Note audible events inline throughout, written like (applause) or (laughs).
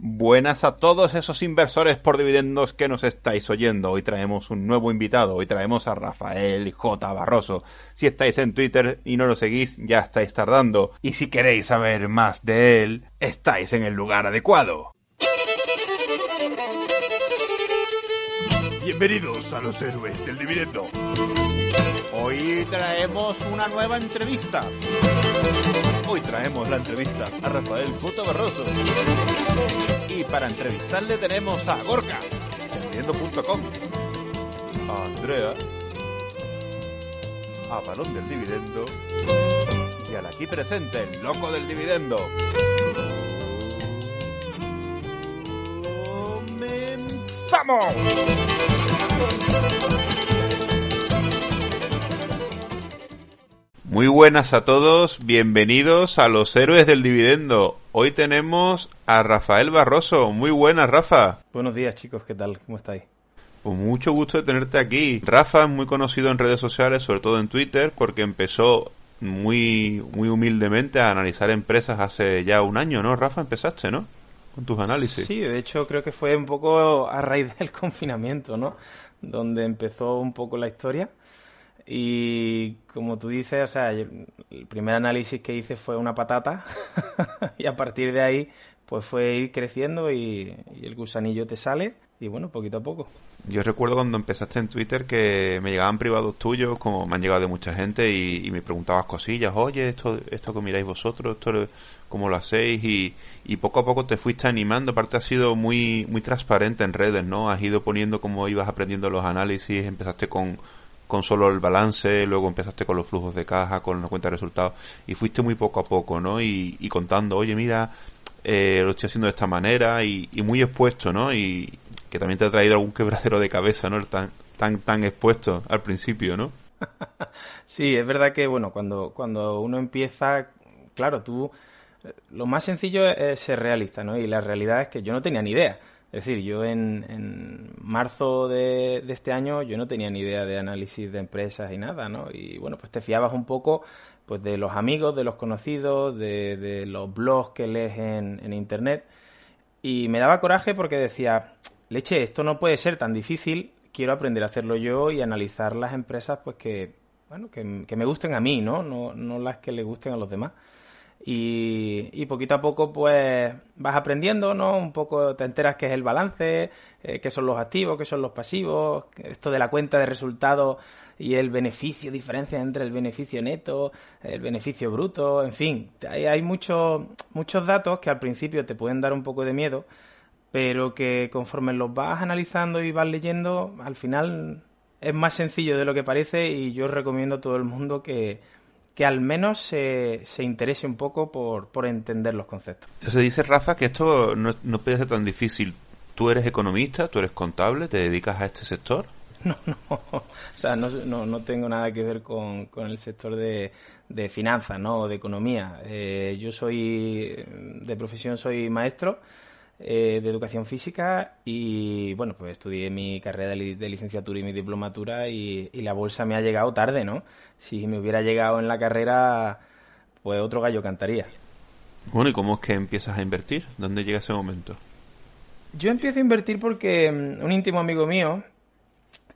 Buenas a todos esos inversores por dividendos que nos estáis oyendo. Hoy traemos un nuevo invitado. Hoy traemos a Rafael J. Barroso. Si estáis en Twitter y no lo seguís, ya estáis tardando. Y si queréis saber más de él, estáis en el lugar adecuado. Bienvenidos a los héroes del dividendo. Hoy traemos una nueva entrevista. Hoy traemos la entrevista a Rafael J. Barroso. Y para entrevistarle tenemos a Gorka, dividendo.com, a Andrea, a Balón del Dividendo y al aquí presente, el loco del dividendo. ¡Comenzamos! Muy buenas a todos, bienvenidos a los héroes del dividendo. Hoy tenemos a Rafael Barroso. Muy buenas, Rafa. Buenos días, chicos, ¿qué tal? ¿Cómo estáis? Pues mucho gusto de tenerte aquí. Rafa es muy conocido en redes sociales, sobre todo en Twitter, porque empezó muy, muy humildemente a analizar empresas hace ya un año, ¿no? Rafa, empezaste, ¿no? Con tus análisis. Sí, de hecho creo que fue un poco a raíz (laughs) del confinamiento, ¿no? Donde empezó un poco la historia. Y como tú dices, o sea, el primer análisis que hice fue una patata. (laughs) Y a partir de ahí pues fue ir creciendo y, el gusanillo te sale. Y bueno, poquito a poco. Yo recuerdo cuando empezaste en Twitter que me llegaban privados tuyos, como me han llegado de mucha gente y, y me preguntabas cosillas, oye, esto, esto que miráis vosotros, esto cómo lo hacéis y, y poco a poco te fuiste animando, aparte has sido muy, muy transparente en redes, ¿no? Has ido poniendo cómo ibas aprendiendo los análisis, empezaste con con solo el balance, luego empezaste con los flujos de caja, con la cuenta de resultados, y fuiste muy poco a poco, ¿no? Y, y contando, oye, mira, eh, lo estoy haciendo de esta manera, y, y, muy expuesto, ¿no? Y que también te ha traído algún (laughs) quebradero de cabeza, ¿no? Tan, tan, tan expuesto al principio, ¿no? (laughs) sí, es verdad que, bueno, cuando, cuando uno empieza, claro, tú, lo más sencillo es ser realista, ¿no? Y la realidad es que yo no tenía ni idea. Es decir, yo en, en marzo de, este año yo no tenía ni idea de análisis de empresas y nada, ¿no? Y bueno, pues te fiabas un poco pues de los amigos, de los conocidos, de, de los blogs que lees en, en, internet. Y me daba coraje porque decía, leche, esto no puede ser tan difícil, quiero aprender a hacerlo yo y analizar las empresas pues que, bueno, que, que me gusten a mí, ¿no? ¿no? No las que le gusten a los demás. Y, y, poquito a poco pues vas aprendiendo, ¿no? Un poco te enteras qué es el balance, eh, qué son los activos, qué son los pasivos, esto de la cuenta de resultados y el beneficio, diferencia entre el beneficio neto, el beneficio bruto, en fin, hay, hay muchos muchos datos que al principio te pueden dar un poco de miedo, pero que conforme los vas analizando y vas leyendo, al final es más sencillo de lo que parece y yo recomiendo a todo el mundo que que al menos se, se interese un poco por, por, entender los conceptos. Se dice, Rafa, que esto no, no puede ser tan difícil. Tú eres economista, tú eres contable, ¿te dedicas a este sector? (laughs) No, no, o sea, no, no, no tengo nada que ver con, con el sector de, de finanzas, ¿no? O de economía. Eh, yo soy, de profesión soy maestro, eh, de educación física y bueno, pues estudié mi carrera de, li de licenciatura y mi diplomatura y, y, la bolsa me ha llegado tarde, ¿no? Si me hubiera llegado en la carrera, pues otro gallo cantaría. Bueno, ¿y cómo es que empiezas a invertir? ¿Dónde llega ese momento? Yo empiezo a invertir porque mm, un íntimo amigo mío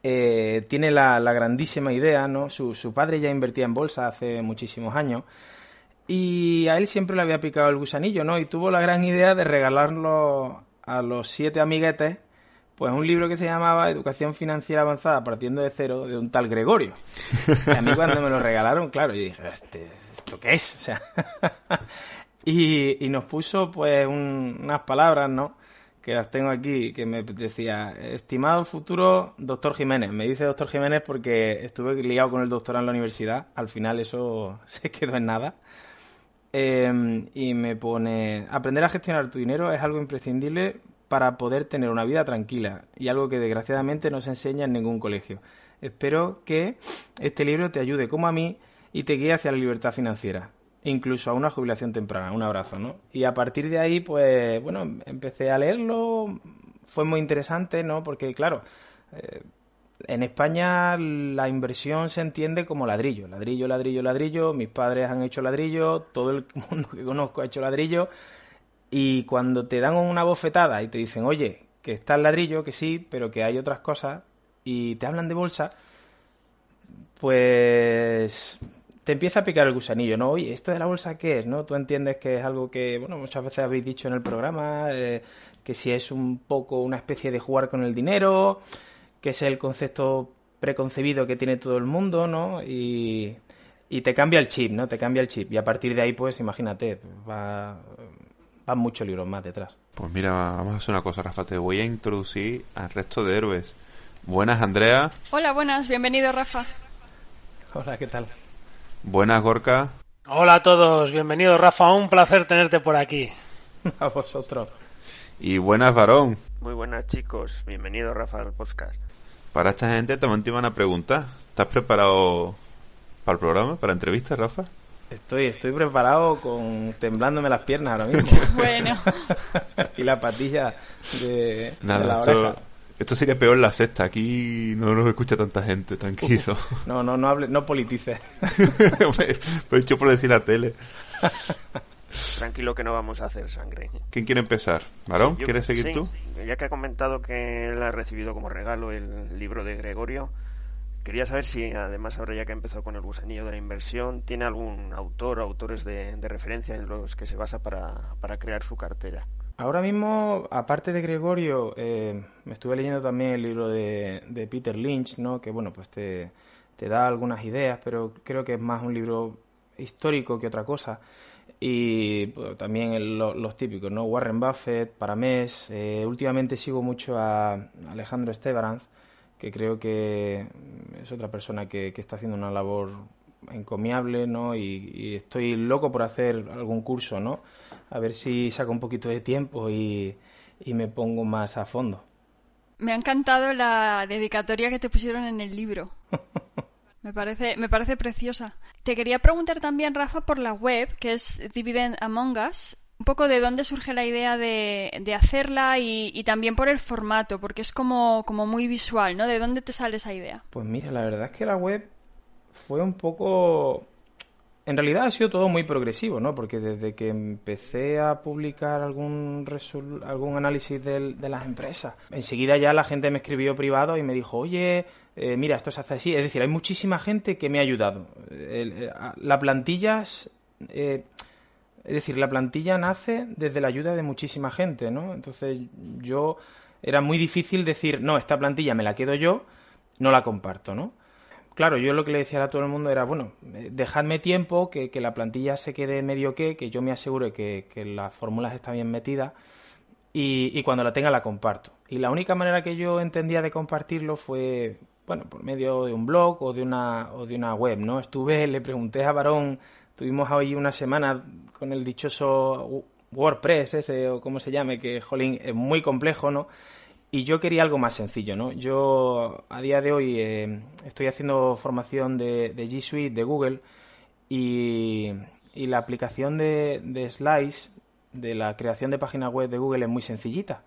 eh, tiene la, la, grandísima idea, ¿no? Su, su padre ya invertía en bolsa hace muchísimos años y a él siempre le había picado el gusanillo, ¿no? Y tuvo la gran idea de regalarlo a los siete amiguetes, pues un libro que se llamaba Educación Financiera Avanzada partiendo de cero, de un tal Gregorio. Y a mí cuando me lo regalaron, claro, yo dije, este, ¿esto qué es? O sea, (laughs) y, y, nos puso pues un, unas palabras, ¿no? Que las tengo aquí, que me decía, estimado futuro doctor Jiménez. Me dice doctor Jiménez porque estuve liado con el doctor en la universidad. Al final eso (laughs) se quedó en nada. Eh, y me pone, aprender a gestionar tu dinero es algo imprescindible para poder tener una vida tranquila y algo que desgraciadamente no se enseña en ningún colegio. Espero que este libro te ayude como a mí y te guíe hacia la libertad financiera, incluso a una jubilación temprana. Un abrazo, ¿no? Y a partir de ahí, pues, bueno, empecé a leerlo, fue muy interesante, ¿no? Porque, claro, eh, en España la inversión se entiende como ladrillo, ladrillo, ladrillo, ladrillo. Mis padres han hecho ladrillo, todo el (laughs) mundo que conozco ha hecho ladrillo. Y cuando te dan una bofetada y te dicen, oye, que está el ladrillo, que sí, pero que hay otras cosas, y te hablan de bolsa, pues te empieza a picar el gusanillo, ¿no? Oye, ¿esto de la bolsa qué es? ¿No? Tú entiendes que es algo que, bueno, muchas veces habéis dicho en el programa, eh, que si es un poco una especie de jugar con el dinero, que es el concepto preconcebido que tiene todo el mundo, ¿no? Y, y te cambia el chip, ¿no? Te cambia el chip. Y a partir de ahí, pues, imagínate, va, van muchos libros más detrás. Pues mira, vamos a hacer una cosa, Rafa. Te voy a introducir al resto de héroes. Buenas, Andrea. Hola, buenas. Bienvenido, Rafa. Hola, ¿qué tal? Buenas, Gorka. Hola a todos. Bienvenido, Rafa. Un placer tenerte por aquí. (laughs) a vosotros. Y buenas, Varón. Muy buenas, chicos. Bienvenido, Rafa, al podcast. Para esta gente también te iban a preguntar. ¿Estás preparado para el programa, para la entrevista, Rafa? Estoy, estoy preparado con temblándome las piernas ahora mismo. (laughs) bueno. (laughs) y la patilla de, Nada, la esto, oreja. esto sería peor la sexta. Aquí no nos escucha tanta gente, tranquilo. (laughs) No, no, no hable, no politices. pues hecho por decir la tele. Tranquilo que no vamos a hacer sangre. ¿Quién quiere empezar? ¿Varón? Yo- ¿Quieres seguir sí, tú? Ya que ha comentado que él ha recibido como regalo el libro de Gregorio, quería saber si, además, ahora ya que ha empezado con el gusanillo de la inversión, tiene algún autor o autores de, de referencia en los que se basa para, para crear su cartera. Ahora mismo, aparte de Gregorio, eh, me estuve leyendo también el libro de, de Peter Lynch, ¿no? Que bueno, pues te, te da algunas ideas, pero creo que es más un libro histórico que otra cosa. Y bueno, también el- lo- los típicos, ¿no? Warren Buffett, Paramés. eh, últimamente sigo mucho a Alejandro Estebaranz, que creo que es otra persona que, que está haciendo una labor encomiable, ¿no? Y, y estoy loco por hacer algún curso, ¿no? A ver si saco un poquito de tiempo y, y me pongo más a fondo. Me ha encantado la dedicatoria que te pusieron en el libro. (laughs) Me parece, me parece preciosa. Te quería preguntar también, Rafa, por la web, que es Dividend Among Us, un poco de dónde surge la idea de, de hacerla y, y también por el formato, porque es como, como muy visual, ¿no? ¿De dónde te sale esa idea? Pues mira, la verdad es que la web fue un poco... En realidad ha sido todo muy progresivo, ¿no? Porque desde que empecé a publicar algún resul- algún análisis de las empresas, enseguida ya la gente me escribió privado y me dijo, oye, eh, mira, esto se hace así. Es decir, hay muchísima gente que me ha ayudado. El- el- a- la plantilla... eh, es decir, la plantilla nace desde la ayuda de muchísima gente, ¿no? Entonces yo era muy difícil decir, no, esta plantilla me la quedo yo, no la comparto, ¿no? Claro, yo lo que le decía a todo el mundo era, bueno, dejadme tiempo, que, que la plantilla se quede medio que, que yo me asegure que, que las fórmulas están bien metidas y, y cuando la tenga la comparto. Y la única manera que yo entendía de compartirlo fue, bueno, por medio de un blog o de una, o de una web, ¿no? Estuve, (laughs) le pregunté a Varón, tuvimos hoy una semana con el dichoso WordPress ese o como se llame, que, jolín, es muy complejo, ¿no? Y yo quería algo más sencillo, ¿no? Yo a día de hoy eh, estoy haciendo formación de, de G Suite de Google y, y la aplicación de, de Slice, de la creación de página web de Google es muy sencillita.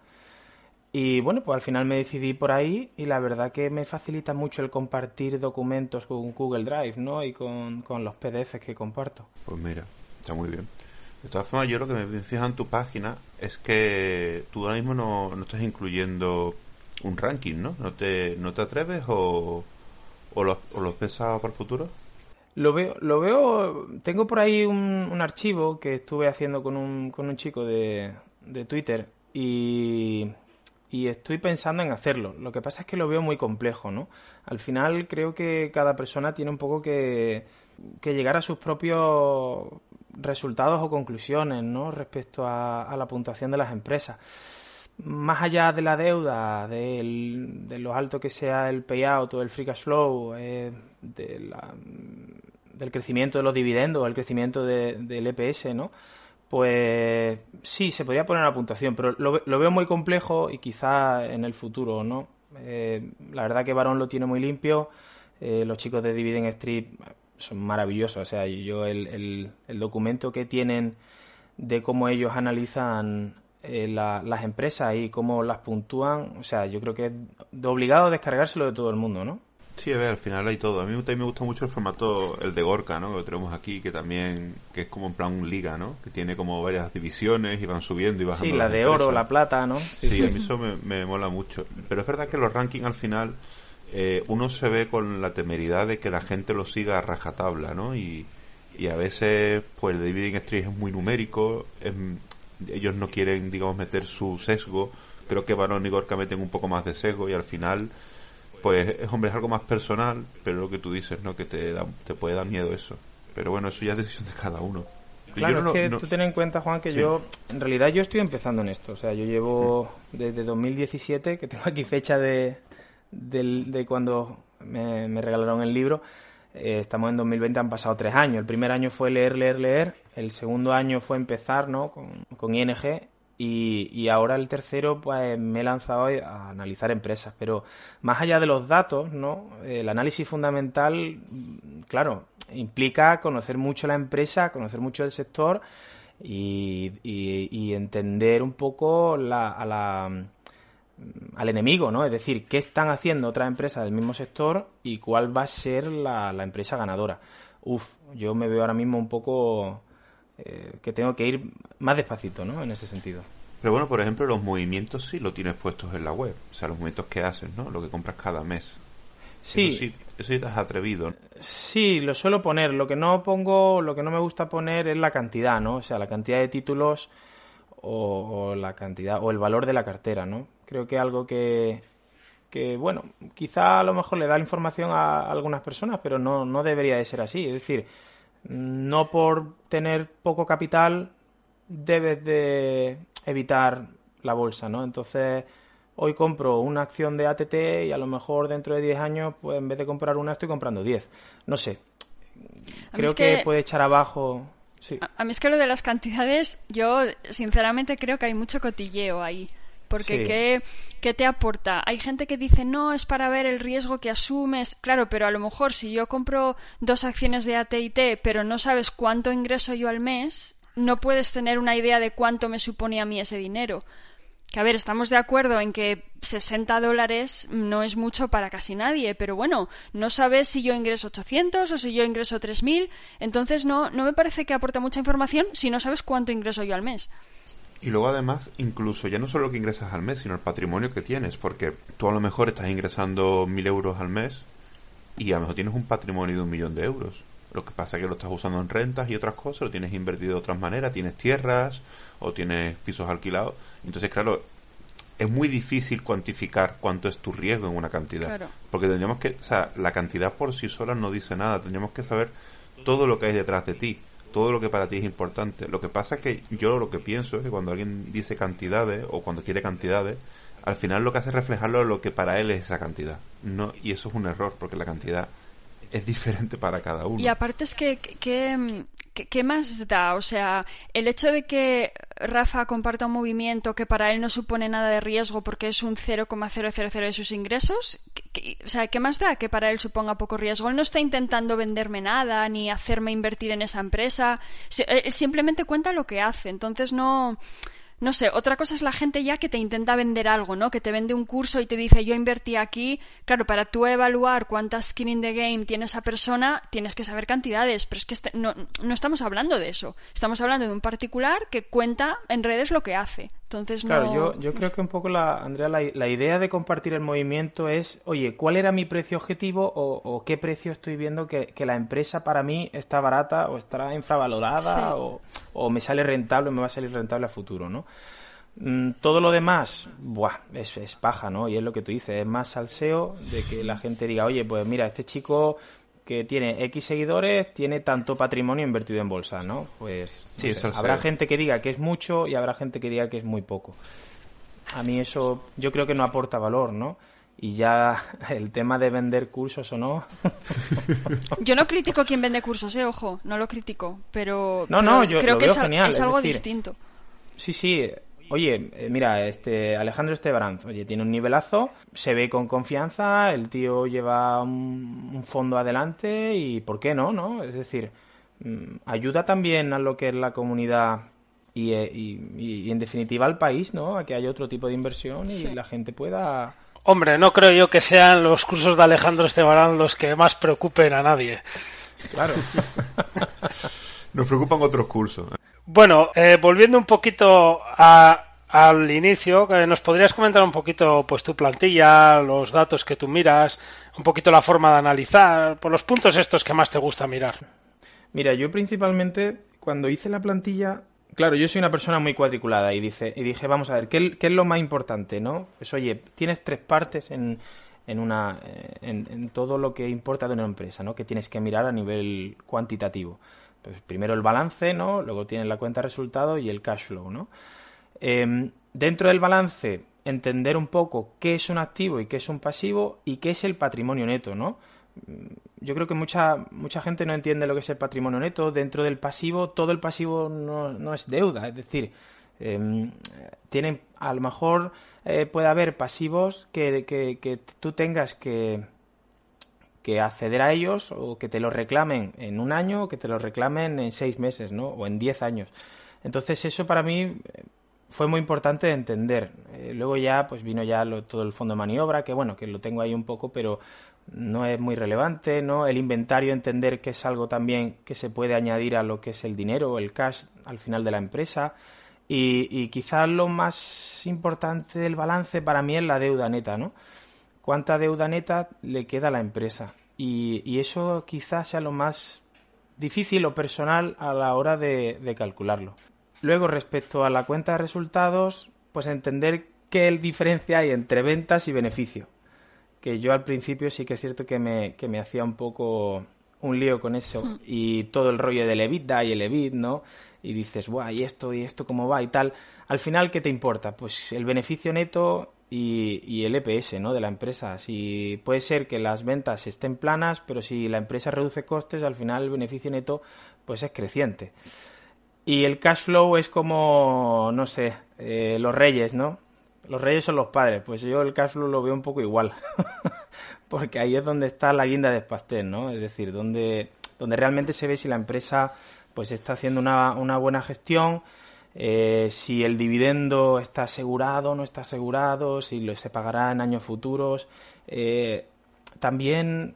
Y bueno, pues al final me decidí por ahí y la verdad que me facilita mucho el compartir documentos con Google Drive, ¿no? Y con, con los PDFs que comparto. Pues mira, está muy bien. De todas formas, yo lo que me fijo en tu página es que tú ahora mismo no, no estás incluyendo un ranking, ¿no? ¿No te, no te atreves o, o, lo, o lo has pensado para el futuro? Lo veo, lo veo, tengo por ahí un, un archivo que estuve haciendo con un, con un chico de, de Twitter y, y estoy pensando en hacerlo. Lo que pasa es que lo veo muy complejo, ¿no? Al final creo que cada persona tiene un poco que, que llegar a sus propios resultados o conclusiones, ¿no? Respecto a, a la puntuación de las empresas. Más allá de la deuda, de lo alto que sea el payout o el free cash flow, eh, de la- del crecimiento de los dividendos, el crecimiento de- del EPS, ¿no? Pues sí, se podría poner una puntuación, pero lo veo muy complejo y quizá en el futuro, ¿no? Eh, la verdad que Barón lo tiene muy limpio, eh, los chicos de Dividend Street son maravillosos, o sea, yo el, el- el documento que tienen de cómo ellos analizan eh, la- las empresas y cómo las puntúan, o sea, yo creo que es de obligado descargárselo de todo el mundo, ¿no? Sí, a ver, al final hay todo. A mí también me gusta mucho el formato, el de Gorka, ¿no? Que lo tenemos aquí, que también, que es como en plan un liga, ¿no? Que tiene como varias divisiones y van subiendo y bajando. Sí, la de oro, la plata, ¿no? Sí, a mí eso me, mola mucho. Pero es verdad que los rankings al final, eh, uno se ve con la temeridad de que la gente lo siga a rajatabla, ¿no? Y, y a veces, pues el Dividing Street es muy numérico, ellos no quieren, digamos, meter su sesgo. Creo que Barón y Gorka meten un poco más de sesgo y al final pues es hombre es algo más personal pero lo que tú dices no que te da, te puede dar miedo eso. Pero bueno eso ya es decisión de cada uno. Claro es que tú ten en cuenta Juan que yo en realidad yo estoy empezando en esto. O sea yo llevo desde 2017 que tengo aquí fecha de de, cuando me, regalaron el libro eh, estamos en 2020 han pasado tres años el primer año fue leer leer leer el segundo año fue empezar no con, con ING y, y, ahora el tercero, pues me he lanzado a analizar empresas. Pero más allá de los datos, ¿no? El análisis fundamental, claro, implica conocer mucho la empresa, conocer mucho el sector y, y, entender un poco la, a la, al enemigo, ¿no? Es decir, qué están haciendo otras empresas del mismo sector y cuál va a ser la, la empresa ganadora. Uf, yo me veo ahora mismo un poco eh, que tengo que ir más despacito, ¿no? En ese sentido. Pero bueno, por ejemplo, los movimientos sí lo tienes puestos en la web. O sea, los movimientos que haces, ¿no? Lo que compras cada mes. Sí. Eso sí, eso sí te has atrevido. Sí, lo suelo poner. Lo que no pongo, lo que no me gusta poner es la cantidad, ¿no? O sea, la cantidad de títulos o, la cantidad o el valor de la cartera, ¿no? Creo que algo que, que bueno, quizá a lo mejor le da la información a algunas personas, pero no, no debería de ser así. Es decir, no por tener poco capital debes de evitar la bolsa, ¿no? Entonces, hoy compro una acción de ATT y a lo mejor dentro de 10 años, pues en vez de comprar una, estoy comprando 10. No sé. Creo que... puede echar abajo. Sí. a mí es que lo de las cantidades, yo sinceramente creo que hay mucho cotilleo ahí. Porque ¿qué, te aporta? Hay gente que dice, no, es para ver el riesgo que asumes. Claro, pero a lo mejor si yo compro dos acciones de AT&T, pero no sabes cuánto ingreso yo al mes, no puedes tener una idea de cuánto me supone a mí ese dinero. Que a ver, estamos de acuerdo en que 60 dólares no es mucho para casi nadie, pero bueno, no sabes si yo ingreso 800 o si yo ingreso 3000, entonces no, no me parece que aporte mucha información si no sabes cuánto ingreso yo al mes. Y luego además, incluso ya no solo lo que ingresas al mes, sino el patrimonio que tienes, porque tú a lo mejor estás ingresando mil euros al mes y a lo mejor tienes un patrimonio de un millón de euros. Lo que pasa es que lo estás usando en rentas y otras cosas, lo tienes invertido de otras maneras, tienes tierras o tienes pisos alquilados. Entonces, claro, es muy difícil cuantificar cuánto es tu riesgo en una cantidad. Porque tendríamos que, o sea, la cantidad por sí sola no dice nada, tendríamos que saber todo lo que hay detrás de ti todo lo que para ti es importante. Lo que pasa es que yo lo que pienso es que cuando alguien dice cantidades o cuando quiere cantidades, al final lo que hace es reflejarlo lo que para él es esa cantidad. No, y eso es un error porque la cantidad es diferente para cada uno. Y aparte es que, que, ¿qué, más da? O sea, el hecho de que Rafa comparta un movimiento que para él no supone nada de riesgo porque es un 0,000 de sus ingresos, o sea, ¿qué más da que para él suponga poco riesgo? Él no está intentando venderme nada ni hacerme invertir en esa empresa. Él simplemente cuenta lo que hace. Entonces no no sé, otra cosa es la gente ya que te intenta vender algo, ¿no? Que te vende un curso y te dice yo invertí aquí. Claro, para tú evaluar cuántas skin in the game tiene esa persona, tienes que saber cantidades, pero es que este, no estamos hablando de eso. Estamos hablando de un particular que cuenta en redes lo que hace. Entonces claro, yo, yo creo que un poco, la, Andrea, la, idea de compartir el movimiento es, oye, ¿cuál era mi precio objetivo o, qué precio estoy viendo que, la empresa para mí está barata o estará infravalorada o, o, me sale rentable o me va a salir rentable a futuro, ¿no? Mm, todo lo demás, buah, es, es paja, ¿no? Y es lo que tú dices, es más salseo de que la gente diga, oye, pues mira, este chico que tiene X seguidores tiene tanto patrimonio invertido en bolsa, ¿no? Pues habrá gente que diga que es mucho y habrá gente que diga que es muy poco. A mí eso yo creo que no aporta valor, ¿no? Y ya (laughs) el tema de vender cursos o no. yo no critico a quien vende cursos, eh, ojo, no lo critico, pero, no, no, yo creo que es, genial, es algo distinto. Sí, sí, Oye, eh, mira, este Alejandro Estebranz, oye, tiene un nivelazo, se ve con confianza, el tío lleva un, fondo adelante y ¿por qué no, no? Es decir, mm, ayuda también a lo que es la comunidad eh, y, y, en definitiva al país, ¿no? A que haya otro tipo de inversión y la gente pueda Hombre, no creo yo que sean los cursos de Alejandro Estebarán los que más preocupen a nadie. Claro. (laughs) Nos preocupan otros cursos. Bueno, eh, volviendo un poquito al inicio, ¿nos podrías comentar un poquito pues tu plantilla, los datos que tú miras, un poquito la forma de analizar, por los puntos estos que más te gusta mirar? Mira, yo principalmente cuando hice la plantilla, claro, yo soy una persona muy cuadriculada y, dice, y dije, vamos a ver, ¿qué, es lo más importante, no? Pues oye, tienes tres partes en, en, una, eh, en, todo lo que importa de una empresa, ¿no? Que tienes que mirar a nivel cuantitativo. Pues primero el balance, ¿no? Luego tienes la cuenta de resultados y el cash flow, ¿no? Em, dentro del balance, entender un poco qué es un activo y qué es un pasivo y qué es el patrimonio neto, ¿no? yo creo que mucha, mucha gente no entiende lo que es el patrimonio neto. Dentro del pasivo, todo el pasivo no, no es deuda. Es decir, eh, tienen, a lo mejor eh, puede haber pasivos que, que, tú tengas que, que acceder a ellos o que te los reclamen en un año o que te los reclamen en seis meses, ¿no? O en diez años. Entonces eso para mí eh, fue muy importante de entender. Eh, luego ya pues vino ya todo el fondo de maniobra, que bueno, que lo tengo ahí un poco, pero no es muy relevante, ¿no? El inventario, entender que es algo también que se puede añadir a lo que es el dinero el cash al final de la empresa. Y, y quizás lo más importante del balance para mí es la deuda neta, ¿no? ¿Cuánta deuda neta le queda a la empresa? Y, y eso quizás sea lo más difícil o personal a la hora de, de calcularlo. Luego, respecto a la cuenta de resultados, pues entender qué diferencia hay entre ventas y beneficio que yo al principio sí que es cierto que me, que me hacía un poco un lío con eso hmm. y todo el rollo del EBITDA y el EBIT, ¿no? Y dices, guau, ¿y esto y esto cómo va y tal? Al final, ¿qué te importa? Pues el beneficio neto y, y, el EPS, ¿no? De la empresa. Si puede ser que las ventas estén planas, pero si la empresa reduce costes, al final el beneficio neto pues es creciente. Y el cash flow es como, no sé, eh, los reyes, ¿no? Los reyes son los padres, pues yo el cash flow lo veo un poco igual, (laughs) porque ahí es donde está la guinda del pastel, ¿no? Es decir, donde, donde realmente se ve si la empresa pues está haciendo una, una buena gestión, eh, si el dividendo está asegurado o no está asegurado, si se pagará en años futuros. Eh, también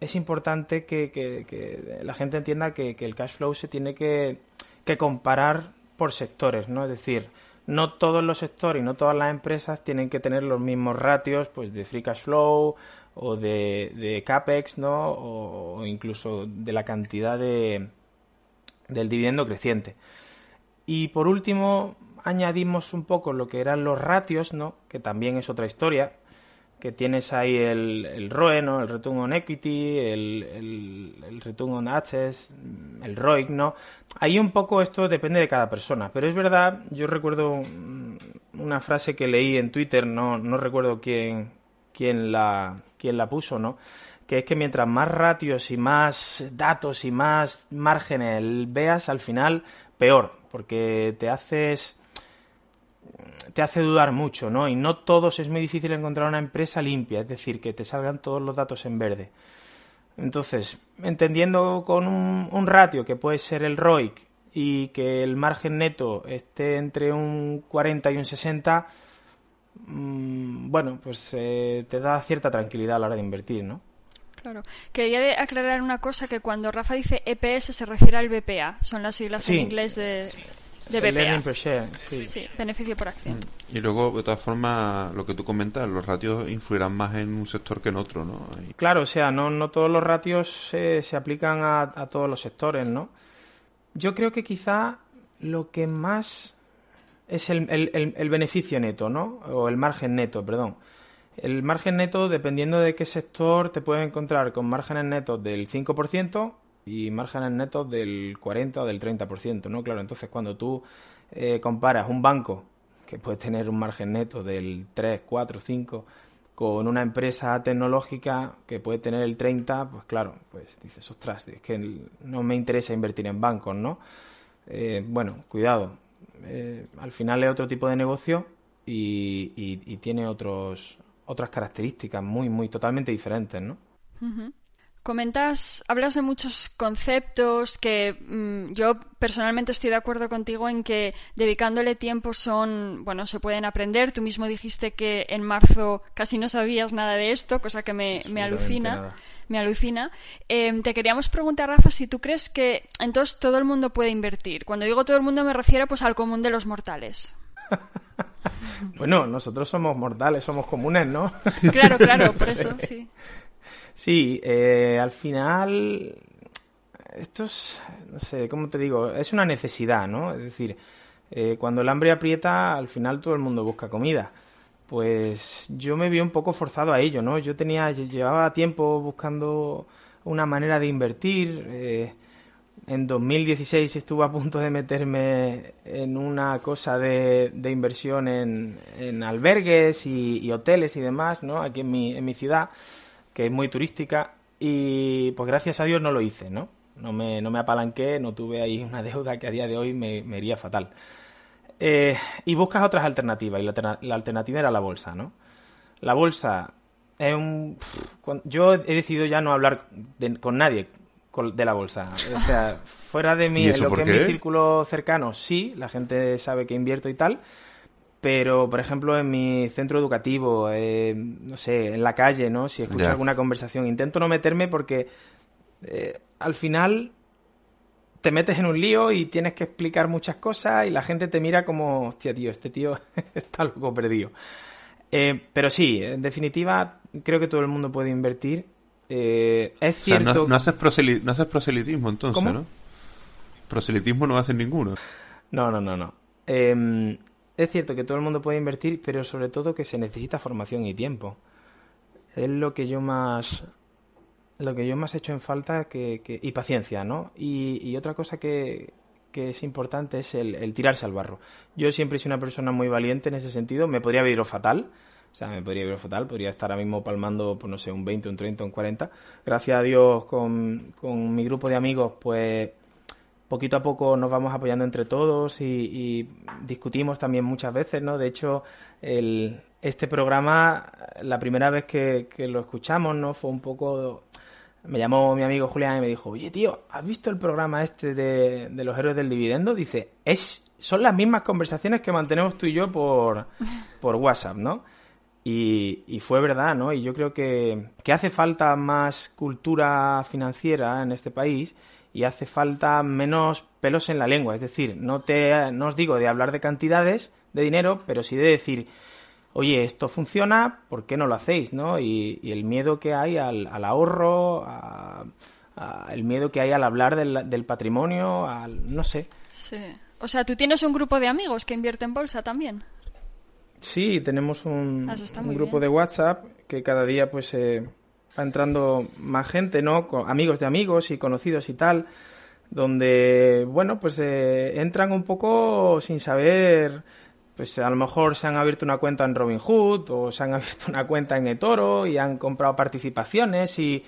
es importante que, que, la gente entienda que, que, el cash flow se tiene que, que comparar por sectores, ¿no? Es decir, no todos los sectores y no todas las empresas tienen que tener los mismos ratios pues de free cash flow o de, capex no o, incluso de la cantidad de del dividendo creciente y por último añadimos un poco lo que eran los ratios no que también es otra historia que tienes ahí el, el ROE, ¿no? el Return on Equity, el, el, Return on Assets, el ROIC, ¿no? Ahí un poco esto depende de cada persona, pero es verdad, yo recuerdo una frase que leí en Twitter, no, no recuerdo quién, quién, la, quién la puso, ¿no? que es que mientras más ratios y más datos y más márgenes veas, al final peor, porque te haces te hace dudar mucho, ¿no? Y no todos es muy difícil encontrar una empresa limpia, es decir, que te salgan todos los datos en verde. Entonces, entendiendo con un, ratio que puede ser el ROIC y que el margen neto esté entre un 40 y un 60, mm, bueno, pues eh, te da cierta tranquilidad a la hora de invertir, ¿no? Claro. Quería aclarar una cosa, que cuando Rafa dice EPS se refiere al BPA, son las siglas en inglés de... De BPA. sí. beneficio por acción. Y luego, de todas formas, lo que tú comentas, los ratios influirán más en un sector que en otro, ¿no? Claro, o sea, no, no todos los ratios se, se aplican a, a, todos los sectores, ¿no? Yo creo que quizá lo que más es el, el, el beneficio neto, ¿no? O el margen neto, perdón. El margen neto, dependiendo de qué sector, te puedes encontrar con márgenes netos del 5% y márgenes netos del 40 o del 30%, ¿no? Claro, entonces cuando tú eh, comparas un banco que puede tener un margen neto del 3, 4, 5 con una empresa tecnológica que puede tener el 30, pues claro, pues dices, ostras, es que no me interesa invertir en bancos, ¿no? Eh, bueno, cuidado, eh, al final es otro tipo de negocio y, y, tiene otros, otras características muy, muy totalmente diferentes, ¿no? Comentas, hablas de muchos conceptos que mm, yo personalmente estoy de acuerdo contigo en que dedicándole tiempo son, bueno, se pueden aprender. Tú mismo dijiste que en marzo casi no sabías nada de esto, cosa que me, me alucina. Me alucina. Em, te queríamos preguntar, Rafa, si tú crees que entonces todo el mundo puede invertir. Cuando digo todo el mundo me refiero pues al común de los mortales. (laughs) bueno, nosotros somos mortales, somos comunes, ¿no? (laughs) claro, claro, por (laughs) eso, sí. Sí, eh, al final, esto es, no sé, ¿cómo te digo? Es una necesidad, ¿no? Es decir, eh, cuando el hambre aprieta, al final todo el mundo busca comida. Pues yo me vi un poco forzado a ello, ¿no? Yo tenía, llevaba tiempo buscando una manera de invertir. Eh, en 2016 estuve a punto de meterme en una cosa de, de inversión en, en albergues y, hoteles y demás, ¿no? Aquí en mi, en mi ciudad que es muy turística, y pues gracias a Dios no lo hice, ¿no? No me, no me apalanqué, no tuve ahí una deuda que a día de hoy me, me iría fatal. Eh, y buscas otras alternativas, y la, la, alternativa era la bolsa, ¿no? La bolsa es un... Yo he decidido ya no hablar con nadie de la bolsa. O sea, fuera de mi, lo que es mi círculo cercano, sí, la gente sabe que invierto y tal, pero por ejemplo en mi centro educativo, eh, no sé, en la calle, ¿no? Si escucho alguna conversación, intento no meterme porque eh, al final te metes en un lío y tienes que explicar muchas cosas y la gente te mira como, hostia, tío, este tío (laughs) está loco perdido. Eh, pero sí, en definitiva, creo que todo el mundo puede invertir. Es cierto. no, haces proselitismo entonces, ¿no? Proselitismo no haces ninguno. No, no, no, no. Em, es cierto que todo el mundo puede invertir, pero sobre todo que se necesita formación y tiempo. Es lo que yo más lo que yo más he hecho en falta que, y paciencia, ¿no? Y, otra cosa que, es importante es el, tirarse al barro. Yo siempre he sido una persona muy valiente en ese sentido. Me podría haber ido fatal, o sea, me podría ido fatal, podría estar ahora mismo palmando, pues no sé, un 20, un 30, un 40. Gracias a Dios, con, con mi grupo de amigos, pues poquito a poco nos vamos apoyando entre todos y, discutimos también muchas veces, ¿no? De hecho, el, este programa, la primera vez que, lo escuchamos, ¿no? Fue un poco... Me llamó mi amigo Julián y me dijo, oye, tío, ¿has visto el programa este de, de los héroes del dividendo? Dice, es, son las mismas conversaciones que mantenemos tú y yo por, por WhatsApp, ¿no? Y, y, fue verdad, ¿no? Y yo creo que, que hace falta más cultura financiera en este país y hace falta menos pelos en la lengua. Es decir, no, te, no os digo de hablar de cantidades de dinero, pero sí de decir, oye, esto funciona, ¿por qué no lo hacéis? ¿no? Y, el miedo que hay al, ahorro, el miedo que hay al hablar del, del patrimonio, al, no sé. Sí. O sea, tú tienes un grupo de amigos que invierte en bolsa también. Sí, tenemos un, ah, un grupo de WhatsApp que cada día pues eh, va entrando más gente, ¿no? amigos de amigos y conocidos y tal, donde, bueno, pues eh, entran un poco sin saber, pues a lo mejor se han abierto una cuenta en Robinhood o se han (laughs) abierto una cuenta en eToro y han comprado participaciones y,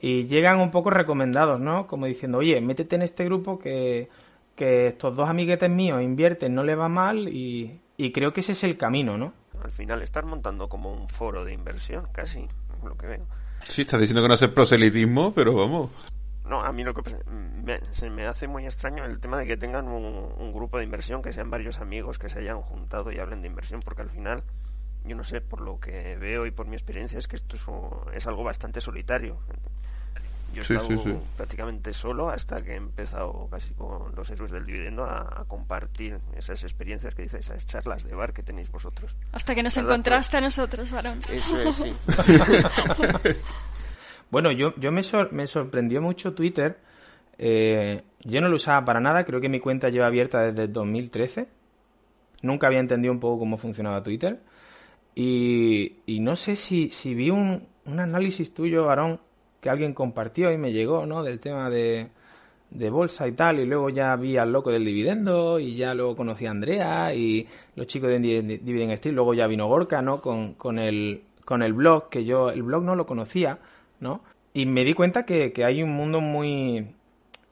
y llegan un poco recomendados, ¿no? Como diciendo, oye, métete en este grupo que, que estos dos amiguetes míos invierten, no le va mal y, y creo que ese es el camino, ¿no? Al final estás montando como un foro de inversión, casi, lo que veo. Sí, estás diciendo que no hace proselitismo, pero vamos. No, a mí lo que me, se me hace muy extraño el tema de que tengan un, grupo de inversión, que sean varios amigos que se hayan juntado y hablen de inversión, porque al final, yo no sé, por lo que veo y por mi experiencia, es que esto es, es algo bastante solitario. Yo he estado prácticamente solo hasta que he empezado casi con los héroes del dividendo a, compartir esas experiencias que dices, esas charlas de bar que tenéis vosotros. Hasta que nos encontraste a nosotros, varón. Eso es, sí. (laughs) bueno, yo, yo me, me sorprendió mucho Twitter. Eh, yo no lo usaba para nada, creo que mi cuenta lleva abierta desde 2013. Nunca había entendido un poco cómo funcionaba Twitter. Y, y no sé si, si vi un, un análisis tuyo, varón, que alguien compartió y me llegó, ¿no? Del tema de, de bolsa y tal, y luego ya vi al loco del dividendo, y ya luego conocí a Andrea y los chicos de Dividend Street, luego ya vino Gorka, ¿no? Con, con, el, con el blog, que yo el blog no lo conocía, ¿no? Y me di cuenta que, que hay un mundo muy,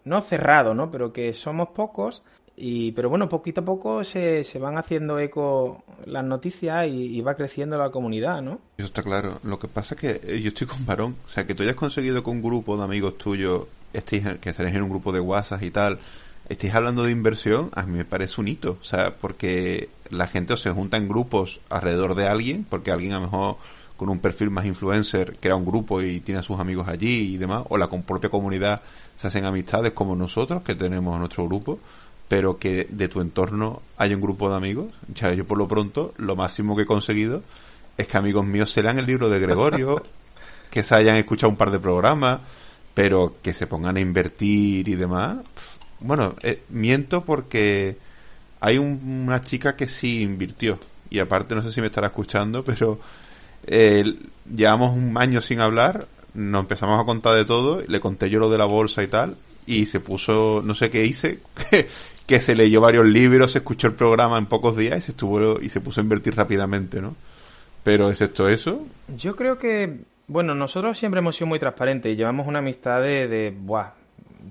no cerrado, ¿no? Pero que somos pocos Y, pero bueno, poquito a poco se, se van haciendo eco las noticias y, va creciendo la comunidad, ¿no? Eso está claro. Lo que pasa es que eh, yo estoy con varón. O sea, que tú hayas conseguido con un grupo de amigos tuyos, estéis, que estaréis en un grupo de WhatsApp y tal, estéis hablando de inversión, a mí me parece un hito. O sea, porque la gente o se junta en grupos alrededor de alguien, porque alguien a lo mejor con un perfil más influencer crea un grupo y tiene a sus amigos allí y demás, o la propia comunidad se hacen amistades como nosotros, que tenemos nuestro grupo, pero que de tu entorno hay un grupo de amigos. Ya yo por lo pronto, lo máximo que he conseguido es que amigos míos se lean el libro de Gregorio, (laughs) que se hayan escuchado un par de programas, pero que se pongan a invertir y demás. Bueno, eh, miento porque hay una chica que sí invirtió. Y aparte, no sé si me estará escuchando, pero eh, llevamos un año sin hablar, nos empezamos a contar de todo, le conté yo lo de la bolsa y tal, y se puso, no sé qué hice, (laughs) que se leyó varios libros, se escuchó el programa en pocos días y se estuvo y se puso a invertir rápidamente, ¿no? Pero es esto eso. Yo creo que, bueno, nosotros siempre hemos sido muy transparentes y llevamos una amistad de, de, buah,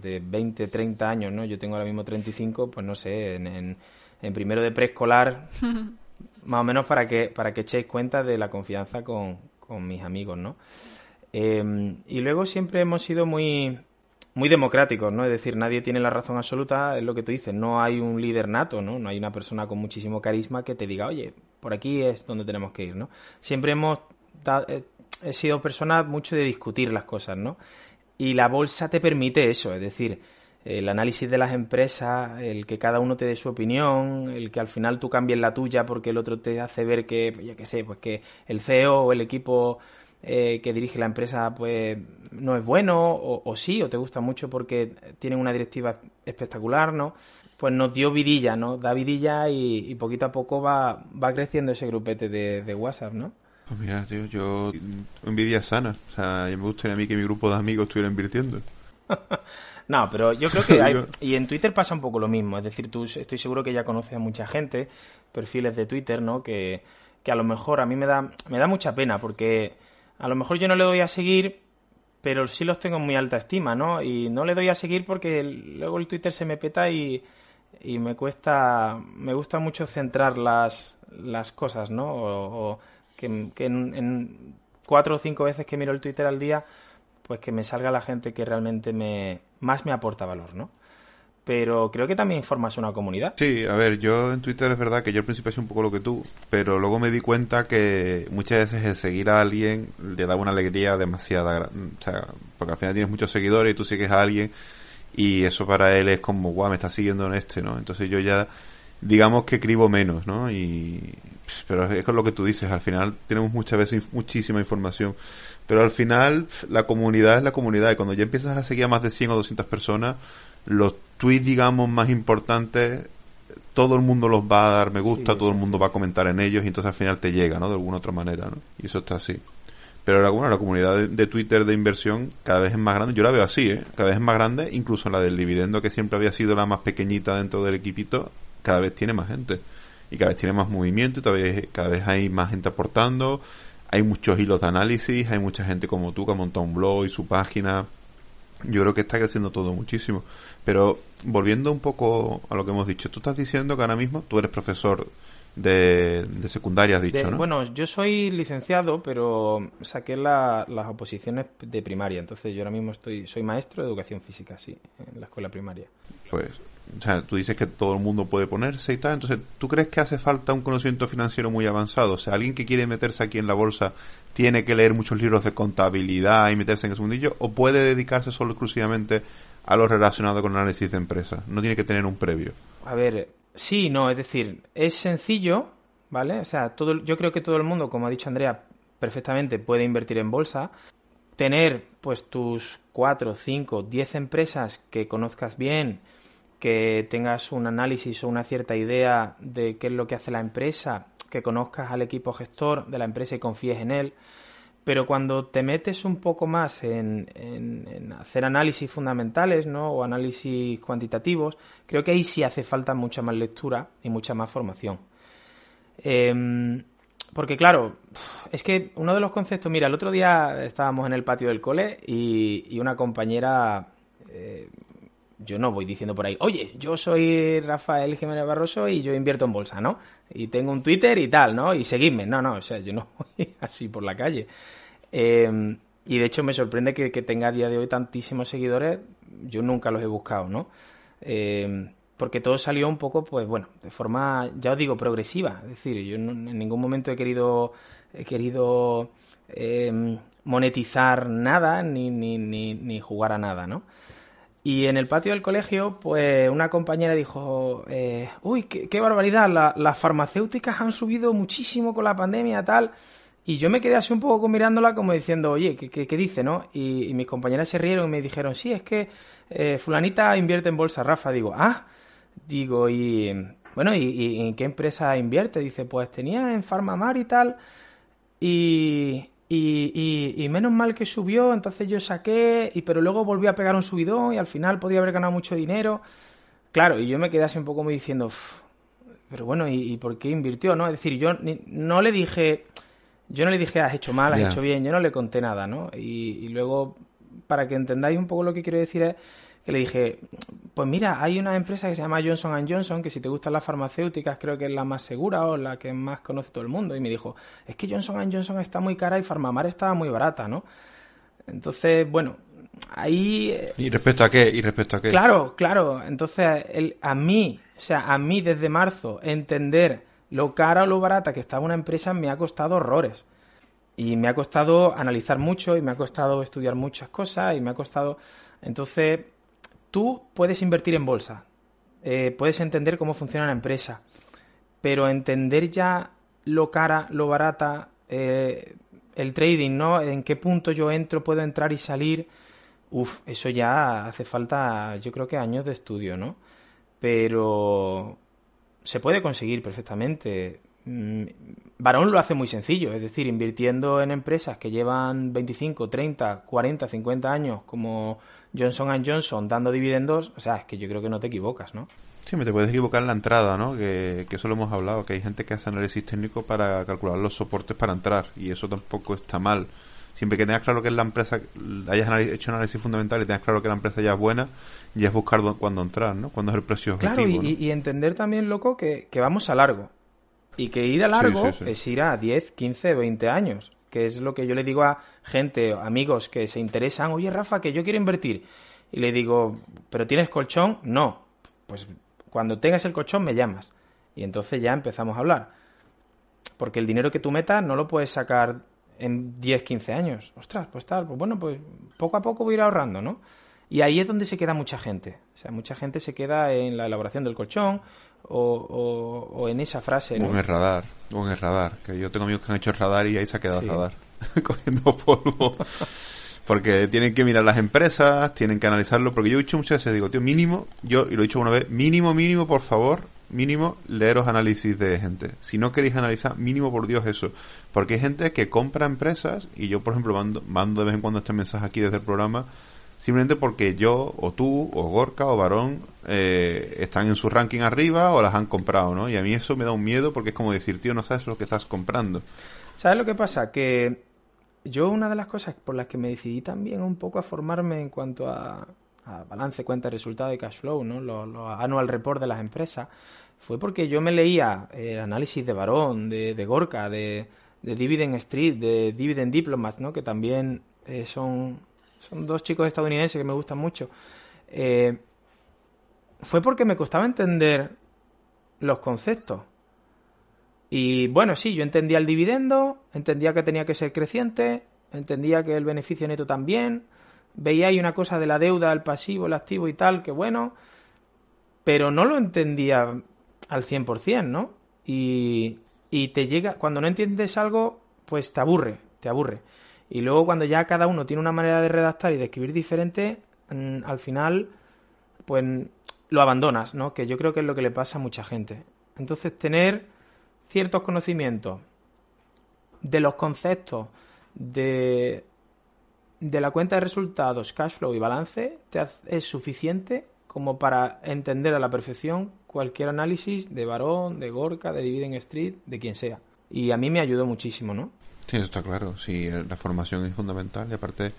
de 20, 30 años, ¿no? Yo tengo ahora mismo 35, pues no sé, en, en primero de preescolar (laughs) más o menos para que, para que echéis cuenta de la confianza con, mis amigos, ¿no? Em, y luego siempre hemos sido muy, muy democráticos, ¿no? Es decir, nadie tiene la razón absoluta, es lo que tú dices, no hay un líder nato, ¿no? No hay una persona con muchísimo carisma que te diga, oye, por aquí es donde tenemos que ir, ¿no? Siempre hemos eh, he sido personas mucho de discutir las cosas, ¿no? Y la bolsa te permite eso, es decir, el análisis de las empresas, el que cada uno te dé su opinión, el que al final tú cambies la tuya porque el otro te hace ver que, ya que sé, pues que el CEO o el equipo eh, que dirige la empresa pues no es bueno o, sí, o te gusta mucho porque tienen una directiva espectacular, ¿no? Pues nos dio vidilla, ¿no? Da vidilla y, poquito a poco va, va creciendo ese grupete de, de WhatsApp, ¿no? Pues mira, tío, yo envidia sana. O sea, me gustaría a mí que mi grupo de amigos estuviera invirtiendo. (laughs) No, pero yo creo que (laughs) hay, y en Twitter pasa un poco lo mismo, es decir, tú estoy seguro que ya conoces a mucha gente, perfiles de Twitter, ¿no? Que, que a lo mejor a mí me da, me da mucha pena porque a lo mejor yo no le doy a seguir, pero sí los tengo en muy alta estima, ¿no? Y no le doy a seguir porque luego el Twitter se me peta y, y me cuesta, me gusta mucho centrar las, las cosas, ¿no? O, que, en, en, cuatro o cinco veces que miro el Twitter al día pues que me salga la gente que realmente me más me aporta valor, ¿no? Pero creo que también formas una comunidad. Sí, a ver, yo en Twitter es verdad que yo al principio hacía un poco lo que tú, pero luego me di cuenta que muchas veces el seguir a alguien le da una alegría demasiada, o sea, porque al final tienes muchos seguidores y tú sigues a alguien y eso para él es como, guau, me está siguiendo en este, ¿no? Entonces yo ya, digamos que escribo menos, ¿no? Y, pero es lo que tú dices, al final tenemos muchas veces muchísima información pero al final, la comunidad es la comunidad. Y cuando ya empiezas a seguir a más de 100 o 200 personas, los tweets, digamos, más importantes, todo el mundo los va a dar me gusta, todo el mundo va a comentar en ellos y entonces al final te llega, ¿no? De alguna otra manera, ¿no? Y eso está así. Pero la, bueno, la comunidad de, Twitter de inversión cada vez es más grande. Yo la veo así, ¿eh? Cada vez es más grande. Incluso la del dividendo, que siempre había sido la más pequeñita dentro del equipito, cada vez tiene más gente. Y cada vez tiene más movimiento y cada vez, cada vez hay más gente aportando hay muchos hilos de análisis, hay mucha gente como tú que ha montado un blog y su página. Yo creo que está creciendo todo muchísimo. Pero volviendo un poco a lo que hemos dicho, tú estás diciendo que ahora mismo tú eres profesor de, secundaria, has dicho, ¿no? Bueno, yo soy licenciado, pero saqué las oposiciones de primaria. Entonces yo ahora mismo estoy soy maestro de educación física, sí, en la escuela primaria. Pues o sea, tú dices que todo el mundo puede ponerse y tal, entonces, ¿tú crees que hace falta un conocimiento financiero muy avanzado? O sea, alguien que quiere meterse aquí en la bolsa tiene que leer muchos libros de contabilidad y meterse en ese mundillo, o puede dedicarse solo exclusivamente a lo relacionado con análisis de empresas. No tiene que tener un previo. A ver, sí, no, es decir, es sencillo, ¿vale? O sea, todo, yo creo que todo el mundo, como ha dicho Andrea, perfectamente puede invertir en bolsa. Tener, pues, tus cuatro, cinco, diez empresas que conozcas bien, que tengas un análisis o una cierta idea de qué es lo que hace la empresa, que conozcas al equipo gestor de la empresa y confíes en él. Pero cuando te metes un poco más en, hacer análisis fundamentales ¿no? o análisis cuantitativos, creo que ahí sí hace falta mucha más lectura y mucha más formación. Em, porque claro, es que uno de los conceptos, mira, el otro día estábamos en el patio del cole y, una compañera eh, yo no voy diciendo por ahí, oye, yo soy Rafael Jiménez Barroso y yo invierto en bolsa, ¿no? Y tengo un Twitter y tal, ¿no? Y seguidme. No, no, o sea, yo no (laughs) voy así por la calle. Eh, y de hecho me sorprende que, tenga a día de hoy tantísimos seguidores. Yo nunca los he buscado, ¿no? Eh, porque todo salió un poco, pues bueno, de forma, ya os digo, progresiva. Es decir, yo en ningún momento he querido, he querido eh, monetizar nada ni, ni, ni, ni jugar a nada, ¿no? Y en el patio del colegio, pues una compañera dijo, eh, uy, qué, barbaridad, las farmacéuticas han subido muchísimo con la pandemia, tal. Y yo me quedé así un poco mirándola como diciendo, oye, ¿qué, qué, dice, no? Y, mis compañeras se rieron y me dijeron, sí, es que eh, fulanita invierte en bolsa, Rafa. Digo, ah, digo, y bueno, ¿y, ¿y, en qué empresa invierte? Dice, pues tenía en Farmamar y tal. Y, y, y, menos mal que subió, entonces yo saqué, y pero luego volví a pegar un subidón y al final podía haber ganado mucho dinero. Claro, y yo me quedé así un poco muy diciendo, pero bueno, ¿y, por qué invirtió? no Es decir, yo no le dije, yo no le dije, has hecho mal, has hecho bien, yo no le conté nada, ¿no? Y, y luego, para que entendáis un poco lo que quiero decir es que le dije, pues mira, hay una empresa que se llama Johnson Johnson, que si te gustan las farmacéuticas creo que es la más segura o la que más conoce todo el mundo. Y me dijo, es que Johnson Johnson está muy cara y Farmamar estaba muy barata, ¿no? Entonces, bueno, ahí... Eh, ¿Y respecto a qué? ¿Y respecto a qué? Claro, claro. Entonces, el, a mí, o sea, a mí desde marzo, entender lo cara o lo barata que estaba una empresa me ha costado horrores. Y me ha costado analizar mucho y me ha costado estudiar muchas cosas y me ha costado... Entonces, Tú puedes invertir en bolsa, eh, puedes entender cómo funciona la empresa, pero entender ya lo cara, lo barata, eh, el trading, ¿no? En qué punto yo entro, puedo entrar y salir. Uf, eso ya hace falta, yo creo que años de estudio, ¿no? Pero se puede conseguir perfectamente. Mm, Barón lo hace muy sencillo, es decir, invirtiendo en empresas que llevan 25, 30, 40, 50 años como Johnson Johnson dando dividendos, o sea, es que yo creo que no te equivocas, ¿no? Sí, me te puedes equivocar en la entrada, ¿no? Que, que eso lo hemos hablado, que hay gente que hace análisis técnico para calcular los soportes para entrar y eso tampoco está mal. Siempre que tengas claro que es la empresa, hayas hecho análisis fundamental y tengas claro que la empresa ya es buena, ya es buscar cuándo entrar, ¿no? Cuándo es el precio objetivo. Claro, y, entender también, loco, que, que, vamos a largo. Y que ir a largo es ir a 10, 15, 20 años que es lo que yo le digo a gente, amigos que se interesan, oye Rafa, que yo quiero invertir. Y le digo, ¿pero tienes colchón? No. Pues cuando tengas el colchón me llamas. Y entonces ya empezamos a hablar. Porque el dinero que tú metas no lo puedes sacar en 10, 15 años. Ostras, pues tal, pues bueno, pues poco a poco voy a ir ahorrando, ¿no? Y ahí es donde se queda mucha gente. O sea, mucha gente se queda en la elaboración del colchón o, en esa frase. O en el radar, o en el radar. Que yo tengo amigos que han hecho el radar y ahí se ha quedado el radar, (laughs) cogiendo polvo. porque tienen que mirar las empresas, tienen que analizarlo. Porque yo he dicho muchas veces, digo, tío, mínimo, yo, y lo he dicho una vez, mínimo, mínimo, por favor, mínimo, leeros análisis de gente. Si no queréis analizar, mínimo, por Dios, eso. Porque hay gente que compra empresas, y yo, por ejemplo, mando, mando de vez en cuando este mensaje aquí desde el programa, simplemente porque yo, o tú, o Gorka, o Varón, eh, están en su ranking arriba o las han comprado, ¿no? Y a mí eso me da un miedo porque es como decir, tío, no sabes lo que estás comprando. ¿Sabes lo que pasa? Que yo una de las cosas por las que me decidí también un poco a formarme en cuanto a, balance, cuenta, resultado y cash flow, ¿no? Los lo annual report de las empresas, fue porque yo me leía el análisis de Varón, de, de Gorka, de, de Dividend Street, de Dividend Diplomats, ¿no? Que también eh, son son dos chicos estadounidenses que me gustan mucho. Eh, fue porque me costaba entender los conceptos. Y bueno, sí, yo entendía el dividendo, entendía que tenía que ser creciente, entendía que el beneficio neto también, veía ahí una cosa de la deuda, el pasivo, el activo y tal, que bueno, pero no lo entendía al 100%, ¿no? Y, y te llega, cuando no entiendes algo, pues te aburre, te aburre. Y luego cuando ya cada uno tiene una manera de redactar y de escribir diferente, mm, al final, pues lo abandonas, ¿no? Que yo creo que es lo que le pasa a mucha gente. Entonces, tener ciertos conocimientos de los conceptos de, de la cuenta de resultados, cash flow y balance te es suficiente como para entender a la perfección cualquier análisis de Barón, de Gorka, de Dividend Street, de quien sea. Y a mí me ayudó muchísimo, ¿no? Sí, eso está claro. Sí, la formación es fundamental y aparte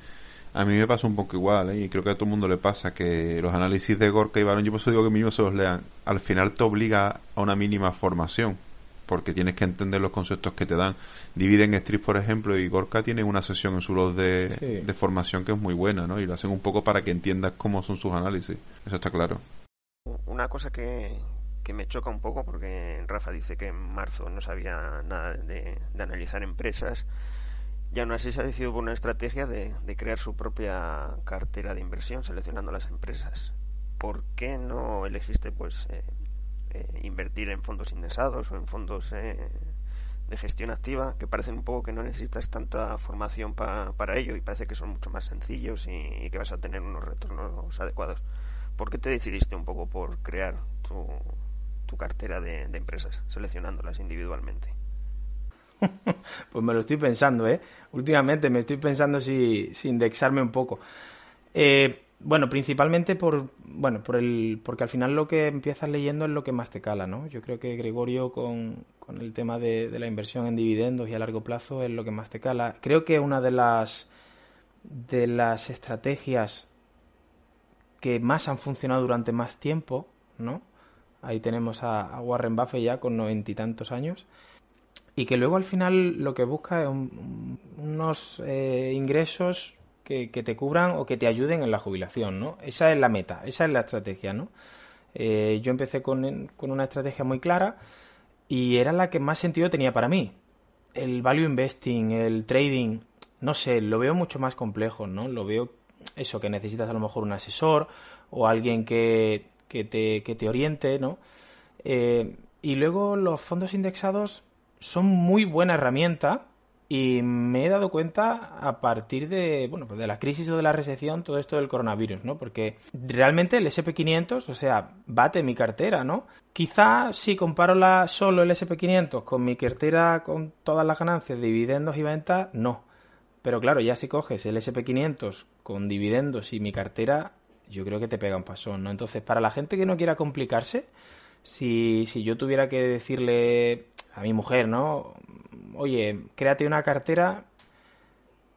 A mí me pasa un poco igual, ¿eh? y creo que a todo el mundo le pasa, que los análisis de Gorka y Barón, yo por eso digo que mínimo se los lean, al final te obliga a una mínima formación, porque tienes que entender los conceptos que te dan. Dividen Street, por ejemplo, y Gorka tiene una sesión en su blog de, de formación que es muy buena, ¿no? Y lo hacen un poco para que entiendas cómo son sus análisis, eso está claro. Una cosa que, me choca un poco, porque Rafa dice que en marzo no sabía nada de, analizar empresas, y aún así se ha decidido por una estrategia de, de, crear su propia cartera de inversión seleccionando las empresas. ¿Por qué no elegiste pues eh, eh, invertir en fondos indexados o en fondos eh, de gestión activa que parecen un poco que no necesitas tanta formación pa, para ello y parece que son mucho más sencillos y, y, que vas a tener unos retornos adecuados? ¿Por qué te decidiste un poco por crear tu, tu cartera de, empresas seleccionándolas individualmente? (laughs) pues me lo estoy pensando, ¿eh? Últimamente me estoy pensando si, si indexarme un poco. Eh, bueno, principalmente por, bueno, por el, porque al final lo que empiezas leyendo es lo que más te cala, ¿no? Yo creo que Gregorio con, con el tema de, de, la inversión en dividendos y a largo plazo es lo que más te cala. Creo que una de las, de las estrategias que más han funcionado durante más tiempo, ¿no? Ahí tenemos a, Warren Buffett ya con noventa y tantos años y que luego al final lo que busca es un, unos eh, ingresos que, que, te cubran o que te ayuden en la jubilación, ¿no? Esa es la meta, esa es la estrategia, ¿no? Eh, yo empecé con, con, una estrategia muy clara y era la que más sentido tenía para mí. El value investing, el trading, no sé, lo veo mucho más complejo, ¿no? Lo veo eso, que necesitas a lo mejor un asesor o alguien que, que, te, que te oriente, ¿no? Eh, y luego los fondos indexados son muy buena herramienta y me he dado cuenta a partir de, bueno, pues de la crisis o de la recesión, todo esto del coronavirus, ¿no? Porque realmente el SP500, o sea, bate mi cartera, ¿no? Quizá si comparo la, solo el SP500 con mi cartera con todas las ganancias, dividendos y ventas, no. Pero claro, ya si coges el SP500 con dividendos y mi cartera, yo creo que te pega un pasón, ¿no? Entonces, para la gente que no quiera complicarse, si, si yo tuviera que decirle a mi mujer, ¿no? Oye, créate una cartera,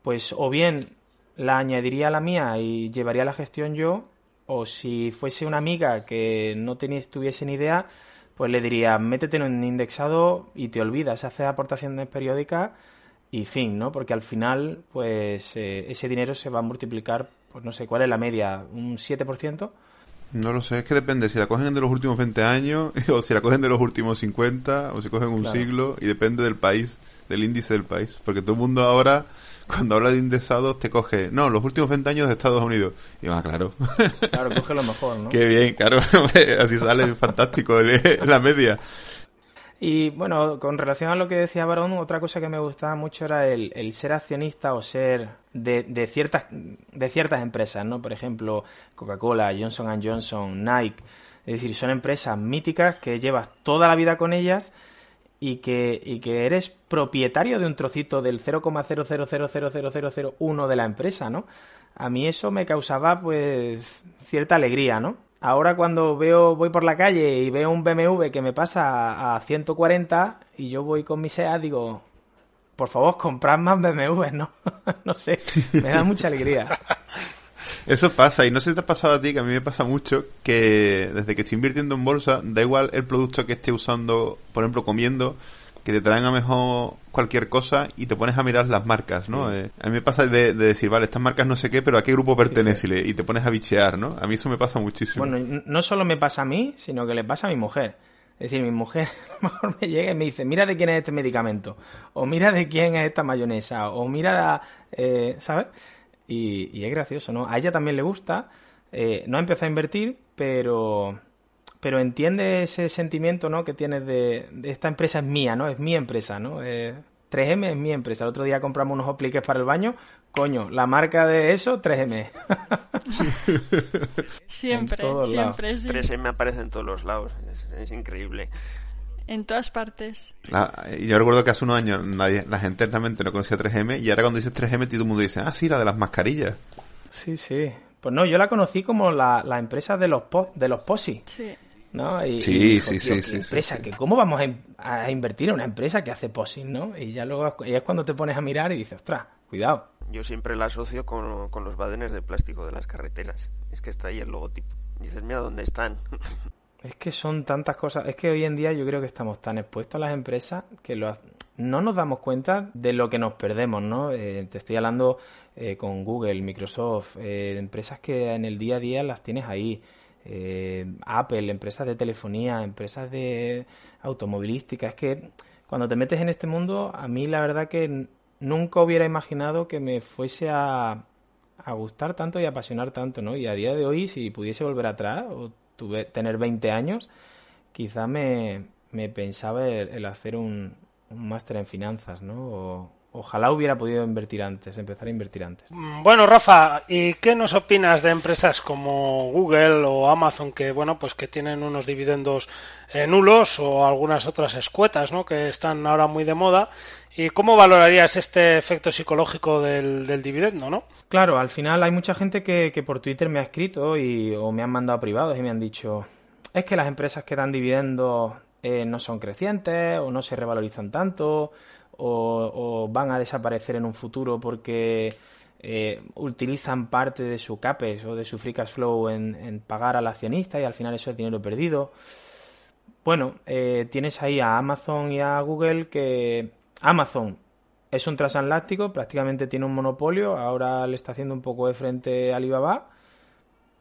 pues o bien la añadiría a la mía y llevaría la gestión yo, o si fuese una amiga que no tuviese ni idea, pues le diría, métete en un indexado y te olvidas, haces aportaciones periódicas y fin, ¿no? Porque al final, pues eh, ese dinero se va a multiplicar, pues no sé, ¿cuál es la media? ¿Un 7%? No lo sé, es que depende si la cogen de los últimos 20 años (laughs) o si la cogen de los últimos 50 o si cogen un claro. siglo y depende del país, del índice del país. Porque todo el mundo ahora, cuando habla de indexados, te coge, no, los últimos 20 años de Estados Unidos. Y va, ah, claro. Claro, coge lo mejor, ¿no? (laughs) Qué bien, claro, (laughs) así sale fantástico la media. Y bueno, con relación a lo que decía Barón, otra cosa que me gustaba mucho era el, ser accionista o ser de, de, ciertas, de ciertas empresas, ¿no? Por ejemplo, Coca-Cola, Johnson Johnson, Nike. Es decir, son empresas míticas que llevas toda la vida con ellas y que, y que eres propietario de un trocito del 0,0000001 de la empresa, ¿no? A mí eso me causaba, pues, cierta alegría, ¿no? Ahora cuando veo voy por la calle y veo un BMW que me pasa a 140 y yo voy con mi SEAT, digo, por favor, comprad más BMW, (laughs) ¿no? (laughs) no sé, me da mucha alegría. Eso pasa, y no sé te ha pasado a ti, que a mí me pasa mucho, que desde que estoy invirtiendo en bolsa, da igual el producto que esté usando, por ejemplo, comiendo, que te traen a mejor cualquier cosa y te pones a mirar las marcas, ¿no? Sí. Eh, a mí me pasa de, de, decir, vale, estas marcas no sé qué, pero a qué grupo pertenece sí, sí. y te pones a bichear, ¿no? A mí eso me pasa muchísimo. Bueno, no solo me pasa a mí, sino que le pasa a mi mujer. Es decir, mi mujer (laughs) a lo mejor me llega y me dice, mira de quién es este medicamento, o mira de quién es esta mayonesa, o mira, eh, ¿sabes? Y, y, es gracioso, ¿no? A ella también le gusta, eh, no ha empezado a invertir, pero pero entiende ese sentimiento ¿no? que tienes de, de, esta empresa es mía, ¿no? Es mi empresa, ¿no? Eh, 3M es mi empresa. El otro día compramos unos apliques para el baño. Coño, la marca de eso, 3M. (laughs) siempre, siempre. Sí. 3M aparece en todos los lados. Es, es increíble. En todas partes. La, yo recuerdo que hace unos años nadie, la gente realmente no conocía 3M y ahora cuando dices 3M todo el mundo dice, ah, sí, la de las mascarillas. Sí, sí. Pues no, yo la conocí como la, la empresa de los, po, de los POSI. Sí. ¿No? Y, sí, y dijo, sí, sí, sí, empresa, sí, que cómo vamos a, a, invertir en una empresa que hace posing, ¿no? Y ya luego es cuando te pones a mirar y dices, ostras, cuidado. Yo siempre la asocio con, con los badenes de plástico de las carreteras. Es que está ahí el logotipo. Dices, mira dónde están. (laughs) Es que son tantas cosas. Es que hoy en día yo creo que estamos tan expuestos a las empresas que lo, no nos damos cuenta de lo que nos perdemos, ¿no? Eh, te estoy hablando eh, con Google, Microsoft, eh, empresas que en el día a día las tienes ahí. Apple, empresas de telefonía, empresas de automovilística. Es que cuando te metes en este mundo, a mí la verdad que nunca hubiera imaginado que me fuese a, a gustar tanto y apasionar tanto, ¿no? Y a día de hoy, si pudiese volver atrás o tuve, tener 20 años, quizá me, pensaba el, hacer un, un máster en finanzas, ¿no? Ojalá hubiera podido invertir antes, empezar a invertir antes. Mm, bueno, Rafa, ¿y qué nos opinas de empresas como Google o Amazon que, bueno, pues que tienen unos dividendos eh, nulos o algunas otras escuetas, ¿no? Que están ahora muy de moda ¿Y cómo valorarías este efecto psicológico del, dividendo, no? Claro, al final hay mucha gente que, por Twitter me ha escrito y, o me han mandado privados y me han dicho es que las empresas que dan dividendos eh, no son crecientes o no se revalorizan tanto o, van a desaparecer en un futuro porque eh, utilizan parte de su CAPES o de su free cash flow en, pagar al accionista y al final eso es dinero perdido. Bueno, eh, tienes ahí a Amazon y a Google que Amazon es un transatlántico, prácticamente tiene un monopolio, ahora le está haciendo un poco de frente a Alibaba,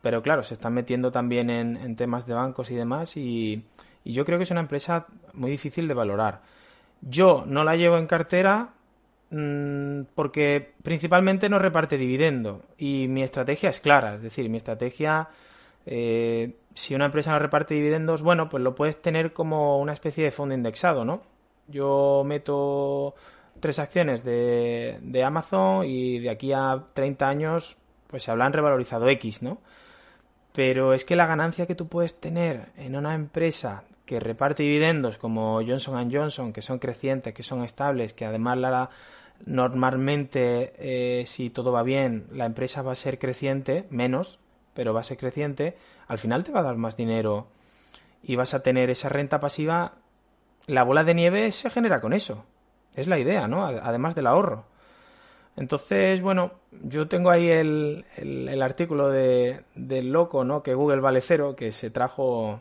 pero claro, se están metiendo también en, temas de bancos y demás y, yo creo que es una empresa muy difícil de valorar. Yo no la llevo en cartera mm, porque principalmente no reparte dividendo y mi estrategia es clara, es decir, mi estrategia, eh, si una empresa no reparte dividendos, bueno, pues lo puedes tener como una especie de fondo indexado, ¿no? Yo meto tres acciones de, de Amazon y de aquí a 30 años pues se habrán revalorizado X, ¿no? Pero es que la ganancia que tú puedes tener en una empresa que reparte dividendos como Johnson Johnson, que son crecientes, que son estables, que además la, normalmente eh, si todo va bien la empresa va a ser creciente, menos, pero va a ser creciente, al final te va a dar más dinero y vas a tener esa renta pasiva la bola de nieve se genera con eso. Es la idea, ¿no? Además del ahorro. Entonces, bueno, yo tengo ahí el, el, artículo de, del loco, ¿no? Que Google vale cero, que se trajo,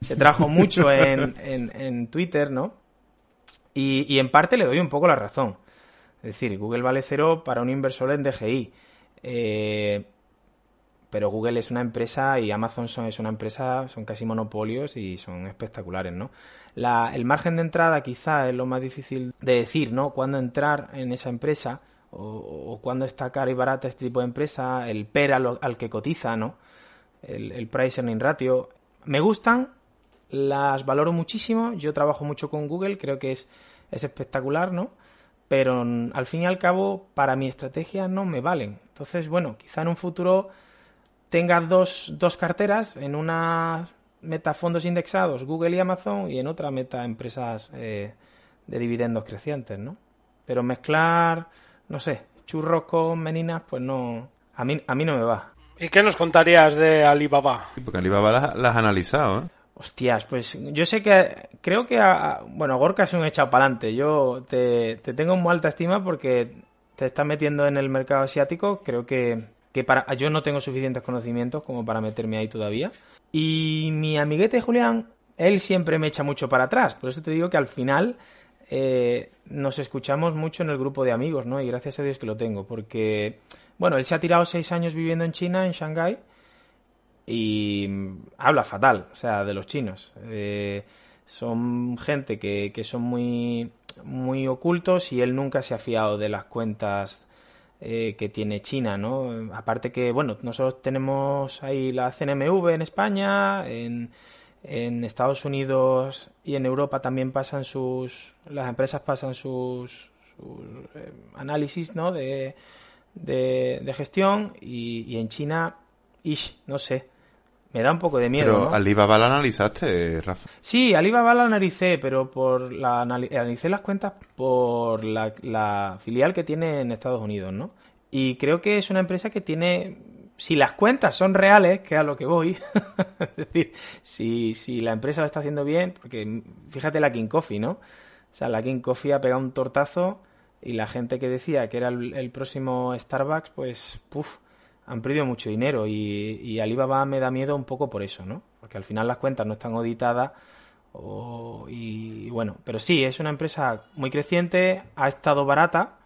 se trajo mucho en, en, Twitter, ¿no? Y, y, en parte le doy un poco la razón. Es decir, Google vale cero para un inversor en DGI. Eh, pero Google es una empresa y Amazon son, es una empresa, son casi monopolios y son espectaculares, ¿no? La, el margen de entrada quizá es lo más difícil de decir, ¿no? Cuándo entrar en esa empresa o, o cuándo está cara y barata este tipo de empresa, el PER al, que cotiza, ¿no? El, el Price Earning Ratio. Me gustan, las valoro muchísimo, yo trabajo mucho con Google, creo que es, es espectacular, ¿no? Pero al fin y al cabo, para mi estrategia no me valen. Entonces, bueno, quizá en un futuro tenga dos, dos carteras, en una meta fondos indexados, Google y Amazon, y en otra meta empresas eh, de dividendos crecientes, ¿no? Pero mezclar, no sé, churros con meninas, pues no, a mí, a mí no me va. ¿Y qué nos contarías de Alibaba? porque Alibaba las, has analizado, ¿eh? Hostias, pues yo sé que creo que a, bueno, Gorka es un echado para adelante. Yo te, te tengo muy alta estima porque te estás metiendo en el mercado asiático. Creo que que para yo no tengo suficientes conocimientos como para meterme ahí todavía. Y mi amiguete Julián, él siempre me echa mucho para atrás. Por eso te digo que al final eh, nos escuchamos mucho en el grupo de amigos, ¿no? Y gracias a Dios que lo tengo, porque, bueno, él se ha tirado seis años viviendo en China, en Shanghái, y habla fatal, o sea, de los chinos. Eh, son gente que, que son muy, muy ocultos y él nunca se ha fiado de las cuentas eh, que tiene China, ¿no? Aparte que, bueno, nosotros tenemos ahí la CNMV en España, en, en Estados Unidos y en Europa también pasan sus, las empresas pasan sus, eh, análisis, ¿no? De, de, gestión y, en China, ish, no sé, me da un poco de miedo. Pero Alibaba la analizaste, Rafa. Sí, Alibaba la analicé, pero por la analicé las cuentas por la, la, filial que tiene en Estados Unidos, ¿no? Y creo que es una empresa que tiene, si las cuentas son reales, que es a lo que voy, (laughs) es decir, si, si la empresa lo está haciendo bien, porque fíjate la King Coffee, ¿no? O sea, la King Coffee ha pegado un tortazo y la gente que decía que era el, próximo Starbucks, pues, puff, han perdido mucho dinero y, y, Alibaba me da miedo un poco por eso, ¿no? Porque al final las cuentas no están auditadas y, bueno, pero sí, es una empresa muy creciente, ha estado barata,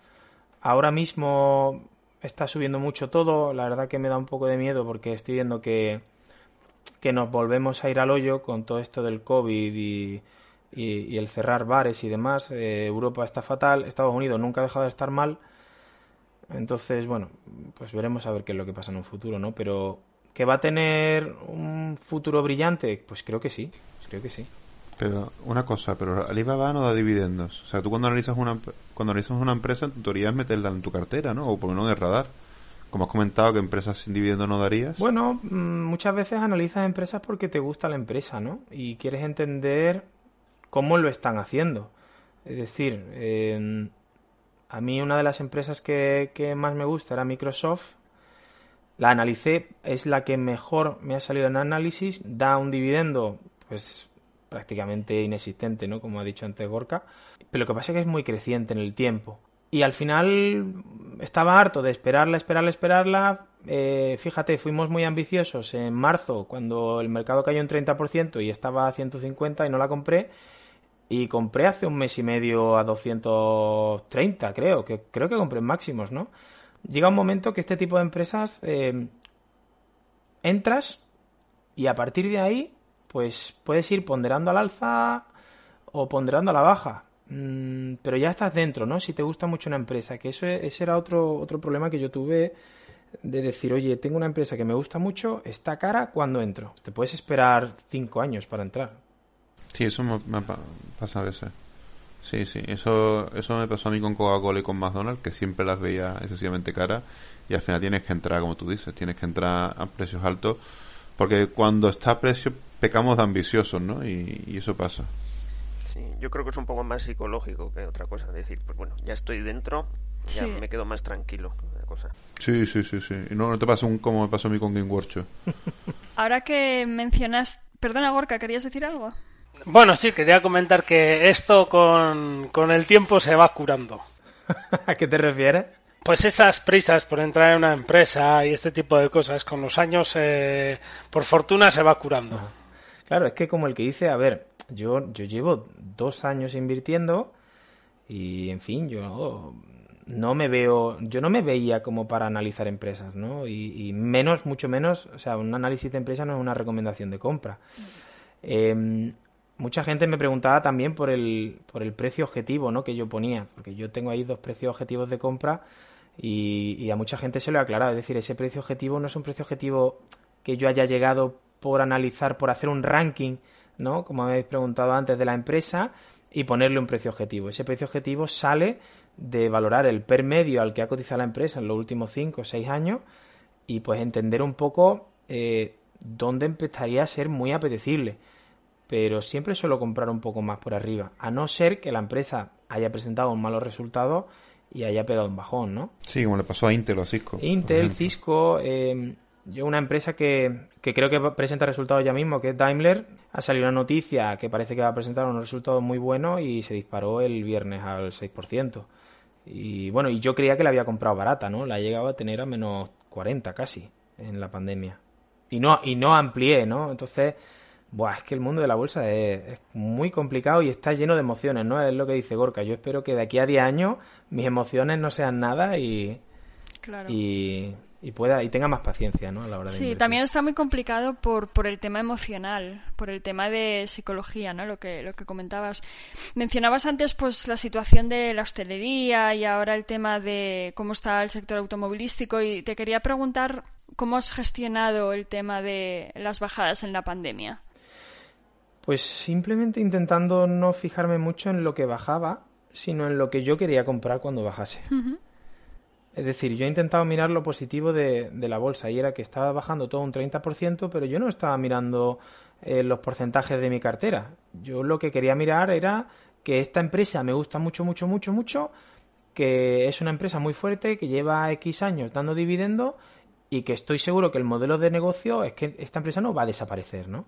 ahora mismo está subiendo mucho todo, la verdad que me da un poco de miedo porque estoy viendo que, que nos volvemos a ir al hoyo con todo esto del COVID y, y, el cerrar bares y demás. Eh, Europa está fatal, Estados Unidos nunca ha dejado de estar mal. Entonces, bueno, pues veremos a ver qué es lo que pasa en un futuro, ¿no? Pero que va a tener un futuro brillante, pues creo que sí, creo que sí. Pero una cosa, pero Alibaba no da dividendos. O sea, tú cuando analizas una cuando analizas una empresa, tu teoría es meterla en tu cartera, ¿no? O por lo menos en el radar. Como has comentado que empresas sin dividendo no darías. Bueno, mm, muchas veces analizas empresas porque te gusta la empresa, ¿no? Y quieres entender cómo lo están haciendo. Es decir, a mí una de las empresas que, más me gusta era Microsoft. La analicé, es la que mejor me ha salido en análisis, da un dividendo, pues prácticamente inexistente, ¿no? Como ha dicho antes Gorka. Pero lo que pasa es que es muy creciente en el tiempo. Y al final estaba harto de esperarla, esperarla, esperarla. Eh, fíjate, fuimos muy ambiciosos en marzo, cuando el mercado cayó un 30% y estaba a 150 y no la compré y compré hace un mes y medio a 230, creo, que creo que compré en máximos, ¿no? Llega un momento que este tipo de empresas eh, entras y a partir de ahí, pues puedes ir ponderando al alza o ponderando a la baja. Mm, pero ya estás dentro, ¿no? Si te gusta mucho una empresa, que eso ese era otro, otro problema que yo tuve de decir, oye, tengo una empresa que me gusta mucho, está cara, cuando entro? Te puedes esperar cinco años para entrar. Sí, eso me, pasa a veces. Sí, sí, eso, eso me pasó a mí con Coca-Cola y con McDonald's, que siempre las veía excesivamente caras y al final tienes que entrar, como tú dices, tienes que entrar a precios altos, porque cuando está a precio pecamos de ambiciosos, ¿no? Y, eso pasa. Sí, yo creo que es un poco más psicológico que otra cosa, decir, pues bueno, ya estoy dentro, ya me quedo más tranquilo. cosa. Sí, sí, sí, sí. Y no, no te pasa un, como me pasó a mí con Game Workshop. (laughs) Ahora que mencionas... Perdona, Gorka, ¿querías decir algo? Bueno, sí, quería comentar que esto con, el tiempo se va curando. (laughs) ¿A qué te refieres? Pues esas prisas por entrar en una empresa y este tipo de cosas con los años, eh, por fortuna, se va curando. Claro, es que como el que dice, a ver, yo, yo llevo dos años invirtiendo y, en fin, yo no me veo, yo no me veía como para analizar empresas, ¿no? Y, menos, mucho menos, o sea, un análisis de empresa no es una recomendación de compra. Eh, mucha gente me preguntaba también por el, por el precio objetivo ¿no? que yo ponía, porque yo tengo ahí dos precios objetivos de compra y, a mucha gente se lo he aclarado. Es decir, ese precio objetivo no es un precio objetivo que yo haya llegado por analizar, por hacer un ranking, ¿no? Como habéis preguntado antes, de la empresa y ponerle un precio objetivo. Ese precio objetivo sale de valorar el per medio al que ha cotizado la empresa en los últimos 5 o 6 años y pues entender un poco eh, dónde empezaría a ser muy apetecible pero siempre suelo comprar un poco más por arriba, a no ser que la empresa haya presentado un malo resultado y haya pegado un bajón, ¿no? Sí, como le pasó a Intel o a Cisco. Intel, Cisco, eh, yo una empresa que, que, creo que presenta resultados ya mismo, que es Daimler, ha salido una noticia que parece que va a presentar unos resultados muy buenos y se disparó el viernes al 6%. Y bueno, y yo creía que la había comprado barata, ¿no? La llegado a tener a menos 40 casi en la pandemia. Y no, y no amplié, ¿no? Entonces Buah, es que el mundo de la bolsa es, muy complicado y está lleno de emociones, ¿no? Es lo que dice Gorka. Yo espero que de aquí a 10 años mis emociones no sean nada y, y, pueda y tenga más paciencia, ¿no? A la hora de Sí, también está muy complicado por, por el tema emocional, por el tema de psicología, ¿no? Lo que, lo que comentabas. Mencionabas antes, pues, la situación de la hostelería y ahora el tema de cómo está el sector automovilístico y te quería preguntar cómo has gestionado el tema de las bajadas en la pandemia. Pues simplemente intentando no fijarme mucho en lo que bajaba, sino en lo que yo quería comprar cuando bajase. Es decir, yo he intentado mirar lo positivo de, la bolsa y era que estaba bajando todo un 30%, pero yo no estaba mirando eh, los porcentajes de mi cartera. Yo lo que quería mirar era que esta empresa me gusta mucho, mucho, mucho, mucho, que es una empresa muy fuerte, que lleva X años dando dividendo y que estoy seguro que el modelo de negocio es que esta empresa no va a desaparecer, ¿no?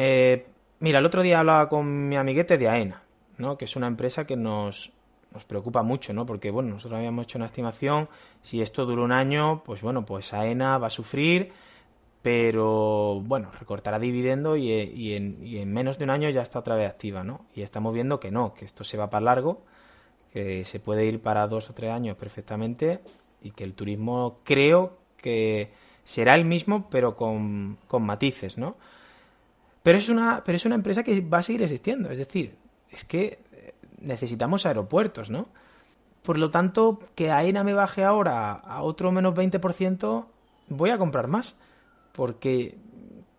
Eh, mira, el otro día hablaba con mi amiguete de AENA, ¿no? que es una empresa que nos, nos preocupa mucho, ¿no? Porque, bueno, nosotros habíamos hecho una estimación, si esto dura un año, pues bueno, pues AENA va a sufrir, pero bueno, recortará dividendo y, y, en, y, en, menos de un año ya está otra vez activa, ¿no? Y estamos viendo que no, que esto se va para largo, que se puede ir para dos o tres años perfectamente y que el turismo creo que será el mismo pero con, con matices, ¿no? Pero es, una, pero es una empresa que va a seguir existiendo, es decir, es que necesitamos aeropuertos, ¿no? Por lo tanto, que AENA me baje ahora a otro menos 20%, voy a comprar más, porque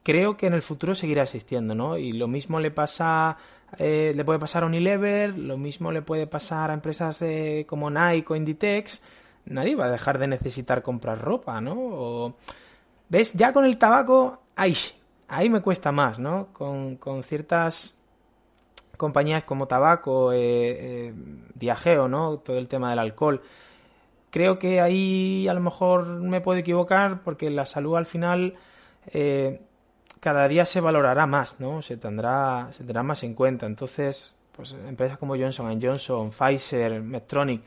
creo que en el futuro seguirá existiendo, ¿no? Y lo mismo le pasa, eh, le puede pasar a Unilever, lo mismo le puede pasar a empresas eh, como Nike o Inditex. Nadie va a dejar de necesitar comprar ropa, ¿no? O, ¿Ves? Ya con el tabaco, ahí, ahí me cuesta más, ¿no? Con, con ciertas compañías como tabaco, eh, eh, ¿no? Todo el tema del alcohol. Creo que ahí a lo mejor me puedo equivocar porque la salud al final eh, cada día se valorará más, ¿no? Se tendrá, se tendrá más en cuenta. Entonces, pues empresas como Johnson Johnson, Pfizer, Medtronic,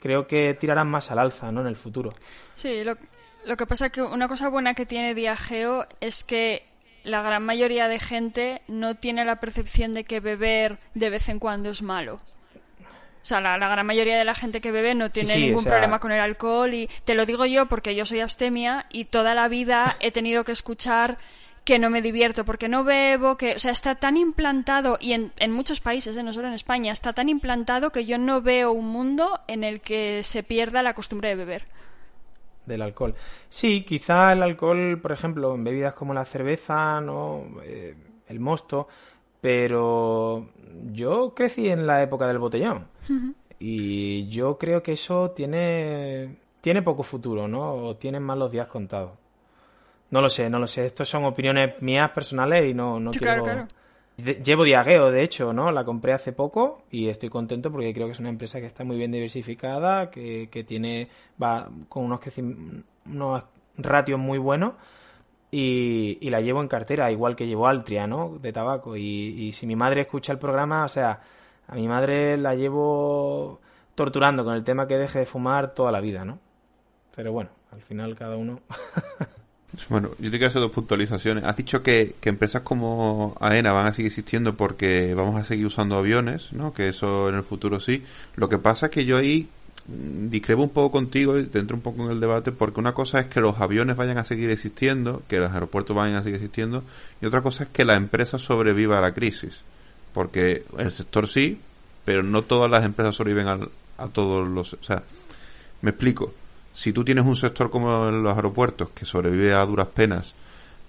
creo que tirarán más al alza, ¿no? En el futuro. Sí, lo, lo que pasa es que una cosa buena que tiene Diageo es que la gran mayoría de gente no tiene la percepción de que beber de vez en cuando es malo. O sea, la, la gran mayoría de la gente que bebe no tiene Sí, sí, ningún o sea- problema con el alcohol y te lo digo yo porque yo soy abstemia y toda la vida he (laughs) tenido que escuchar que no me divierto porque no bebo, que, o sea, está tan implantado y en, en muchos países, ¿eh? no solo en España, está tan implantado que yo no veo un mundo en el que se pierda la costumbre de beber. Del alcohol. Sí, quizá el alcohol, por ejemplo, en bebidas como la cerveza, ¿no? Eh, el mosto, pero yo crecí en la época del botellón y yo creo que eso tiene tiene poco futuro, ¿no? O tienen más los días contados. No lo sé, no lo sé. Estos son opiniones mías personales y no, no Sí, quiero... claro, claro. Llevo Diageo, de hecho, ¿no? La compré hace poco y estoy contento porque creo que es una empresa que está muy bien diversificada, que, que tiene va con unos, unos ratios muy buenos y, la llevo en cartera, igual que llevo Altria, ¿no? De tabaco. Y si mi madre escucha el programa, o sea, a mi madre la llevo torturando con el tema que deje de fumar toda la vida, ¿no? Pero bueno, al final cada uno... (laughs) Bueno, yo te quiero hacer dos puntualizaciones. Has dicho que, que empresas como AENA van a seguir existiendo porque vamos a seguir usando aviones, ¿no? Que eso en el futuro sí. Lo que pasa es que yo ahí mm, discrepo un poco contigo y te entro un poco en el debate porque una cosa es que los aviones vayan a seguir existiendo, que los aeropuertos vayan a seguir existiendo y otra cosa es que la empresa sobreviva a la crisis. Porque el sector sí, pero no todas las empresas sobreviven a todos los... O sea, me explico. Si tú tienes un sector como los aeropuertos que sobrevive a duras penas,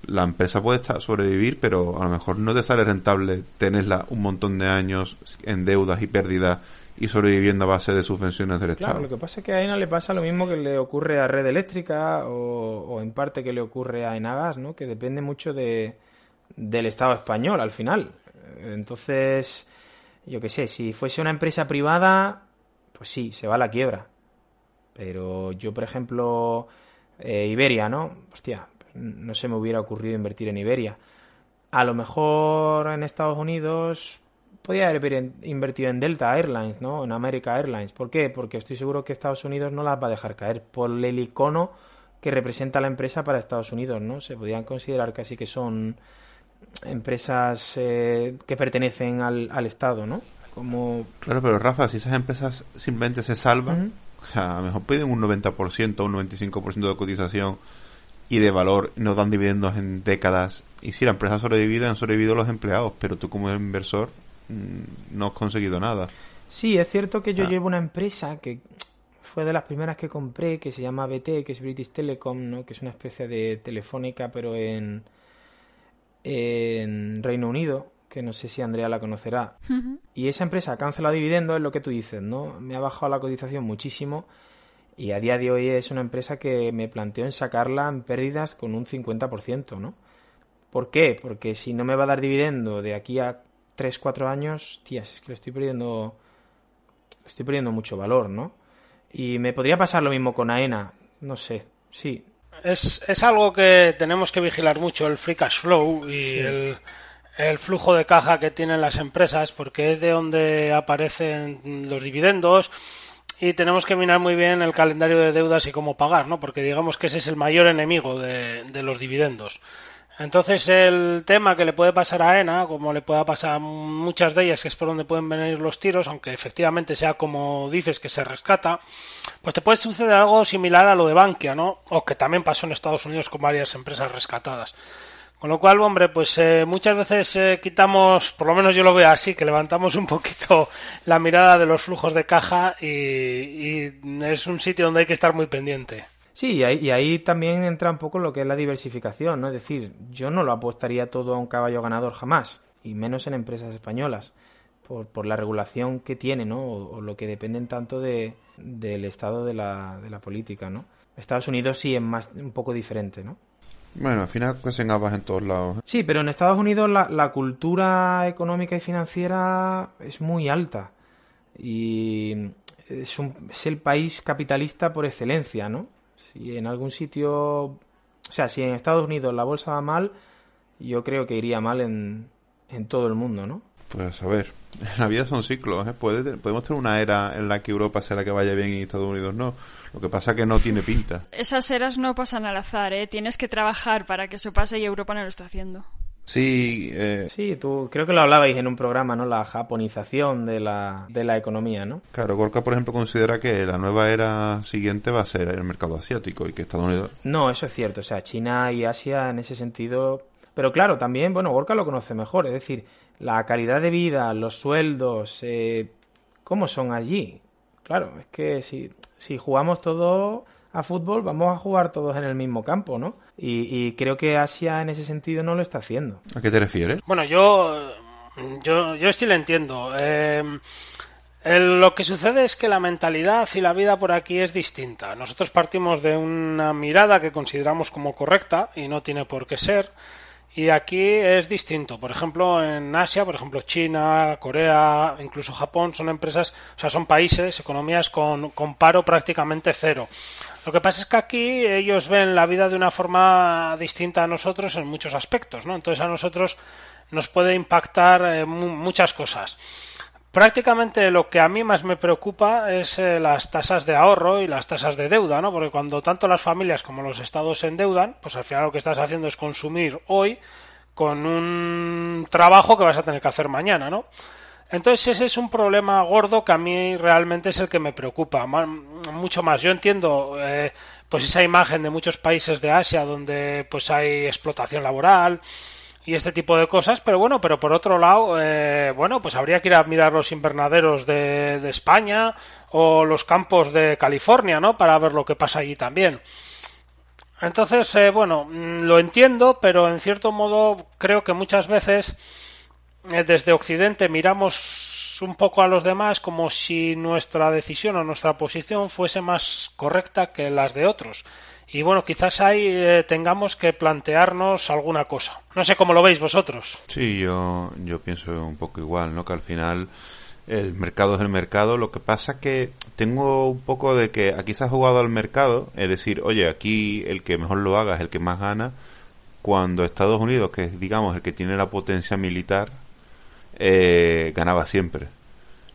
la empresa puede estar, sobrevivir, pero a lo mejor no te sale rentable tenerla un montón de años en deudas y pérdidas y sobreviviendo a base de subvenciones del Claro, Estado. lo que pasa es que a ENA le pasa lo mismo que le ocurre a Red Eléctrica o, o en parte que le ocurre a Enagas, ¿no? Que depende mucho de, del Estado español al final. Entonces, yo qué sé, si fuese una empresa privada, pues sí, se va a la quiebra. Pero yo, por ejemplo, eh, Iberia, ¿no? Hostia, no se me hubiera ocurrido invertir en Iberia. A lo mejor en Estados Unidos podría haber invertido en Delta Airlines, ¿no? En America Airlines. ¿Por qué? Porque estoy seguro que Estados Unidos no las va a dejar caer por el icono que representa la empresa para Estados Unidos, ¿no? Se podrían considerar casi que son empresas eh, que pertenecen al, al Estado, ¿no? Como... Claro, pero Rafa, si esas empresas simplemente se salvan. O sea, a lo mejor piden un 90%, un 95% de cotización y de valor nos dan dividendos en décadas. Y si la empresa ha sobrevivido, han sobrevivido los empleados, pero tú como inversor mm, no has conseguido nada. Sí, es cierto que yo Ah. llevo una empresa que fue de las primeras que compré, que se llama BT, que es British Telecom, ¿no? Que es una especie de telefónica, pero en, en Reino Unido, que no sé si Andrea la conocerá. Y esa empresa ha cancelado dividendos, es lo que tú dices, ¿no? Me ha bajado la cotización muchísimo y a día de hoy es una empresa que me planteo en sacarla en pérdidas con un 50%, ¿no? ¿Por qué? Porque si no me va a dar dividendo de aquí a 3, 4 años, tías, es que le estoy perdiendo le estoy perdiendo mucho valor, ¿no? Y me podría pasar lo mismo con AENA, no sé, sí. Es, es algo que tenemos que vigilar mucho, el free cash flow y el, el flujo de caja que tienen las empresas, porque es de donde aparecen los dividendos y tenemos que mirar muy bien el calendario de deudas y cómo pagar, ¿no? Porque digamos que ese es el mayor enemigo de, de los dividendos. Entonces el tema que le puede pasar a ENA, como le pueda pasar a muchas de ellas, que es por donde pueden venir los tiros, aunque efectivamente sea como dices que se rescata, pues te puede suceder algo similar a lo de Bankia, ¿no? O que también pasó en Estados Unidos con varias empresas rescatadas. Con lo cual, hombre, pues eh, muchas veces eh, quitamos, por lo menos yo lo veo así, que levantamos un poquito (laughs) la mirada de los flujos de caja y, es un sitio donde hay que estar muy pendiente. Sí, y ahí, y ahí, también entra un poco lo que es la diversificación, ¿no? Es decir, yo no lo apostaría todo a un caballo ganador jamás, y menos en empresas españolas, por, la regulación que tiene, ¿no? O, o lo que dependen tanto de, del estado de la, de la política, ¿no? Estados Unidos sí es más, un poco diferente, ¿no? Bueno, al final pues en gafas en todos lados. ¿eh? Sí, pero en Estados Unidos la, la cultura económica y financiera es muy alta. Y es, un, es el país capitalista por excelencia, ¿no? Si en algún sitio, o sea, si en Estados Unidos la bolsa va mal, yo creo que iría mal en, en todo el mundo, ¿no? Pues a ver, (laughs) la vida son ciclos, ¿eh? Puede, podemos tener una era en la que Europa sea la que vaya bien y Estados Unidos no. Lo que pasa es que no tiene pinta. Esas eras no pasan al azar, ¿eh? Tienes que trabajar para que eso pase y Europa no lo está haciendo. Sí, eh... sí, tú creo que lo hablabais en un programa, ¿no? La japonización de la, de la economía, ¿no? Claro, Gorka, por ejemplo, considera que la nueva era siguiente va a ser el mercado asiático y que Estados Unidos... No, eso es cierto, o sea, China y Asia en ese sentido... Pero claro, también, bueno, Gorka lo conoce mejor, es decir, la calidad de vida, los sueldos, eh, ¿cómo son allí? Claro, es que si, si jugamos todos a fútbol, vamos a jugar todos en el mismo campo, ¿no? Y, y, creo que Asia en ese sentido no lo está haciendo. ¿A qué te refieres? Bueno, yo, yo, yo sí lo entiendo. Eh, el, lo que sucede es que la mentalidad y la vida por aquí es distinta. Nosotros partimos de una mirada que consideramos como correcta y no tiene por qué ser. Y aquí es distinto. Por ejemplo, en Asia, por ejemplo, China, Corea, incluso Japón, son empresas, o sea, son países, economías con, con, paro prácticamente cero. Lo que pasa es que aquí ellos ven la vida de una forma distinta a nosotros en muchos aspectos, ¿no? Entonces a nosotros nos puede impactar eh, muchas cosas. Prácticamente lo que a mí más me preocupa es eh, las tasas de ahorro y las tasas de deuda, ¿no? Porque cuando tanto las familias como los estados se endeudan, pues al final lo que estás haciendo es consumir hoy con un trabajo que vas a tener que hacer mañana, ¿no? Entonces ese es un problema gordo que a mí realmente es el que me preocupa mucho más. Yo entiendo eh, pues esa imagen de muchos países de Asia donde pues hay explotación laboral, y este tipo de cosas, pero bueno, pero por otro lado, eh, bueno, pues habría que ir a mirar los invernaderos de, España o los campos de California, ¿no? Para ver lo que pasa allí también. Entonces, eh, bueno, lo entiendo, pero en cierto modo creo que muchas veces eh, desde Occidente miramos un poco a los demás como si nuestra decisión o nuestra posición fuese más correcta que las de otros y bueno, quizás ahí eh, tengamos que plantearnos alguna cosa. No sé cómo lo veis vosotros. Sí, yo, yo pienso un poco igual, ¿no? Que al final el mercado es el mercado. Lo que pasa que tengo un poco de que aquí se ha jugado al mercado, es decir, oye, aquí el que mejor lo haga es el que más gana, cuando Estados Unidos, que es digamos el que tiene la potencia militar, eh, ganaba siempre.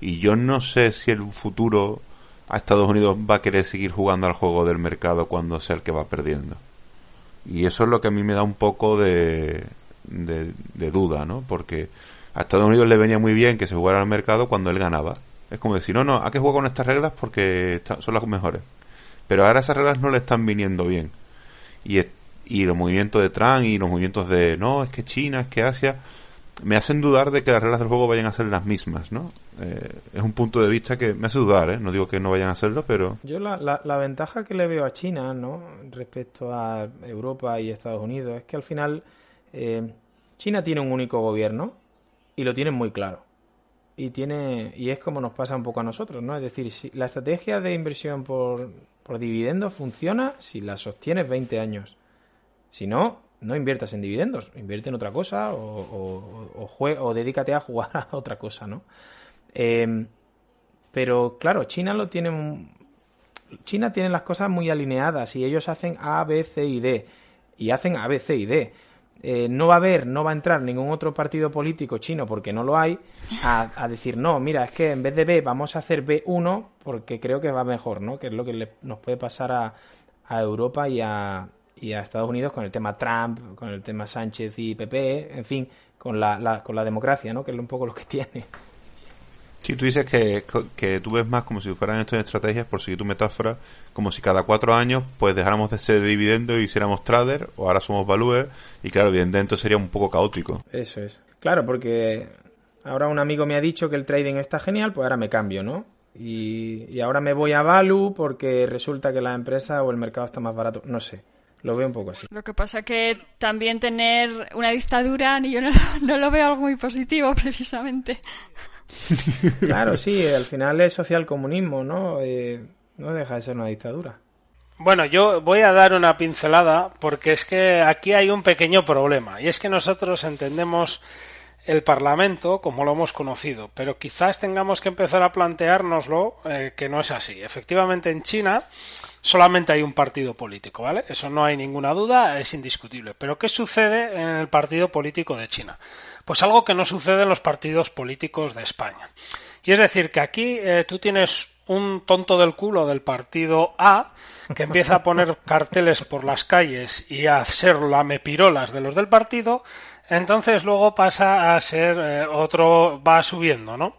Y yo no sé si el futuro a Estados Unidos va a querer seguir jugando al juego del mercado cuando sea el que va perdiendo. Y eso es lo que a mí me da un poco de, de, duda, ¿no? Porque a Estados Unidos le venía muy bien que se jugara al mercado cuando él ganaba. Es como decir, no, no, hay que jugar con estas reglas porque son las mejores. Pero ahora esas reglas no le están viniendo bien. Y, y los movimientos de Trump y los movimientos de, no, es que China, es que Asia, me hacen dudar de que las reglas del juego vayan a ser las mismas, ¿no? Eh, es un punto de vista que me hace dudar, ¿eh? No digo que no vayan a hacerlo, pero... Yo la, la, la, ventaja que le veo a China, ¿no? Respecto a Europa y Estados Unidos, es que al final eh, China tiene un único gobierno y lo tienen muy claro. Y, tiene, y es como nos pasa un poco a nosotros, ¿no? Es decir, si la estrategia de inversión por, por dividendos funciona si la sostienes 20 años. Si no, no inviertas en dividendos, invierte en otra cosa o, o, o, dedícate a jugar (laughs) a otra cosa, ¿no? Eh, pero claro, China lo tiene. China tiene las cosas muy alineadas y ellos hacen A, B, C y D. Y hacen A, B, C y D. eh, no va a haber, no va a entrar ningún otro partido político chino porque no lo hay, a, decir, no, mira, es que en vez de B vamos a hacer B1 porque creo que va mejor, ¿no? Que es lo que nos puede pasar a, a Europa y a, y a Estados Unidos con el tema Trump, con el tema Sánchez y PP, en fin, con la, con la democracia, ¿no? Que es un poco lo que (laughs) tiene. Sí, tú dices que, que tú ves más como si fueran estas estrategias, por seguir tu metáfora, como si cada cuatro años pues dejáramos de ser dividendo y hiciéramos trader, o ahora somos value, y claro, evidentemente sería un poco caótico. Eso es. Claro, porque ahora un amigo me ha dicho que el trading está genial, pues ahora me cambio, ¿no? Y, y ahora me voy a Value porque resulta que la empresa o el mercado está más barato, no sé. Lo veo un poco así. Lo que pasa que también tener una dictadura, yo no, (laughs) no lo veo algo muy positivo, (laughs) precisamente. Claro, sí, al final es socialcomunismo, ¿no? Eh, no deja de ser una dictadura. Bueno, yo voy a dar una pincelada porque es que aquí hay un pequeño problema y es que nosotros entendemos el Parlamento como lo hemos conocido, pero quizás tengamos que empezar a planteárnoslo eh, que no es así. Efectivamente, en China solamente hay un partido político, ¿vale? Eso no hay ninguna duda, es indiscutible. Pero ¿qué sucede en el partido político de China? Pues algo que no sucede en los partidos políticos de España. Y es decir, que aquí eh, tú tienes un tonto del culo del partido A que empieza a poner (laughs) carteles por las calles y a ser lamepirolas de los del partido, entonces luego pasa a ser eh, otro, va subiendo, ¿no?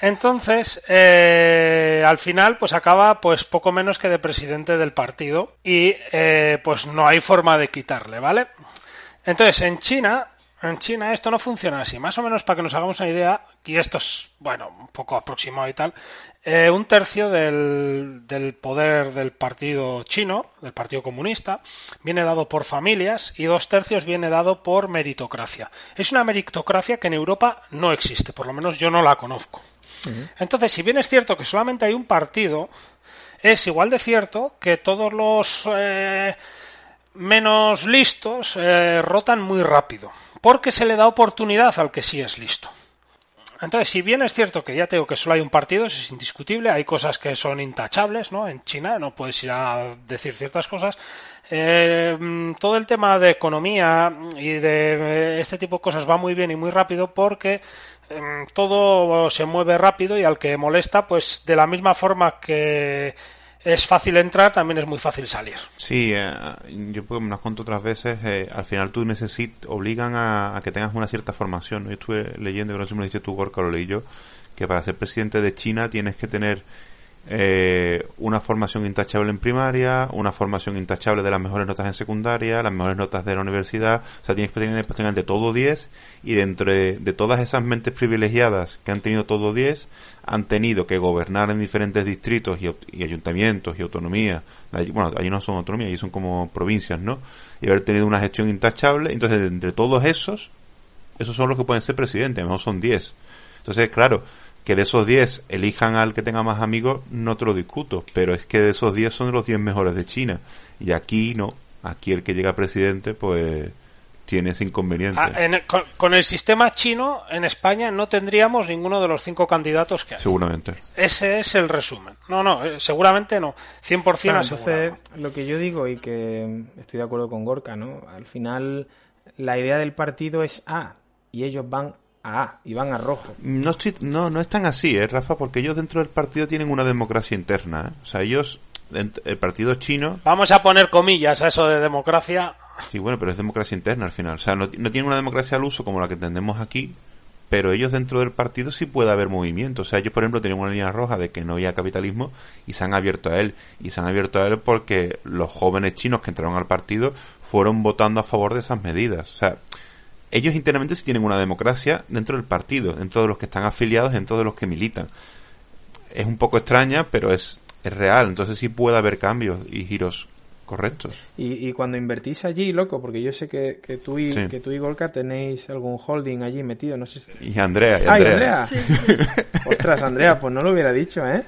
Entonces, eh, al final, pues acaba pues poco menos que de presidente del partido y pues no hay forma de quitarle, ¿vale? Entonces, en China en China esto no funciona así. Más o menos para que nos hagamos una idea, y esto es, bueno, un poco aproximado y tal, eh, un tercio del, del, poder del partido chino, del partido comunista, viene dado por familias y dos tercios viene dado por meritocracia. Es una meritocracia que en Europa no existe, por lo menos yo no la conozco. Entonces, si bien es cierto que solamente hay un partido, es igual de cierto que todos los... Eh, menos listos eh, rotan muy rápido, porque se le da oportunidad al que sí es listo. Entonces, si bien es cierto que ya tengo que solo hay un partido, eso es indiscutible, hay cosas que son intachables, ¿no? En China no puedes ir a decir ciertas cosas. Eh, todo el tema de economía y de este tipo de cosas va muy bien y muy rápido porque em, todo se mueve rápido y al que molesta, pues de la misma forma que es fácil entrar, también es muy fácil salir. Sí, eh, yo me lo conto otras veces, eh, al final tú necesitas, obligan a, que tengas una cierta formación. Yo estuve leyendo, que no sé me lo dices tú, Gorka, lo leí yo, que para ser presidente de China tienes que tener eh, una formación intachable en primaria, una formación intachable de las mejores notas en secundaria, las mejores notas de la universidad, o sea, tienes que tener prácticamente todo 10 y dentro de, todas esas mentes privilegiadas que han tenido todo 10, han tenido que gobernar en diferentes distritos y, ayuntamientos y autonomías, bueno, allí no son autonomías, allí son como provincias, ¿no? Y haber tenido una gestión intachable, entonces entre todos esos, esos son los que pueden ser presidentes, a lo mejor son 10. Entonces, claro, que de esos 10 elijan al que tenga más amigos, no te lo discuto, pero es que de esos 10 son los 10 mejores de China. Y aquí no, aquí el que llega presidente, pues tiene ese inconveniente. Ah, con, el sistema chino, en España no tendríamos ninguno de los cinco candidatos que hay. Seguramente. Ese es el resumen. No, no, eh, seguramente no. 100% claro, entonces, lo que yo digo y que estoy de acuerdo con Gorka, ¿no? Al final, la idea del partido es A y ellos van Ah, y van a rojo. No, estoy, no, no es tan así, ¿eh, Rafa? Porque ellos dentro del partido tienen una democracia interna. ¿eh? O sea, ellos, el partido chino... Vamos a poner comillas a eso de democracia. Sí, bueno, pero es democracia interna al final. O sea, no, no tienen una democracia al uso como la que entendemos aquí, pero ellos dentro del partido sí puede haber movimiento. O sea, ellos, por ejemplo, tienen una línea roja de que no había capitalismo y se han abierto a él. Y se han abierto a él porque los jóvenes chinos que entraron al partido fueron votando a favor de esas medidas. O sea, ellos internamente sí tienen una democracia dentro del partido, dentro de los que están afiliados, dentro de los que militan. Es un poco extraña, pero es, es real, entonces sí puede haber cambios y giros correctos. Y, y cuando invertís allí, loco, porque yo sé que, que tú y que tú y Golka tenéis algún holding allí metido, no sé si... Y Andrea, y Andrea. (laughs) Ostras, Andrea, pues no lo hubiera dicho, ¿eh?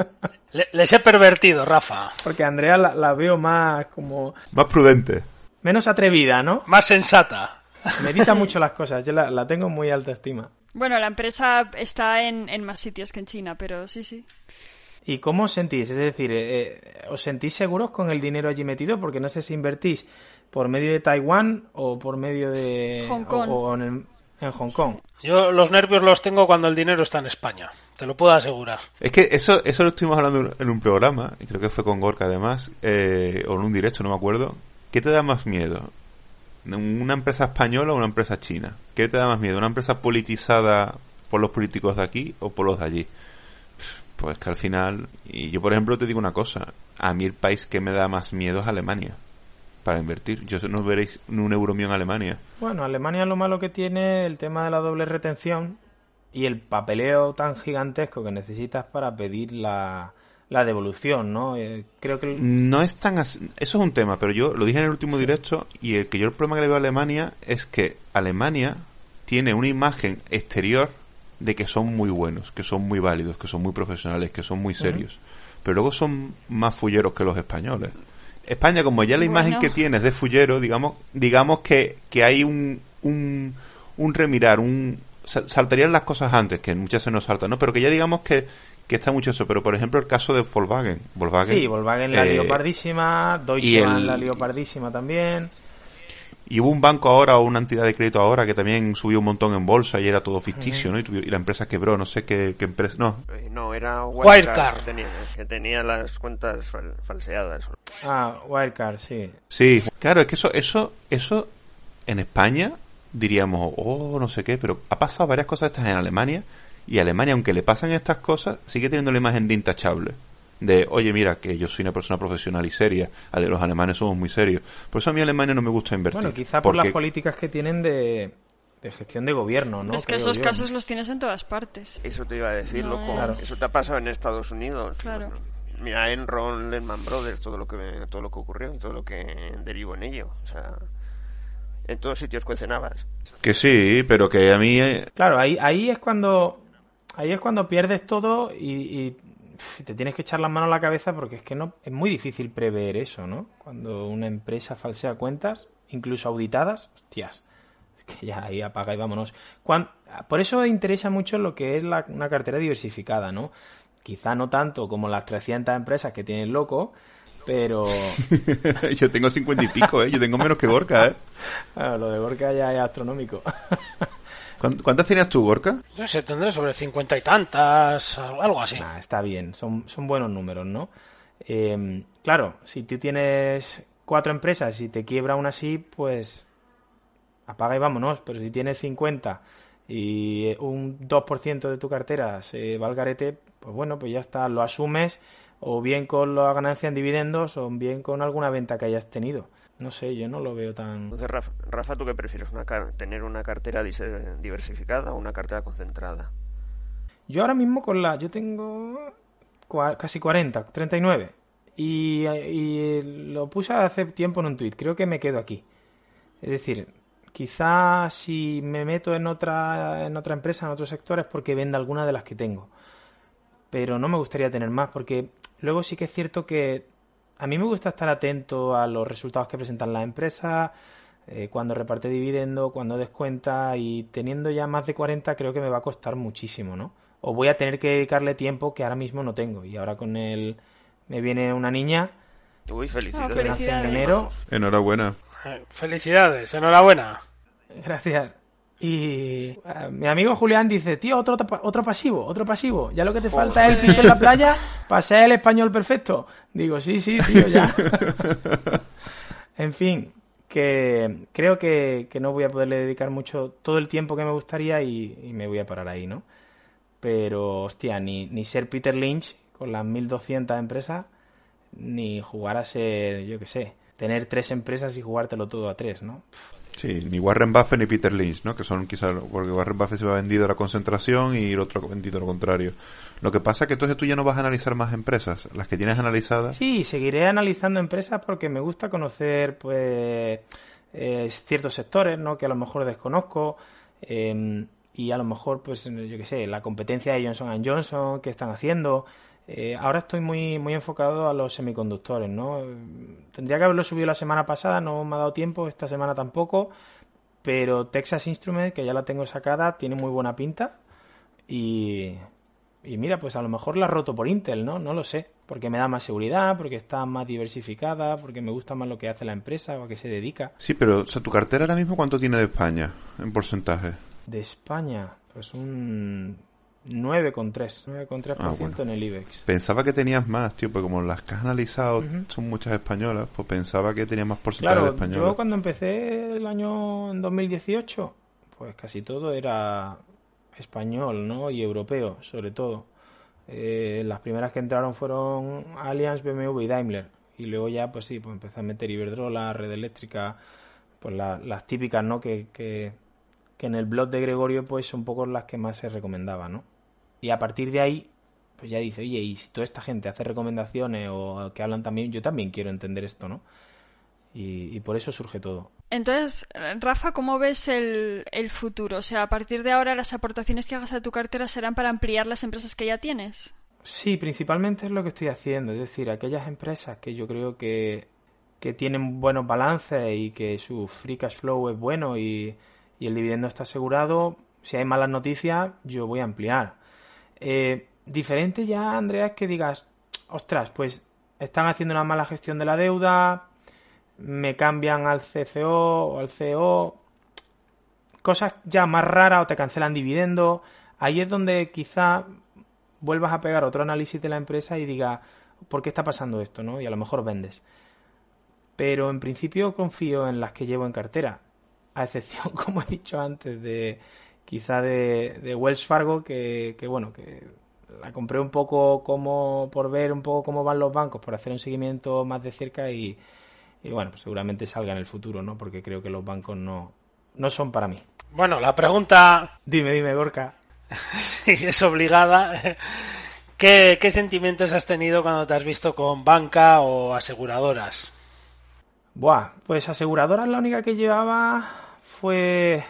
(laughs) les he pervertido, Rafa. Porque Andrea la, la veo más como... Más prudente. Menos atrevida, ¿no? Más sensata. Medita (laughs) mucho las cosas, yo la, tengo muy alta estima. Bueno, la empresa está en, en, más sitios que en China, pero sí, sí. ¿Y cómo os sentís? Es decir, eh, eh, ¿os sentís seguros con el dinero allí metido? Porque no sé si invertís por medio de Taiwán o por medio de Hong Kong. o, o en, el- en Hong Kong. Yo los nervios los tengo cuando el dinero está en España, te lo puedo asegurar. Es que eso, eso lo estuvimos hablando en un programa, y creo que fue con Gorka además, eh, o en un directo, no me acuerdo. ¿Qué te da más miedo? ¿Una empresa española o una empresa china? ¿Qué te da más miedo? ¿Una empresa politizada por los políticos de aquí o por los de allí? Pues que al final, y yo por ejemplo te digo una cosa, a mí el país que me da más miedo es Alemania para invertir. Yo no veréis un euro mío en Alemania. Bueno, Alemania lo malo que tiene el tema de la doble retención y el papeleo tan gigantesco que necesitas para pedir la, la devolución, ¿no? Eh, creo que el- No es tan así. Eso es un tema, pero yo lo dije en el último directo y el que yo el problema que le veo a Alemania es que Alemania tiene una imagen exterior de que son muy buenos, que son muy válidos, que son muy profesionales, que son muy serios. Pero luego son más fulleros que los españoles. España, como ya la imagen Bueno. que tienes de fullero, digamos, digamos que, que hay un, un, un remirar, un sal- saltarían las cosas antes, que muchas se nos saltan, ¿no? Pero que ya digamos que, que está mucho eso. Pero por ejemplo el caso de Volkswagen. Volkswagen sí, Volkswagen la eh, lió pardísima, Deutsche Bahn la lió pardísima también. Y hubo un banco ahora o una entidad de crédito ahora que también subió un montón en bolsa y era todo ficticio, ¿no? Y, y la empresa quebró, no sé qué, qué empresa. No, Eh, No, era Wirecard. Wirecard, que tenía, que tenía las cuentas fal- falseadas. Ah, Wildcard, sí. sí, claro, es que eso, eso, eso en España diríamos, oh, no sé qué, pero ha pasado varias cosas estas en Alemania y Alemania, aunque le pasan estas cosas, sigue teniendo la imagen de intachable. De, oye, mira, que yo soy una persona profesional y seria. Ale- Los alemanes somos muy serios. Por eso a mí Alemania no me gusta invertir. Bueno, quizá por porque- las políticas que tienen de, de gestión de gobierno, ¿no? es que Creo esos yo. casos los tienes en todas partes. Eso te iba a decir, No loco. Claro. Eso te ha pasado en Estados Unidos. Claro. Bueno, mira, Enron, Lehman Brothers, todo lo que todo lo que ocurrió y todo lo que derivó en ello. O sea, en todos sitios cuecen habas. Que sí, pero que a mí... eh, Claro, ahí, ahí es cuando ahí es cuando pierdes todo y, y, te tienes que echar las manos a la cabeza porque es que no es muy difícil prever eso, ¿no? Cuando una empresa falsea cuentas, incluso auditadas, hostias, es que ya ahí apaga y vámonos. Por eso interesa mucho lo que es la- una cartera diversificada, ¿no? Quizá no tanto como las 300 empresas que tienen loco, pero (laughs) yo tengo cincuenta y pico, ¿eh? Yo tengo menos que Gorka, ¿eh? bueno, (laughs) lo de Gorka ya es astronómico. (laughs) ¿Cuán- ¿Cuántas tenías tú, Gorka? No sé, tendré sobre cincuenta y tantas, algo así. Nah, está bien, son, son buenos números, ¿no? Eh, claro, si tú tienes cuatro empresas y te quiebra una así, pues apaga y vámonos. Pero si tienes 50 y un 2% de tu cartera se va al garete, pues bueno, pues ya está, lo asumes o bien con la ganancia en dividendos o bien con alguna venta que hayas tenido. No sé, yo no lo veo tan... Entonces, Rafa, Rafa, ¿tú qué prefieres? Una car- ¿Tener una cartera diversificada o una cartera concentrada? Yo ahora mismo con la... Yo tengo casi 40, 39. Y, y lo puse hace tiempo en un tuit. Creo que me quedo aquí. Es decir, quizá si me meto en otra, en otra empresa, en otro sector, es porque venda alguna de las que tengo. Pero no me gustaría tener más porque luego sí que es cierto que a mí me gusta estar atento a los resultados que presentan las empresas, eh, cuando reparte dividendo, cuando descuenta y teniendo ya más de 40 creo que me va a costar muchísimo, ¿no? O voy a tener que dedicarle tiempo que ahora mismo no tengo. Y ahora con el... Me viene una niña Uy, felicidades. Que nace en Felicidades. enero. Enhorabuena. Eh, Felicidades, enhorabuena. Gracias. Y eh, mi amigo Julián dice, tío, otro, otro pasivo, otro pasivo. Ya lo que te falta es el piso en la playa (laughs) para ser el español perfecto. Digo, sí, sí, tío, ya. (laughs) en fin, que creo que, que no voy a poderle dedicar mucho, todo el tiempo que me gustaría y, y me voy a parar ahí, ¿no? Pero, hostia, ni, ni ser Peter Lynch con las 1200 empresas, ni jugar a ser, yo qué sé, tener tres empresas y jugártelo todo a tres, ¿no? Sí, ni Warren Buffett ni Peter Lynch, ¿no? Que son quizás, porque Warren Buffett se va vendido a la concentración y el otro ha vendido lo contrario. Lo que pasa es que entonces tú ya no vas a analizar más empresas. Las que tienes analizadas. Sí, seguiré analizando empresas porque me gusta conocer, pues, eh, ciertos sectores, ¿no? Que a lo mejor desconozco. eh, y a lo mejor, pues, yo qué sé, la competencia de Johnson Johnson, qué están haciendo. Eh, ahora estoy muy, muy enfocado a los semiconductores, ¿no? Tendría que haberlo subido la semana pasada, no me ha dado tiempo, esta semana tampoco. Pero Texas Instruments, que ya la tengo sacada, tiene muy buena pinta. Y, y mira, pues a lo mejor la roto por Intel, ¿no? No lo sé. Porque me da más seguridad, porque está más diversificada, porque me gusta más lo que hace la empresa o a qué se dedica. Sí, pero o sea, tu cartera ahora mismo, ¿cuánto tiene de España en porcentaje? De España, pues un 9,3. 9,3% Ah, bueno. en el IBEX. Pensaba que tenías más, tío, porque como las que has analizado son muchas españolas, pues pensaba que tenías más porcentaje de Claro, españolas. yo cuando empecé el año en 2018, pues casi todo era español, ¿no? Y europeo, sobre todo. Eh, las primeras que entraron fueron Allianz, BMW y Daimler. Y luego ya, pues sí, pues empecé a meter Iberdrola, Red Eléctrica, pues la- las típicas, ¿no? Que, que, que en el blog de Gregorio, pues son poco las que más se recomendaba, ¿no? Y a partir de ahí, pues ya dice, oye, y si toda esta gente hace recomendaciones o que hablan también, yo también quiero entender esto, ¿no? Y, y por eso surge todo. Entonces, Rafa, ¿cómo ves el, el futuro? O sea, a partir de ahora las aportaciones que hagas a tu cartera serán para ampliar las empresas que ya tienes. Sí, principalmente es lo que estoy haciendo, es decir, aquellas empresas que yo creo que, que tienen buenos balances y que su free cash flow es bueno y, y el dividendo está asegurado, si hay malas noticias, yo voy a ampliar. Eh, diferente ya, Andrea, es que digas, ostras, pues están haciendo una mala gestión de la deuda, me cambian al CFO o al CEO, cosas ya más raras o te cancelan dividendo. Ahí es donde quizá vuelvas a pegar otro análisis de la empresa y diga por qué está pasando esto, ¿no? Y a lo mejor vendes. Pero en principio confío en las que llevo en cartera, a excepción, (laughs) como he dicho antes, de quizá de, de Wells Fargo, que, que, bueno, que la compré un poco como por ver un poco cómo van los bancos, por hacer un seguimiento más de cerca y, y bueno, pues seguramente salga en el futuro, ¿no? Porque creo que los bancos no, no son para mí. Bueno, la pregunta Dime, dime, Gorka. (laughs) es obligada. ¿Qué, ¿Qué sentimientos has tenido cuando te has visto con banca o aseguradoras? Buah, pues aseguradoras la única que llevaba fue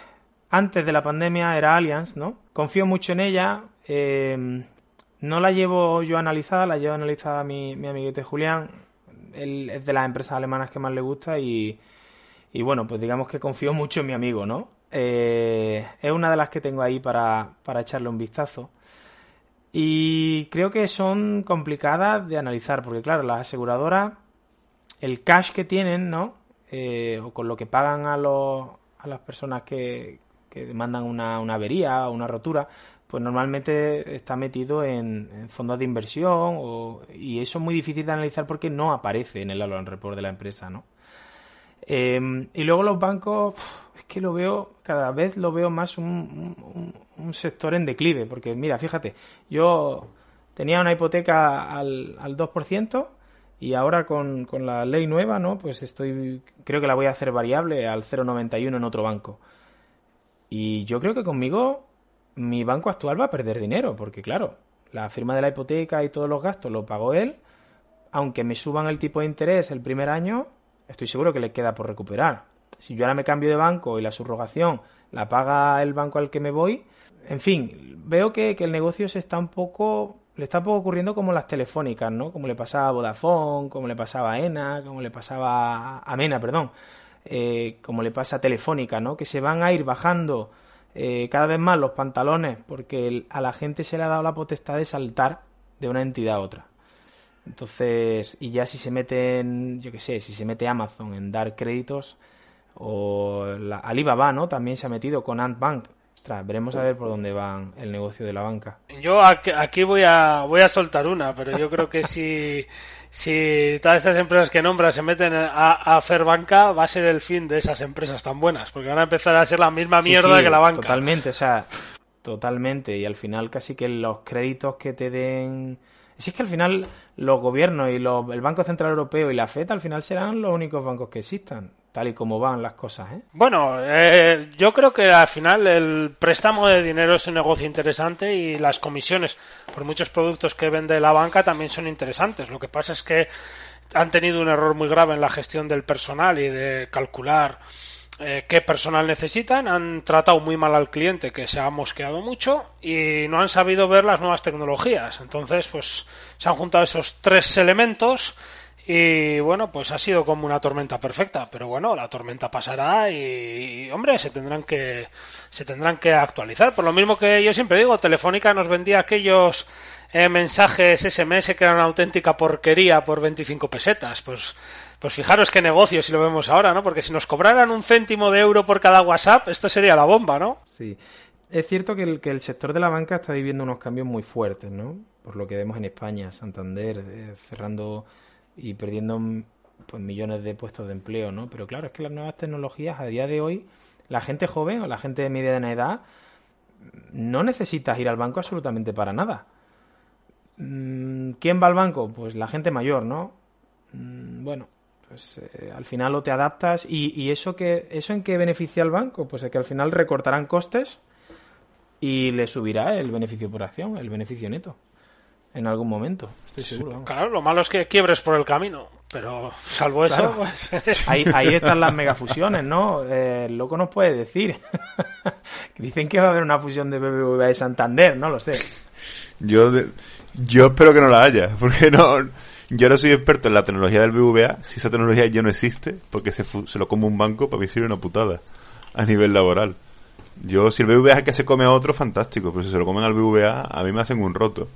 antes de la pandemia era Allianz, ¿no? Confío mucho en ella. eh, no la llevo yo analizada, la lleva analizada mi, mi amiguete Julián. Él es de las empresas alemanas que más le gusta y, bueno, pues digamos que confío mucho en mi amigo, ¿no? Eh, es una de las que tengo ahí para, para echarle un vistazo. Y creo que son complicadas de analizar, porque claro, las aseguradoras el cash que tienen, ¿no? Eh, o con lo que pagan a, los, a las personas que, que demandan una, una avería o una rotura, pues normalmente está metido en, fondos de inversión y eso es muy difícil de analizar porque no aparece en el Report de la empresa, ¿no? Eh, y luego los bancos, es que lo veo, cada vez lo veo más un, un- un sector en declive, porque mira, fíjate, yo tenía una hipoteca al, al 2%, y ahora con, con la ley nueva, ¿no? Pues estoy, creo que la voy a hacer variable al 0,91 en otro banco. Y yo creo que conmigo mi banco actual va a perder dinero, porque claro, la firma de la hipoteca y todos los gastos lo pagó él, aunque me suban el tipo de interés el primer año, estoy seguro que le queda por recuperar. Si yo ahora me cambio de banco y la subrogación la paga el banco al que me voy, en fin, veo que, que el negocio se está un poco, le está poco ocurriendo como las telefónicas, ¿no? Como le pasaba a Vodafone, como le pasaba a ENA, como le pasaba a Mena, perdón, eh, como le pasa a Telefónica, ¿no? Que se van a ir bajando eh, cada vez más los pantalones porque el- a la gente se le ha dado la potestad de saltar de una entidad a otra. Entonces, y ya si se meten, yo qué sé, si se mete Amazon en dar créditos, o la, Alibaba, ¿no? También se ha metido con Ant Bank. Ostras, veremos a ver por dónde va el negocio de la banca. Yo aquí, aquí voy a voy a soltar una, pero yo creo que si, (laughs) si todas estas empresas que nombras se meten a, a hacer banca, va a ser el fin de esas empresas tan buenas, porque van a empezar a ser la misma Sí, mierda sí, que la banca. Totalmente, o sea, totalmente. Y al final casi que los créditos que te den... Si es que al final los gobiernos y los- el Banco Central Europeo y la FED al final serán los únicos bancos que existan, tal y como van las cosas, ¿eh? Bueno, eh, yo creo que al final el préstamo de dinero es un negocio interesante y las comisiones por muchos productos que vende la banca también son interesantes. Lo que pasa es que han tenido un error muy grave en la gestión del personal y de calcular eh, qué personal necesitan, han tratado muy mal al cliente que se ha mosqueado mucho y no han sabido ver las nuevas tecnologías. Entonces, pues se han juntado esos tres elementos Y bueno, pues ha sido como una tormenta perfecta, pero bueno, la tormenta pasará y, hombre, se tendrán que se tendrán que actualizar. Por lo mismo que yo siempre digo, Telefónica nos vendía aquellos eh, mensajes SMS que eran una auténtica porquería por 25 pesetas. Pues pues fijaros qué negocio si lo vemos ahora, ¿no? Porque si nos cobraran un céntimo de euro por cada WhatsApp, esto sería la bomba, ¿no? Sí. Es cierto que el, que el sector de la banca está viviendo unos cambios muy fuertes, ¿no? Por lo que vemos en España, Santander eh, cerrando y perdiendo pues millones de puestos de empleo, ¿no? Pero claro, es que las nuevas tecnologías a día de hoy, la gente joven o la gente de mediana edad no necesitas ir al banco absolutamente para nada. Mm, ¿Quién va al banco? Pues la gente mayor, ¿no? Mm, bueno, pues eh, al final o te adaptas y, y, eso que eso en qué beneficia al banco, pues es que al final recortarán costes y le subirá el beneficio por acción, el beneficio neto en algún momento. Estoy seguro. Claro, lo malo es que quiebres por el camino, pero salvo eso. Pues... (laughs) ahí, ahí están las megafusiones, ¿no? Eh, el loco nos puede decir. (laughs) Dicen que va a haber una fusión de BBVA y Santander, no lo sé. Yo, yo espero que no la haya, porque no. Yo no soy experto en la tecnología del BBVA. Si esa tecnología ya no existe, porque se, lo come un banco, para mí sería una putada a nivel laboral. Yo, si el BBVA es el que se come a otro, fantástico, pero si se lo comen al BBVA, a mí me hacen un roto.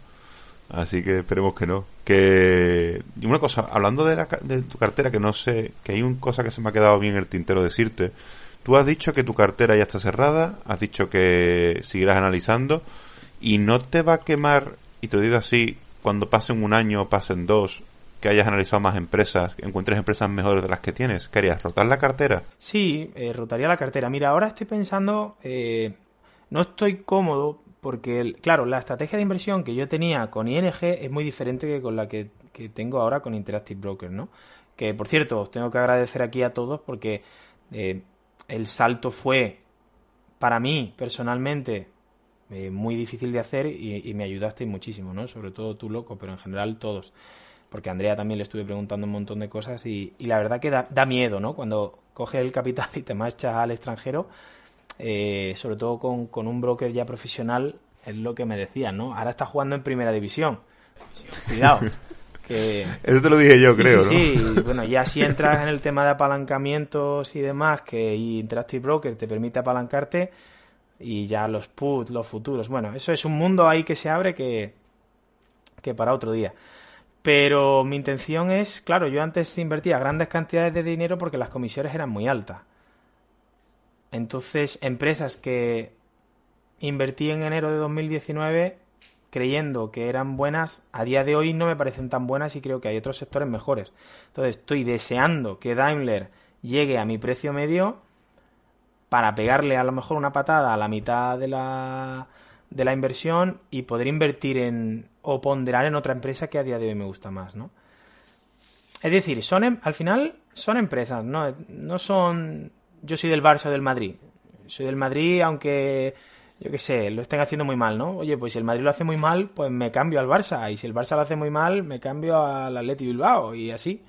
Así que esperemos que no. Que una cosa, hablando de, la, de tu cartera, que no sé, que hay una cosa que se me ha quedado bien el tintero decirte. Tú has dicho que tu cartera ya está cerrada, has dicho que seguirás analizando y no te va a quemar, y te digo así, cuando pasen un año pasen dos, que hayas analizado más empresas, encuentres empresas mejores de las que tienes. ¿Qué harías? ¿Rotar la cartera? Sí, eh, rotaría la cartera. Mira, ahora estoy pensando, eh, no estoy cómodo porque, claro, la estrategia de inversión que yo tenía con ING es muy diferente que con la que, tengo ahora con Interactive Broker, ¿no? Que, por cierto, os tengo que agradecer aquí a todos porque eh, el salto fue, para mí, personalmente, eh, muy difícil de hacer y, me ayudasteis muchísimo, ¿no? Sobre todo tú, loco, pero en general todos. Porque a Andrea también le estuve preguntando un montón de cosas y, la verdad que da, da, miedo, ¿no? Cuando coges el capital y te marchas al extranjero, eh, sobre todo con, con, un broker ya profesional, es lo que me decían, ¿no? Ahora está jugando en primera división. Cuidado. (laughs) Que... Eso te lo dije yo, creo, sí, ¿no? Sí, bueno, ya si entras en el tema de apalancamientos y demás, que Interactive Broker te permite apalancarte, y ya los puts, los futuros, bueno, eso es un mundo ahí que se abre que, que para otro día. Pero mi intención es, claro, yo antes invertía grandes cantidades de dinero porque las comisiones eran muy altas. Entonces, empresas que invertí en enero de 2019 creyendo que eran buenas, a día de hoy no me parecen tan buenas y creo que hay otros sectores mejores. Entonces, estoy deseando que Daimler llegue a mi precio medio para pegarle a lo mejor una patada a la mitad de la, de la inversión y poder invertir en o ponderar en otra empresa que a día de hoy me gusta más, ¿no? Es decir, son em, al final son empresas, ¿no? No son yo soy del Barça o del Madrid. Soy del Madrid, aunque, yo qué sé, lo estén haciendo muy mal, ¿no? Oye, pues si el Madrid lo hace muy mal, pues me cambio al Barça. Y si el Barça lo hace muy mal, me cambio al Atleti Bilbao. Y así.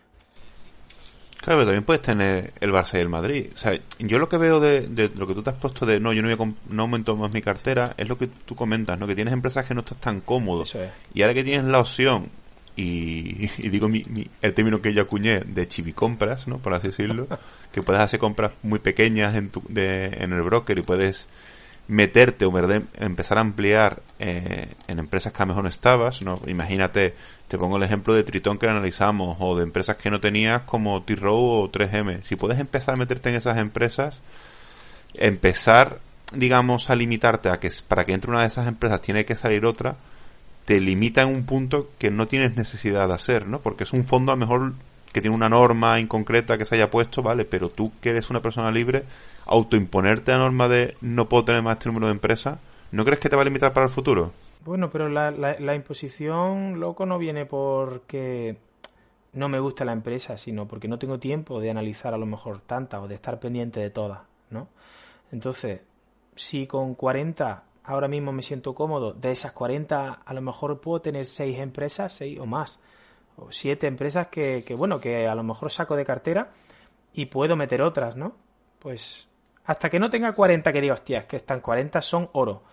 Claro, pero también puedes tener el Barça y el Madrid. O sea, yo lo que veo de, de lo que tú te has puesto de no, yo no, voy a no aumento más mi cartera, es lo que tú comentas, ¿no? Que tienes empresas que no estás tan cómodo. Y ahora que tienes la opción, y, y digo mi, el término que yo acuñé, de chivicompras, ¿no? Por así decirlo, (laughs) que puedes hacer compras muy pequeñas en, tu, de, en el broker y puedes meterte o empezar a ampliar eh, en empresas que a lo mejor no estabas, ¿no? Imagínate, te pongo el ejemplo de Tritón que analizamos, o de empresas que no tenías como T-Row o 3M. Si puedes empezar a meterte en esas empresas, empezar, digamos, a limitarte a que para que entre una de esas empresas tiene que salir otra, te limita en un punto que no tienes necesidad de hacer, ¿no? Porque es un fondo a lo mejor que tiene una norma inconcreta que se haya puesto, vale, pero tú que eres una persona libre, autoimponerte la norma de no puedo tener más este número de empresas, ¿no crees que te va a limitar para el futuro? Bueno, pero la, la, imposición, loco, no viene porque no me gusta la empresa, sino porque no tengo tiempo de analizar a lo mejor tantas o de estar pendiente de todas, ¿no? Entonces, si con 40 ahora mismo me siento cómodo, de esas 40 a lo mejor puedo tener 6 empresas, 6 o más, siete empresas que, que, bueno, que a lo mejor saco de cartera y puedo meter otras, ¿no? Pues hasta que no tenga 40 que diga, hostia, es que están 40 son oro,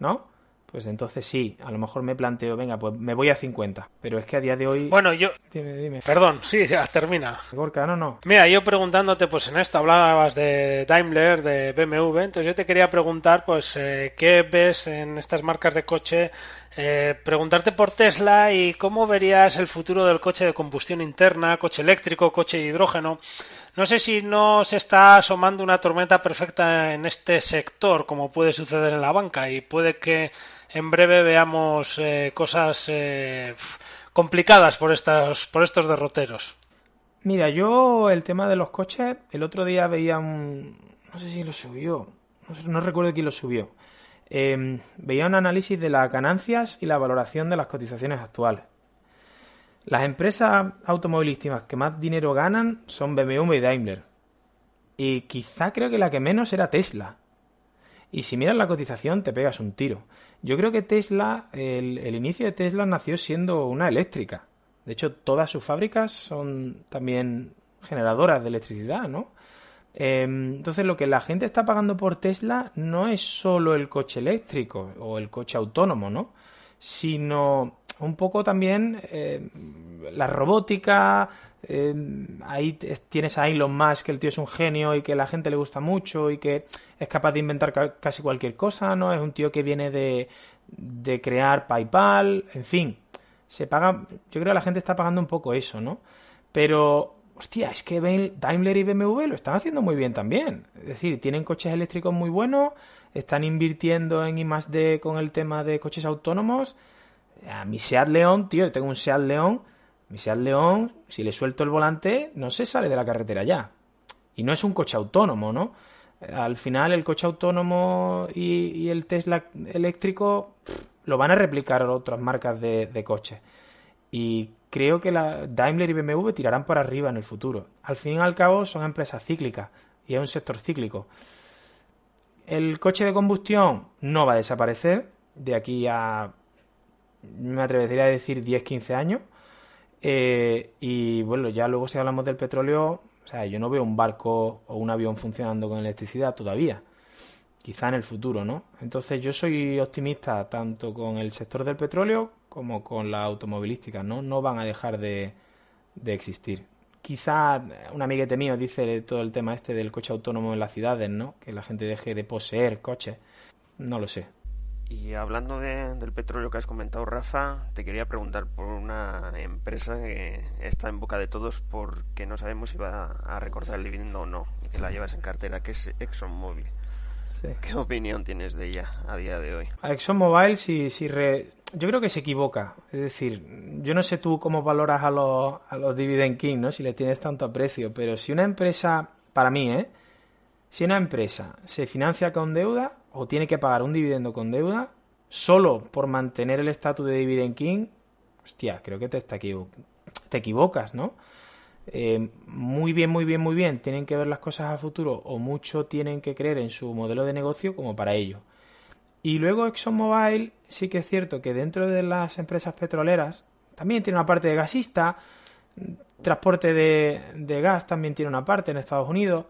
¿no? pues entonces sí, a lo mejor me planteo, venga, pues me voy a 50. Pero es que a día de hoy... Bueno, yo... Dime, dime. Perdón, sí, ya termina. Gorka, no, no. Mira, yo preguntándote, pues en esto hablabas de Daimler, de BMW, entonces yo te quería preguntar, pues, eh, ¿qué ves en estas marcas de coche? Eh, preguntarte por Tesla y cómo verías el futuro del coche de combustión interna, coche eléctrico, coche de hidrógeno. No sé si no se está asomando una tormenta perfecta en este sector, como puede suceder en la banca, y puede que en breve veamos eh, cosas eh, complicadas por, estas, por estos derroteros. Mira, yo el tema de los coches, el otro día veía un... No sé si lo subió, no, recuerdo quién lo subió. Em, veía un análisis de las ganancias y la valoración de las cotizaciones actuales. Las empresas automovilísticas que más dinero ganan son BMW y Daimler. Y quizá creo que la que menos era Tesla. Y si miras la cotización te pegas un tiro. Yo creo que Tesla, el, inicio de Tesla nació siendo una eléctrica. De hecho, todas sus fábricas son también generadoras de electricidad, ¿no? Em, entonces, lo que la gente está pagando por Tesla no es solo el coche eléctrico o el coche autónomo, ¿no? Sino un poco también eh, la robótica. Eh, ahí tienes a Elon Musk, que el tío es un genio y que la gente le gusta mucho y que es capaz de inventar casi cualquier cosa, ¿no? Es un tío que viene de, de crear PayPal, en fin. Se paga, yo creo que la gente está pagando un poco eso, ¿no? Pero, hostia, es que Daimler y BMW lo están haciendo muy bien también. Es decir, tienen coches eléctricos muy buenos, están invirtiendo en I+D con el tema de coches autónomos a mi Seat León, tío, yo tengo un Seat León, mi Seat León, si le suelto el volante, no se sale de la carretera ya. Y no es un coche autónomo, ¿no? Al final el coche autónomo y, el Tesla eléctrico lo van a replicar otras marcas de, coches. Y creo que la Daimler y BMW tirarán para arriba en el futuro. Al fin y al cabo son empresas cíclicas y es un sector cíclico. El coche de combustión no va a desaparecer de aquí a me atrevería a decir 10-15 años. Eh, y bueno, ya luego si hablamos del petróleo, o sea, yo no veo un barco o un avión funcionando con electricidad todavía. Quizá en el futuro, ¿no? Entonces yo soy optimista tanto con el sector del petróleo como con la automovilística, ¿no? No van a dejar de, de existir. Quizá un amiguete mío dice todo el tema este del coche autónomo en las ciudades, ¿no? Que la gente deje de poseer coches. No lo sé. Y hablando del petróleo que has comentado, Rafa, te quería preguntar por una empresa que está en boca de todos porque no sabemos si va a recortar el dividendo o no, y que la llevas en cartera, que es ExxonMobil. ¿Qué opinión tienes de ella a día de hoy? A ExxonMobil, si, si yo creo que se equivoca. Es decir, yo no sé tú cómo valoras a los, a los Dividend King, ¿no? si le tienes tanto aprecio, pero si una empresa, para mí, ¿eh? Si una empresa se financia con deuda o tiene que pagar un dividendo con deuda solo por mantener el estatus de dividend king, hostia, creo que te, te equivocas, ¿no? Eh, muy bien, muy bien, muy bien, tienen que ver las cosas a futuro o mucho tienen que creer en su modelo de negocio como para ello. Y luego ExxonMobil sí que es cierto que dentro de las empresas petroleras también tiene una parte de gasista, transporte de, de gas también tiene una parte en Estados Unidos,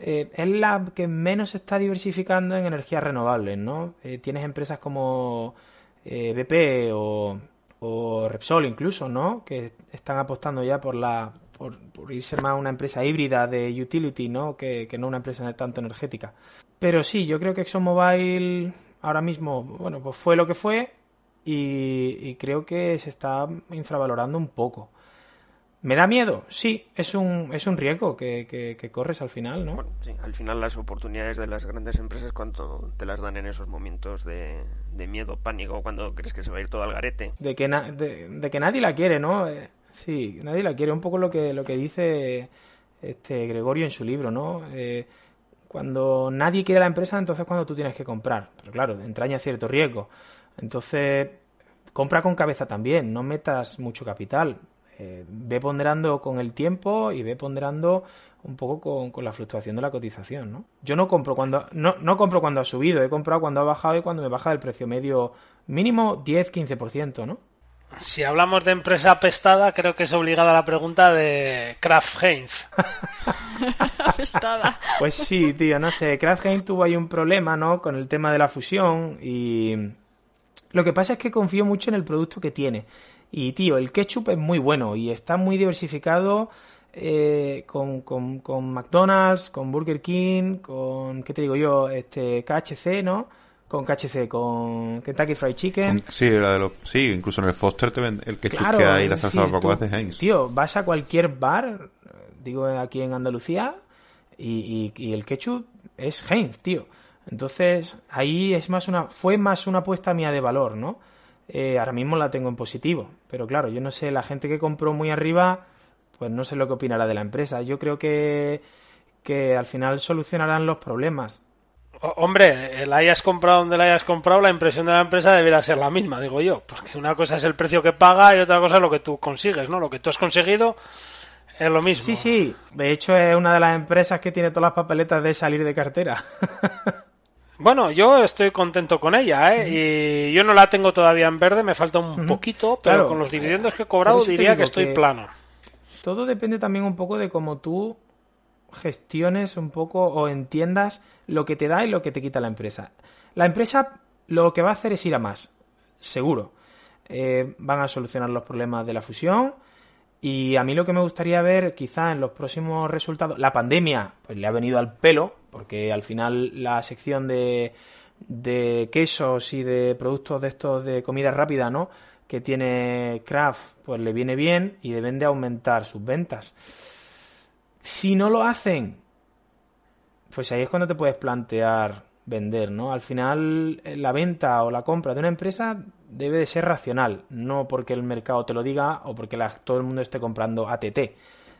eh, es la que menos se está diversificando en energías renovables, ¿no? Eh, tienes empresas como eh, BP o, Repsol incluso, ¿no? Que están apostando ya por la por, irse más a una empresa híbrida de utility, ¿no? Que, no una empresa tanto energética. Pero sí, yo creo que ExxonMobil ahora mismo, bueno, pues fue lo que fue y creo que se está infravalorando un poco. ¿Me da miedo? Sí, es un, es un riesgo que, que, corres al final, ¿no? Bueno, sí, al final las oportunidades de las grandes empresas, cuando te las dan en esos momentos de, de miedo, pánico, cuando crees que se va a ir todo al garete? De que, de, que nadie la quiere, ¿no? Eh, sí, nadie la quiere. Un poco lo que, lo que dice este Gregorio en su libro, ¿no? Eh, cuando nadie quiere la empresa, entonces cuando tú tienes que comprar. Pero claro, entraña cierto riesgo. Entonces, compra con cabeza también, no metas mucho capital eh, ve ponderando con el tiempo y ve ponderando un poco con, la fluctuación de la cotización, ¿no? Yo no compro cuando no, no compro cuando ha subido, he comprado cuando ha bajado y cuando me baja el precio medio mínimo 10-15%, ¿no? Si hablamos de empresa apestada, creo que es obligada la pregunta de Kraft Heinz. (laughs) (laughs) apestada. Pues sí, tío, no sé. Kraft Heinz tuvo ahí un problema, ¿no? Con el tema de la fusión y, Lo que pasa es que confío mucho en el producto que tiene. Y, tío, el ketchup es muy bueno y está muy diversificado eh, con, con, con, McDonald's, con Burger King, con, ¿qué te digo yo? Este, KHC, ¿no? Con KHC, con Kentucky Fried Chicken. sí, de los, sí, incluso en el Foster te ven el ketchup que hay, la salsa barbacoa de Heinz. Tío, vas a cualquier bar, digo aquí en Andalucía, y, y, y el ketchup es Heinz, tío. Entonces, ahí es más una, fue más una apuesta mía de valor, ¿no? Eh, ahora mismo la tengo en positivo, pero claro, yo no sé, la gente que compró muy arriba, pues no sé lo que opinará de la empresa. Yo creo que, que al final solucionarán los problemas. Hombre, la hayas comprado donde la hayas comprado, la impresión de la empresa debería ser la misma, digo yo, porque una cosa es el precio que paga y otra cosa es lo que tú consigues, ¿no? Lo que tú has conseguido es lo mismo. Sí, sí, de hecho es una de las empresas que tiene todas las papeletas de salir de cartera. (laughs) Bueno, yo estoy contento con ella, ¿eh? Y yo no la tengo todavía en verde, me falta un poquito, pero con los dividendos que he cobrado diría que estoy plano. Todo depende también un poco de cómo tú gestiones un poco o entiendas lo que te da y lo que te quita la empresa. La empresa lo que va a hacer es ir a más, seguro. Eh, van a solucionar los problemas de la fusión, y a mí lo que me gustaría ver, quizá en los próximos resultados, la pandemia, pues le ha venido al pelo, porque al final la sección de, de quesos y de productos de estos de comida rápida, ¿no? Que tiene Kraft, pues le viene bien y deben de aumentar sus ventas. Si no lo hacen, pues ahí es cuando te puedes plantear vender, ¿no? Al final eh, la venta o la compra de una empresa debe de ser racional, no porque el mercado te lo diga o porque todo el mundo esté comprando ATT.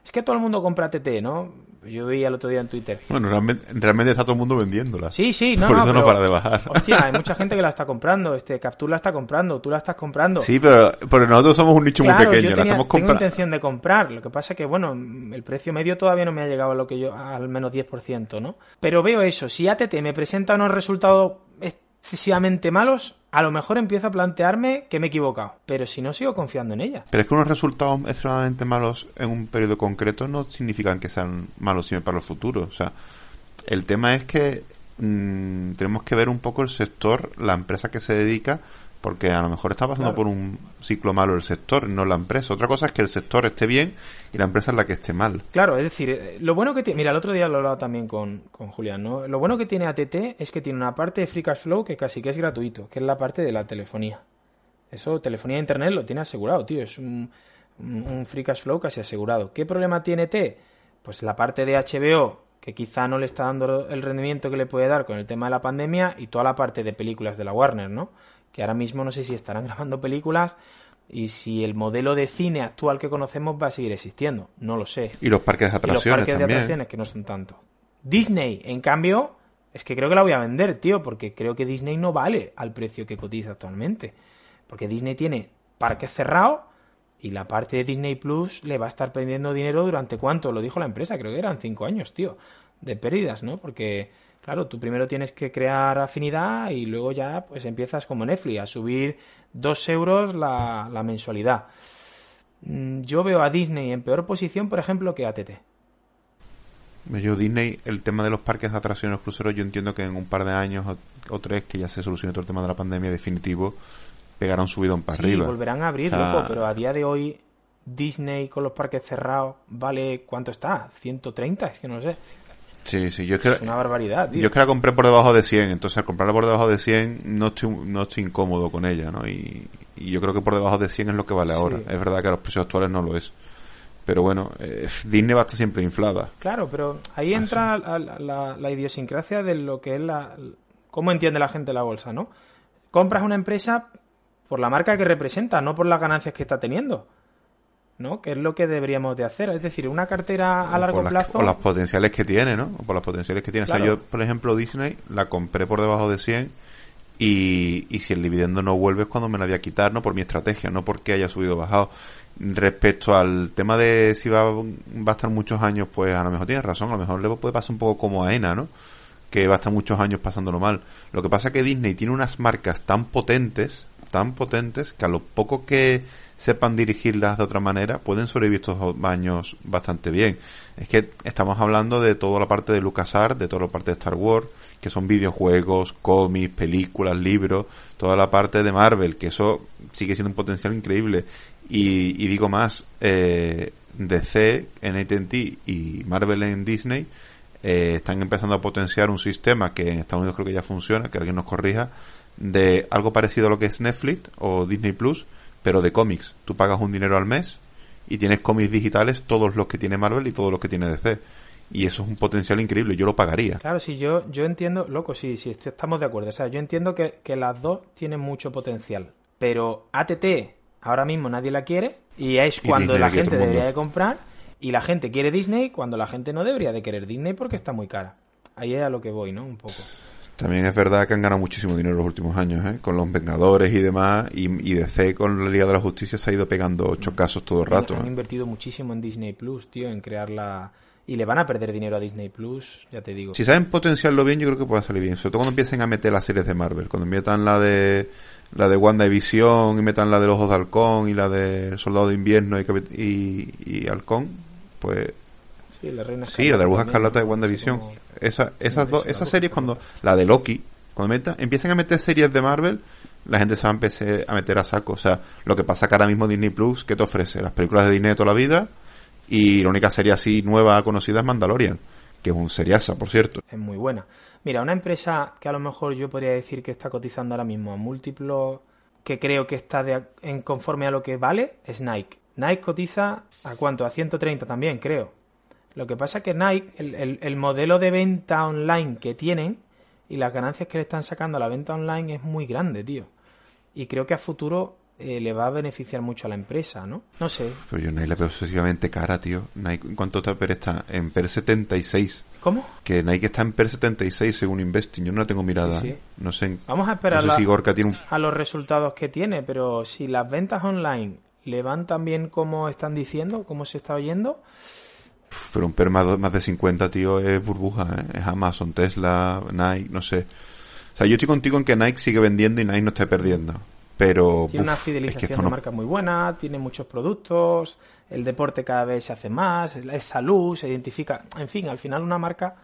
Es que todo el mundo compra ATT, ¿no? Yo veía el otro día en Twitter. Bueno, realmente, está todo el mundo vendiéndola. Sí, sí, no, Por no, eso no para de bajar. Hostia, hay (laughs) mucha gente que la está comprando. Este Capture la está comprando, tú la estás comprando. Sí, pero, pero nosotros somos un nicho muy pequeño, yo la estamos comprando. Tengo intención de comprar. Lo que pasa es que, bueno, el precio medio todavía no me ha llegado a lo que yo, al menos 10%, ¿no? Pero veo eso. Si ATT me presenta unos resultados excesivamente malos, a lo mejor empiezo a plantearme que me he equivocado. Pero si no, sigo confiando en ella. Pero es que unos resultados extremadamente malos en un periodo concreto no significan que sean malos siempre para el futuro. O sea, el tema es que mmm, tenemos que ver un poco el sector, la empresa que se dedica porque a lo mejor está pasando por un ciclo malo el sector, no la empresa. Otra cosa es que el sector esté bien y la empresa es la que esté mal. Claro, es decir, eh, lo bueno que tiene, mira, el otro día lo he hablado también con, con Julián, ¿no? Lo bueno que tiene ATT es que tiene una parte de Free Cash Flow que casi que es gratuito, que es la parte de la telefonía. Eso, telefonía e internet lo tiene asegurado, tío, es un, un Free Cash Flow casi asegurado. ¿Qué problema tiene T? Pues la parte de HBO que quizá no le está dando el rendimiento que le puede dar con el tema de la pandemia y toda la parte de películas de la Warner, ¿no? Que ahora mismo no sé si estarán (laughs) grabando películas y si el modelo de cine actual que conocemos va a seguir existiendo. No lo sé. Y los parques de atracciones. Y los parques también. de atracciones que no son tanto. Disney, en cambio, es que creo que la voy a vender, tío, porque creo que Disney no vale al precio que cotiza actualmente. Porque Disney tiene parques cerrados y la parte de Disney Plus le va a estar perdiendo dinero durante cuánto, lo dijo la empresa, creo que eran cinco años, tío, de pérdidas, ¿no? Porque Claro, tú primero tienes que crear afinidad y luego ya pues empiezas como Netflix a subir dos euros la, la mensualidad. Mm, yo veo a Disney en peor posición, por ejemplo, que ATT. Yo Disney, el tema de los parques de atracciones cruceros, yo entiendo que en un par de años o, o, tres que ya se solucione todo el tema de la pandemia definitivo, pegará un subidón para sí, arriba. volverán a abrir, O sea, loco, pero a día de hoy Disney con los parques cerrados vale ¿cuánto está? 130, es que no lo sé. Sí, sí, yo es que, Es una barbaridad, tío. yo es que la compré por debajo de 100, entonces al comprarla por debajo de 100 no estoy, no estoy incómodo con ella, ¿no? Y, y yo creo que por debajo de 100 es lo que vale Sí. ahora. Es verdad que a los precios actuales no lo es. Pero bueno, eh, Disney va a estar siempre inflada. Claro, pero ahí entra la, la- la- la idiosincrasia de lo que es la... cómo entiende la gente la bolsa, ¿no? Compras una empresa por la marca que representa, no por las ganancias que está teniendo, ¿no? Que es lo que deberíamos de hacer. Es decir, una cartera a largo las, plazo... por las potenciales que tiene, ¿no? O por las potenciales que tiene. O sea, yo, por ejemplo, Disney la compré por debajo de 100 y, y si el dividendo no vuelve es cuando me la voy a quitar, ¿no? Por mi estrategia, no porque haya subido o bajado. Respecto al tema de si va, va a estar muchos años, pues a lo mejor tienes razón, a lo mejor le puede pasar un poco como a ENA, ¿no? Que va a estar muchos años pasándolo mal. Lo que pasa es que Disney tiene unas marcas tan potentes tan potentes que a lo poco que sepan dirigirlas de otra manera pueden sobrevivir estos años bastante bien. Es que estamos hablando de toda la parte de LucasArts, de toda la parte de Star Wars, que son videojuegos, cómics, películas, libros, toda la parte de Marvel, que eso sigue siendo un potencial increíble. Y, digo más, eh, DC en AT&T y Marvel en Disney eh, están empezando a potenciar un sistema que en Estados Unidos creo que ya funciona, que alguien nos corrija, de algo parecido a lo que es Netflix o Disney Plus, pero de cómics. Tú pagas un dinero al mes y tienes cómics digitales, todos los que tiene Marvel y todos los que tiene DC. Y eso es un potencial increíble, yo lo pagaría. Claro, sí, yo, yo entiendo, loco, sí, sí, estamos de acuerdo. O sea, yo entiendo que, que las dos tienen mucho potencial. Pero ATT ahora mismo nadie la quiere y es cuando la gente debería de comprar y la gente quiere Disney cuando la gente no debería de querer Disney porque está muy cara. Ahí es a lo que voy, ¿no? Un poco. También es verdad que han ganado muchísimo dinero en los últimos años, ¿eh? Con los Vengadores y demás, y, y DC con la Liga de la Justicia se ha ido pegando ocho mm. casos todo el rato. Han, ¿eh? invertido muchísimo en Disney Plus, tío, en crearla y le van a perder dinero a Disney Plus, ya te digo. Si saben potenciarlo bien, yo creo que puede salir bien. Sobre todo cuando empiecen a meter las series de Marvel. Cuando metan la de la de WandaVision y metan la de los Ojos de Halcón y la de Soldado de Invierno y, y, y Halcón, pues... Sí, la, Reina sí, la de Bruja Escarlata de WandaVision. Esa, esas dos, esas series cuando... La de Loki, cuando metan, empiecen a meter series de Marvel, la gente se va a empezar a meter a saco. O sea, lo que pasa que ahora mismo Disney Plus, ¿qué te ofrece? Las películas de Disney de toda la vida y la única serie así nueva conocida es Mandalorian, que es un seriasa, por cierto. Es muy buena. Mira, una empresa que a lo mejor yo podría decir que está cotizando ahora mismo a múltiplos que creo que está en conforme a lo que vale es Nike. Nike cotiza a cuánto? A 130 también, creo. Lo que pasa es que Nike, el, el, modelo de venta online que tienen y las ganancias que le están sacando a la venta online es muy grande, tío. Y creo que a futuro eh, le va a beneficiar mucho a la empresa, ¿no? No sé. Pero yo Nike la veo excesivamente cara, tío. Nike, ¿en cuánto está? Pero está en PER 76. ¿Cómo? Que Nike está en PER 76 según Investing. Yo no la tengo mirada. No sé. Vamos a esperar a los resultados que tiene, pero si las ventas online le van tan bien como están diciendo, como se está oyendo... Pero un PER más, más de 50, tío, es burbuja, ¿eh? Es Amazon, Tesla, Nike, no sé. O sea, yo estoy contigo en que Nike sigue vendiendo y Nike no está perdiendo pero tiene una fidelización de marca muy buena, tiene muchos productos, el deporte cada vez se hace más, es salud, se identifica, en fin, al final una marca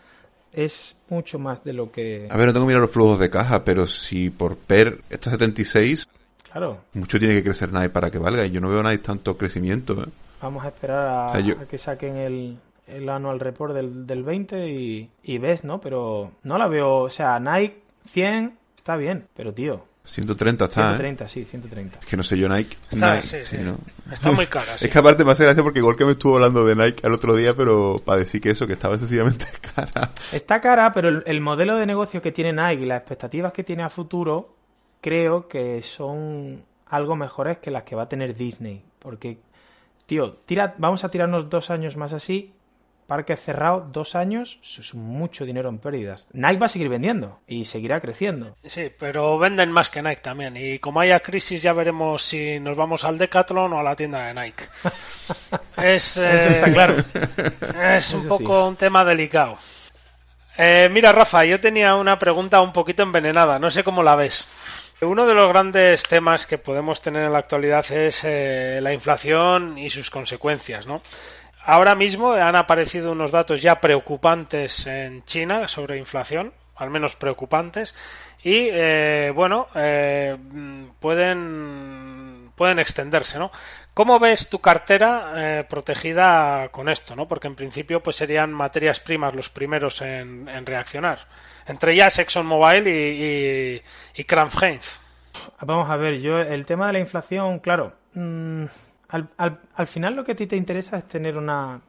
es mucho más de lo que... A ver, no tengo que mirar los flujos de caja, pero si por PER está 76, claro. mucho tiene que crecer Nike para que valga, y yo no veo Nike tanto crecimiento. ¿eh? Vamos a esperar a, que saquen el, el annual report del, del 20 y, y ves, ¿no? Pero no la veo, o sea, Nike 100 está bien, pero tío, 130 está, 130, ¿eh? sí, 130. Es que no sé yo, Nike. Está, sí, sí, está muy (laughs) cara. Es que aparte me hace gracia porque igual que me estuvo hablando de Nike el otro día, pero para decir que eso, que estaba excesivamente (laughs) cara. Está cara, pero el, modelo de negocio que tiene Nike y las expectativas que tiene a futuro, creo que son algo mejores que las que va a tener Disney. Porque, tío, tira, vamos a tirarnos dos años más así parque cerrado dos años, eso es mucho dinero en pérdidas. Nike va a seguir vendiendo y seguirá creciendo. Sí, pero venden más que Nike también. Y como haya crisis ya veremos si nos vamos al Decathlon o a la tienda de Nike. (laughs) es, Eso está claro. Es un poco un tema delicado. Eh, mira, Rafa, yo tenía una pregunta un poquito envenenada. No sé cómo la ves. Uno de los grandes temas que podemos tener en la actualidad es eh, la inflación y sus consecuencias, ¿no? Ahora mismo han aparecido unos datos ya preocupantes en China sobre inflación, al menos preocupantes, y eh, bueno, eh, pueden, pueden extenderse, ¿no? ¿Cómo ves tu cartera eh, protegida con esto, no? Porque en principio pues serían materias primas los primeros en, reaccionar. Entre ellas ExxonMobil y, y, y Vamos a ver, yo el tema de la inflación, claro, mm, al, al, al, final lo que a ti te interesa es tener una,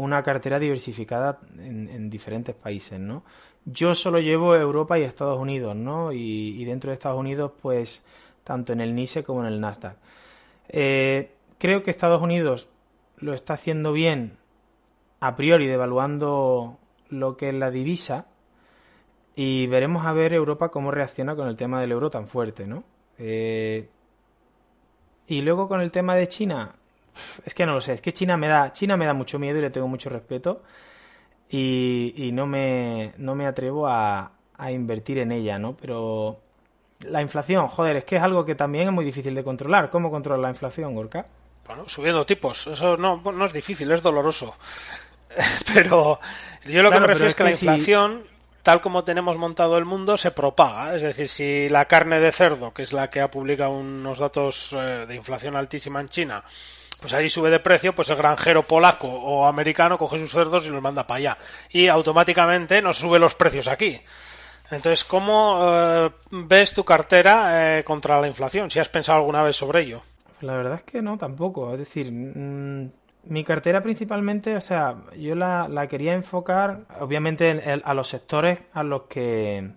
una cartera diversificada en, diferentes países, ¿no? Yo solo llevo Europa y Estados Unidos, ¿no? Y, dentro de Estados Unidos, pues, tanto en el NISE como en el Nasdaq. Eh, creo que Estados Unidos lo está haciendo bien a priori, devaluando lo que es la divisa, y veremos a ver Europa cómo reacciona con el tema del euro tan fuerte, ¿no? Eh, y luego con el tema de China, es que no lo sé, es que China me da, China me da mucho miedo y le tengo mucho respeto y, no, me, no me atrevo a, a invertir en ella, ¿no? Pero la inflación, joder, es que es algo que también es muy difícil de controlar. ¿Cómo controla la inflación, Gorka? Bueno, subiendo tipos. Eso no, no es difícil, es doloroso. (laughs) Pero yo lo que me refiero es que, la inflación, tal como tenemos montado el mundo, se propaga. Es decir, si la carne de cerdo, que es la que ha publicado unos datos eh, de inflación altísima en China, pues ahí sube de precio, pues el granjero polaco o americano coge sus cerdos y los manda para allá. Y automáticamente nos sube los precios aquí. Entonces, ¿cómo eh, ves tu cartera eh, contra la inflación? Si has pensado alguna vez sobre ello. La verdad es que no, tampoco. Es decir, mm, mi cartera principalmente, o sea, yo la, quería enfocar, obviamente, a los sectores a los que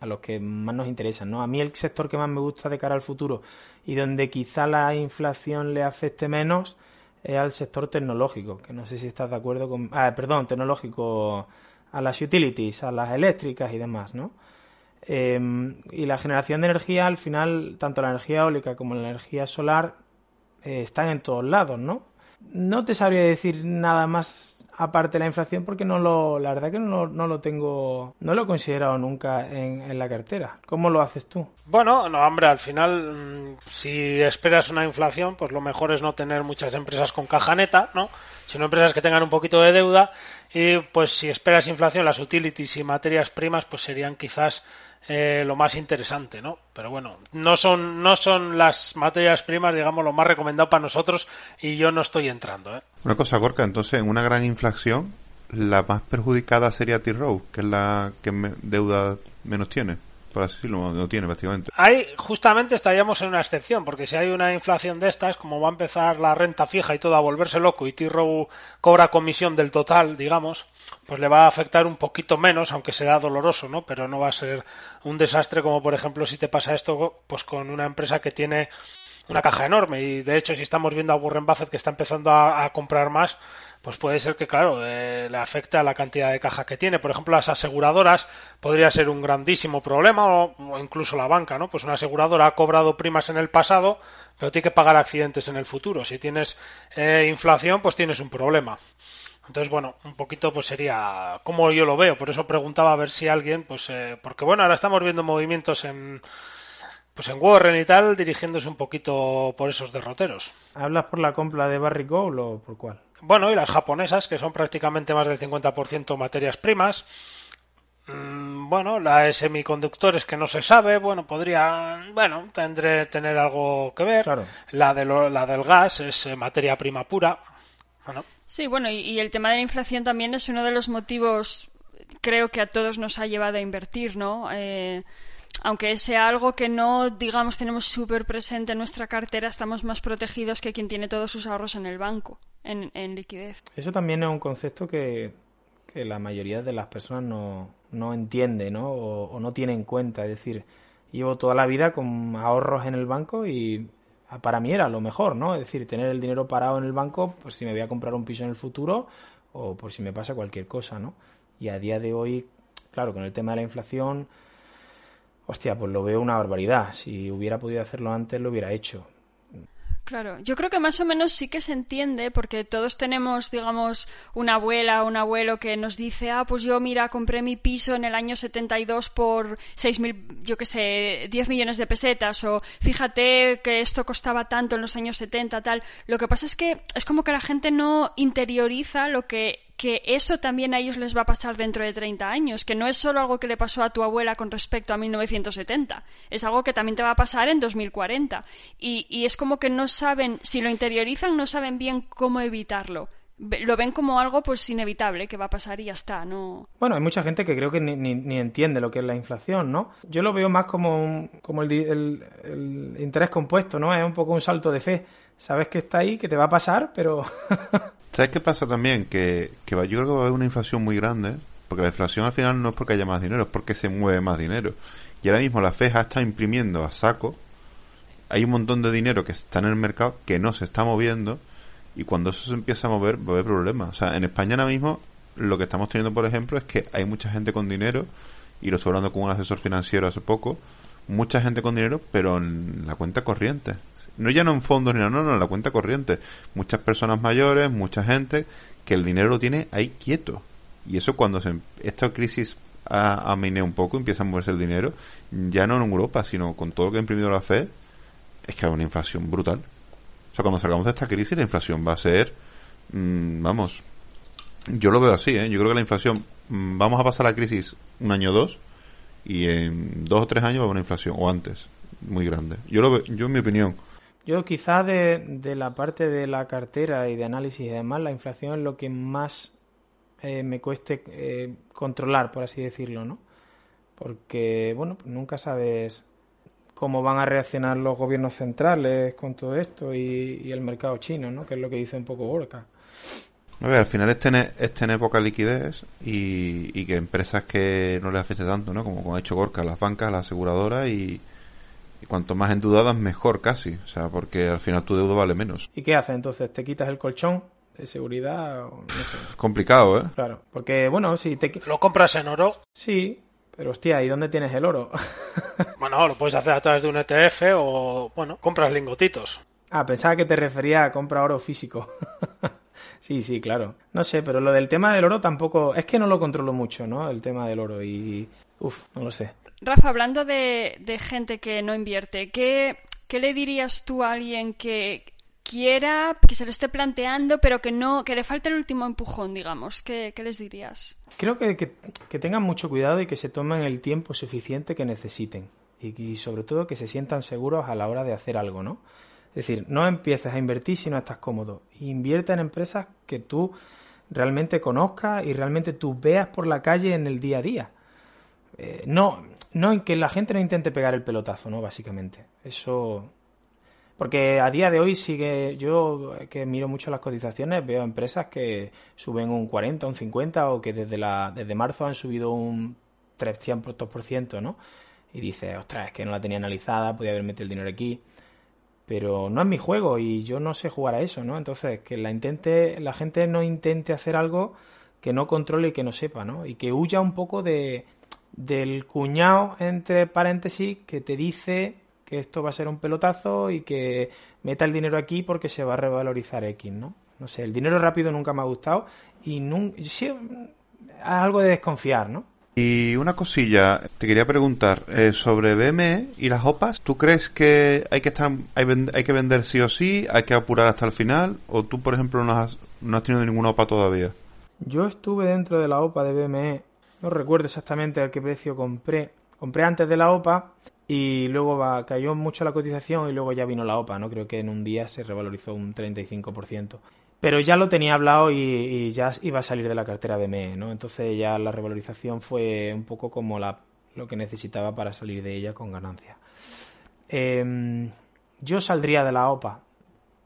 a los que más nos interesan, ¿no? A mí el sector que más me gusta de cara al futuro y donde quizá la inflación le afecte menos es al sector tecnológico, que no sé si estás de acuerdo con... Ah, perdón, tecnológico, a las utilities, a las eléctricas y demás, ¿no? Em, y la generación de energía, al final, tanto la energía eólica como la energía solar eh, están en todos lados, ¿no? No te sabría decir nada más aparte de la inflación porque no lo, la verdad que no, no lo tengo, no lo he considerado nunca en, en, la cartera. ¿Cómo lo haces tú? Bueno, no, hombre, al final, mm, si esperas una inflación, pues lo mejor es no tener muchas empresas con caja neta, ¿no? Sino empresas que tengan un poquito de deuda y pues si esperas inflación, las utilities y materias primas, pues serían quizás eh, lo más interesante, ¿no? Pero bueno, no son, no son las materias primas, digamos, lo más recomendado para nosotros y yo no estoy entrando, ¿eh? Una cosa, Gorka, entonces en una gran inflación, la más perjudicada sería T-Row, que es la que deuda menos tiene por así tiene. Ahí justamente estaríamos en una excepción, porque si hay una inflación de estas, como va a empezar la renta fija y todo a volverse loco y T-Row cobra comisión del total, digamos, pues le va a afectar un poquito menos, aunque sea doloroso, ¿no? Pero no va a ser un desastre como, por ejemplo, si te pasa esto pues con una empresa que tiene una caja enorme y de hecho si estamos viendo a Warren Buffett que está empezando a, comprar más pues puede ser que claro eh, le afecte a la cantidad de caja que tiene. Por ejemplo las aseguradoras podría ser un grandísimo problema o, incluso la banca no pues una aseguradora ha cobrado primas en el pasado pero tiene que pagar accidentes en el futuro. Si tienes eh, inflación pues tienes un problema. Entonces, bueno, un poquito pues sería como yo lo veo. Por eso preguntaba a ver si alguien, pues, eh, porque bueno, ahora estamos viendo movimientos en, pues en Warren y tal, dirigiéndose un poquito por esos derroteros. ¿Hablas por la compra de Barry Gold o por cuál? Bueno, y las japonesas, que son prácticamente más del 50% materias primas. Mm, bueno, la de semiconductores que no se sabe, bueno, podría, bueno, tendré tener algo que ver. Claro. La, de la del gas es eh, materia prima pura. Bueno, Sí, bueno, y, el tema de la inflación también es uno de los motivos, creo que a todos nos ha llevado a invertir, ¿no? Eh, aunque sea algo que no, digamos, tenemos súper presente en nuestra cartera, estamos más protegidos que quien tiene todos sus ahorros en el banco, en, liquidez. Eso también es un concepto que, la mayoría de las personas no, no entiende, ¿no? O, o no tiene en cuenta. Es decir, llevo toda la vida con ahorros en el banco y para mí era lo mejor, ¿no? Es decir, tener el dinero parado en el banco, pues si me voy a comprar un piso en el futuro o por si me pasa cualquier cosa, ¿no? Y a día de hoy, claro, con el tema de la inflación, hostia, pues lo veo una barbaridad. Si hubiera podido hacerlo antes, lo hubiera hecho. Claro, yo creo que más o menos sí que se entiende porque todos tenemos, digamos, una abuela o un abuelo que nos dice, ah, pues yo mira, compré mi piso en el año 72 por 6.000, yo qué sé, 10 millones de pesetas o fíjate que esto costaba tanto en los años 70, tal. Lo que pasa es que es como que la gente no interioriza lo que que eso también a ellos les va a pasar dentro de 30 años, que no es solo algo que le pasó a tu abuela con respecto a 1970, es algo que también te va a pasar en 2040. Y, y es como que no saben, si lo interiorizan, no saben bien cómo evitarlo lo ven como algo pues inevitable que va a pasar y ya está, no. Bueno, hay mucha gente que creo que ni, ni, entiende lo que es la inflación, ¿no? Yo lo veo más como como el, el, interés compuesto, ¿no? Es un poco un salto de fe. Sabes que está ahí, que te va a pasar, pero (laughs) ¿Sabes qué pasa también? Que, que yo creo que va a haber una inflación muy grande, porque la inflación al final no es porque haya más dinero, es porque se mueve más dinero. Y ahora mismo la FEJA está imprimiendo a saco. Hay un montón de dinero que está en el mercado que no se está moviendo. Y cuando eso se empieza a mover, va a haber problemas. O sea, en España ahora mismo lo que estamos teniendo, por ejemplo, es que hay mucha gente con dinero, y lo estoy hablando con un asesor financiero hace poco, mucha gente con dinero, pero en la cuenta corriente no ya no en fondos ni nada, no, no, en la cuenta corriente. Muchas personas mayores, mucha gente que el dinero lo tiene ahí quieto. Y eso cuando se, esta crisis a, a minar un poco, empieza a moverse el dinero, ya no en Europa, sino con todo lo que ha imprimido la Fed, es que hay una inflación brutal. O sea, cuando salgamos de esta crisis, la inflación va a ser, mm, vamos, yo lo veo así, ¿eh? Yo creo que la inflación, mm, vamos a pasar la crisis un año o dos, y en dos o tres años va a haber una inflación, o antes, muy grande. Yo lo veo, yo en mi opinión. Yo quizás de, de la parte de la cartera y de análisis y demás, la inflación es lo que más eh, me cueste eh, controlar, por así decirlo, ¿no? Porque, bueno, pues nunca sabes cómo van a reaccionar los gobiernos centrales con todo esto y, el mercado chino, ¿no? Que es lo que dice un poco Gorka. A ver, al final es tener, es tener poca liquidez y, y que empresas que no les afecte tanto, ¿no? Como, como ha hecho Gorka, las bancas, las aseguradoras y, y cuanto más endeudadas mejor casi, o sea, porque al final tu deuda vale menos. ¿Y qué haces entonces? ¿Te quitas el colchón de seguridad? O no sé. Complicado, ¿eh? Claro, porque bueno, si te... Lo compras en oro. Sí, pero hostia, ¿y dónde tienes el oro? (laughs) Bueno, lo puedes hacer a través de un ETF o, bueno, compras lingotitos. ah, pensaba que te refería a compra oro físico. (laughs) sí, sí, claro. No sé, pero lo del tema del oro tampoco... Es que no lo controlo mucho, ¿no? El tema del oro y... Uf, no lo sé. Rafa, hablando de, gente que no invierte, ¿qué, ¿qué le dirías tú a alguien que quiera, que se lo esté planteando, pero que no, que le falta el último empujón, digamos? ¿Qué, les dirías? Creo que, que, tengan mucho cuidado y que se tomen el tiempo suficiente que necesiten. Y, y sobre todo que se sientan seguros a la hora de hacer algo, ¿no? Es decir, no empieces a invertir si no estás cómodo. Invierte en empresas que tú realmente conozcas y realmente tú veas por la calle en el día a día. Eh, no, no en que la gente no intente pegar el pelotazo, ¿no? Básicamente. Eso. Porque a día de hoy sigue, yo que miro mucho las cotizaciones, veo empresas que suben un 40, un 50 o que desde, la, desde marzo han subido un 300%, ¿no? Y dices, ostras, es que no la tenía analizada, podía haber metido el dinero aquí. Pero no es mi juego y yo no sé jugar a eso, ¿no? Entonces, que la intente, la gente no intente hacer algo que no controle y que no sepa, ¿no? Y que huya un poco de, del cuñado, entre paréntesis, que te dice que esto va a ser un pelotazo y que meta el dinero aquí porque se va a revalorizar X, ¿no? No sé, el dinero rápido nunca me ha gustado y nun- sí, es algo de desconfiar, ¿no? Y una cosilla, te quería preguntar eh, sobre BME y las OPAs. ¿Tú crees que hay que estar, hay, hay que vender sí o sí, hay que apurar hasta el final? ¿O tú, por ejemplo, no has, no has tenido ninguna OPA todavía? Yo estuve dentro de la OPA de BME, no recuerdo exactamente a qué precio compré. Compré antes de la OPA y luego va, cayó mucho la cotización y luego ya vino la OPA, ¿no? Creo que en un día se revalorizó un 35%. Pero ya lo tenía hablado y, ya iba a salir de la cartera BME, ¿no? Entonces ya la revalorización fue un poco como la, lo que necesitaba para salir de ella con ganancia. Em, yo saldría de la OPA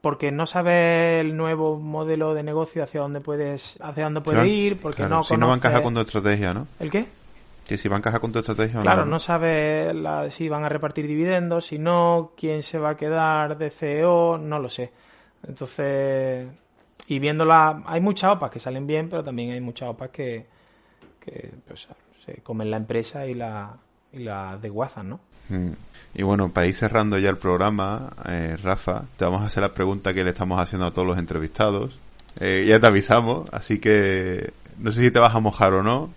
porque no sabes el nuevo modelo de negocio hacia dónde puedes hacia dónde puede ir porque claro, no si no va a encajar conoces- con tu estrategia, ¿no? ¿El qué? Que si va a encajar con tu estrategia o Claro, no. no sabes la- si van a repartir dividendos, si no, quién se va a quedar de CEO, no lo sé. Entonces, y viéndola, hay muchas OPAs que salen bien, pero también hay muchas OPAs que, que pues, se comen la empresa y la, y la desguazan, ¿no? Mm. Y bueno, para ir cerrando ya el programa, eh, Rafa, te vamos a hacer la pregunta que le estamos haciendo a todos los entrevistados. Eh, ya te avisamos, así que no sé si te vas a mojar o no,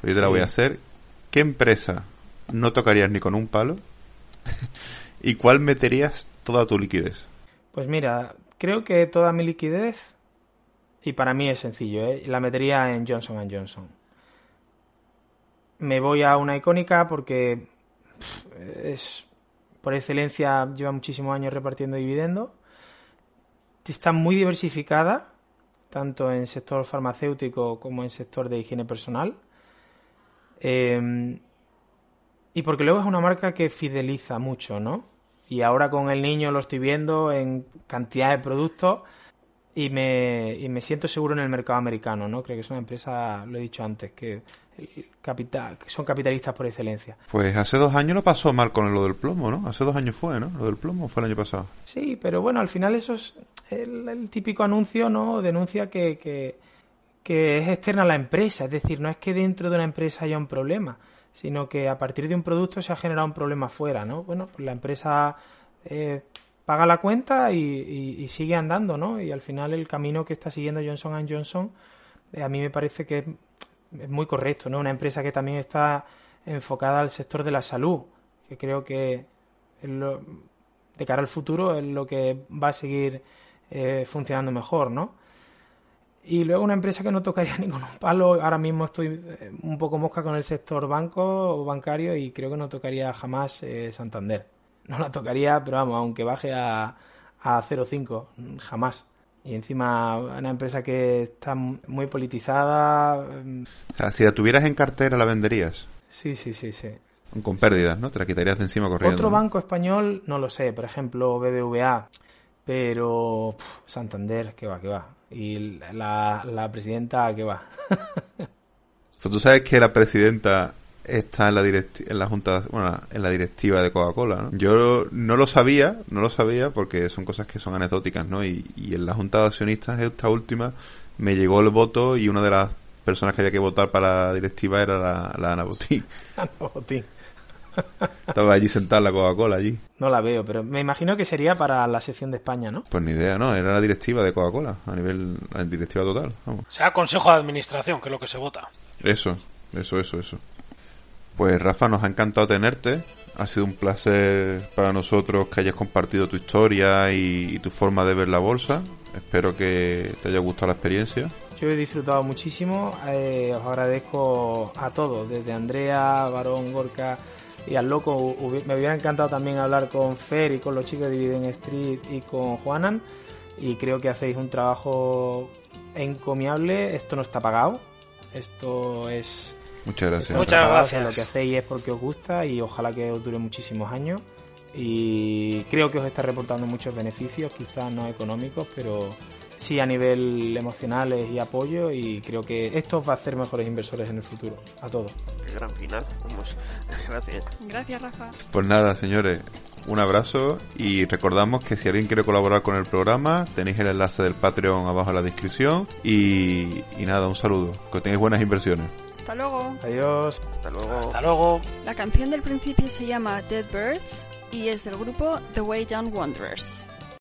pero yo te la voy a hacer. ¿Qué empresa no tocarías ni con un palo? (laughs) ¿Y cuál meterías toda tu liquidez? Pues mira, creo que toda mi liquidez, y para mí es sencillo, ¿eh? la metería en Johnson Johnson. Me voy a una icónica porque es por excelencia lleva muchísimos años repartiendo dividendos. Está muy diversificada, tanto en sector farmacéutico como en sector de higiene personal. Eh, y porque luego es una marca que fideliza mucho, ¿no? Y ahora con el niño lo estoy viendo en cantidad de productos y me, y me siento seguro en el mercado americano, ¿no? Creo que es una empresa, lo he dicho antes, que, capital, que son capitalistas por excelencia. Pues hace dos años lo pasó mal con lo del plomo, ¿no? Hace dos años fue, ¿no? Lo del plomo fue el año pasado. Sí, pero bueno, al final eso es el, el típico anuncio, ¿no? Denuncia que, que, que es externa a la empresa, es decir, no es que dentro de una empresa haya un problema, sino que a partir de un producto se ha generado un problema fuera, ¿no? Bueno, pues la empresa eh, paga la cuenta y, sigue andando, ¿no? Y al final el camino que está siguiendo Johnson Johnson eh, a mí me parece que es muy correcto, ¿no? Una empresa que también está enfocada al sector de la salud, que creo que de cara al futuro es lo que va a seguir eh, funcionando mejor, ¿no? Y luego una empresa que no tocaría ni con un palo. Ahora mismo estoy eh, un poco mosca con el sector banco o bancario y creo que no tocaría jamás Santander. No la tocaría, pero vamos, aunque baje a, a 0,5, jamás. Y encima una empresa que está muy politizada. Mm. O sea, si la tuvieras en cartera, ¿la venderías? Sí, sí, sí, sí. Con pérdidas, ¿no? Te la quitarías de encima corriendo. Otro banco español, no lo sé. Por ejemplo, BBVA. Pero Santander, que va, que va. Y la, la presidenta, que va. (laughs) tú sabes que la presidenta está en la en la junta, bueno, en la directiva de Coca-Cola, ¿no? Yo no lo sabía, no lo sabía porque son cosas que son anecdóticas, ¿no? Y, en la junta de accionistas esta última me llegó el voto y una de las personas que había que votar para la directiva era la, la Ana Botín. (laughs) Ana Botín. (laughs) Estaba allí sentada la Coca-Cola allí. No la veo, pero me imagino que sería para la sección de España, ¿no? Pues ni idea, ¿no? Era la directiva de Coca-Cola, a nivel, la directiva total. Vamos. O sea, consejo de administración, que es lo que se vota. Eso, eso, eso, eso. Pues Rafa, nos ha encantado tenerte. Ha sido un placer para nosotros que hayas compartido tu historia y, tu forma de ver la bolsa. Espero que te haya gustado la experiencia. Yo he disfrutado muchísimo. Eh, os agradezco a todos, desde Andrea, Barón, Gorka y al loco. Me hubiera encantado también hablar con Fer y con los chicos de Dividend Street y con Juanan. Y creo que hacéis un trabajo encomiable. Esto no está pagado. Esto es Muchas gracias. Muchas gracias. Lo que hacéis es porque os gusta y ojalá que os dure muchísimos años. Y creo que os está reportando muchos beneficios, quizás no económicos, pero sí a nivel emocional y apoyo. Y creo que esto os va a hacer mejores inversores en el futuro, a todos. Qué gran final. (laughs) Gracias. Gracias, Rafa. Pues nada, señores. Un abrazo y recordamos que si alguien quiere colaborar con el programa, tenéis el enlace del Patreon abajo en la descripción. Y, y nada, un saludo. Que tengáis buenas inversiones. Hasta luego. Adiós. Hasta luego. Hasta luego. La canción del principio se llama Dead Birds y es del grupo The Way Down Wanderers.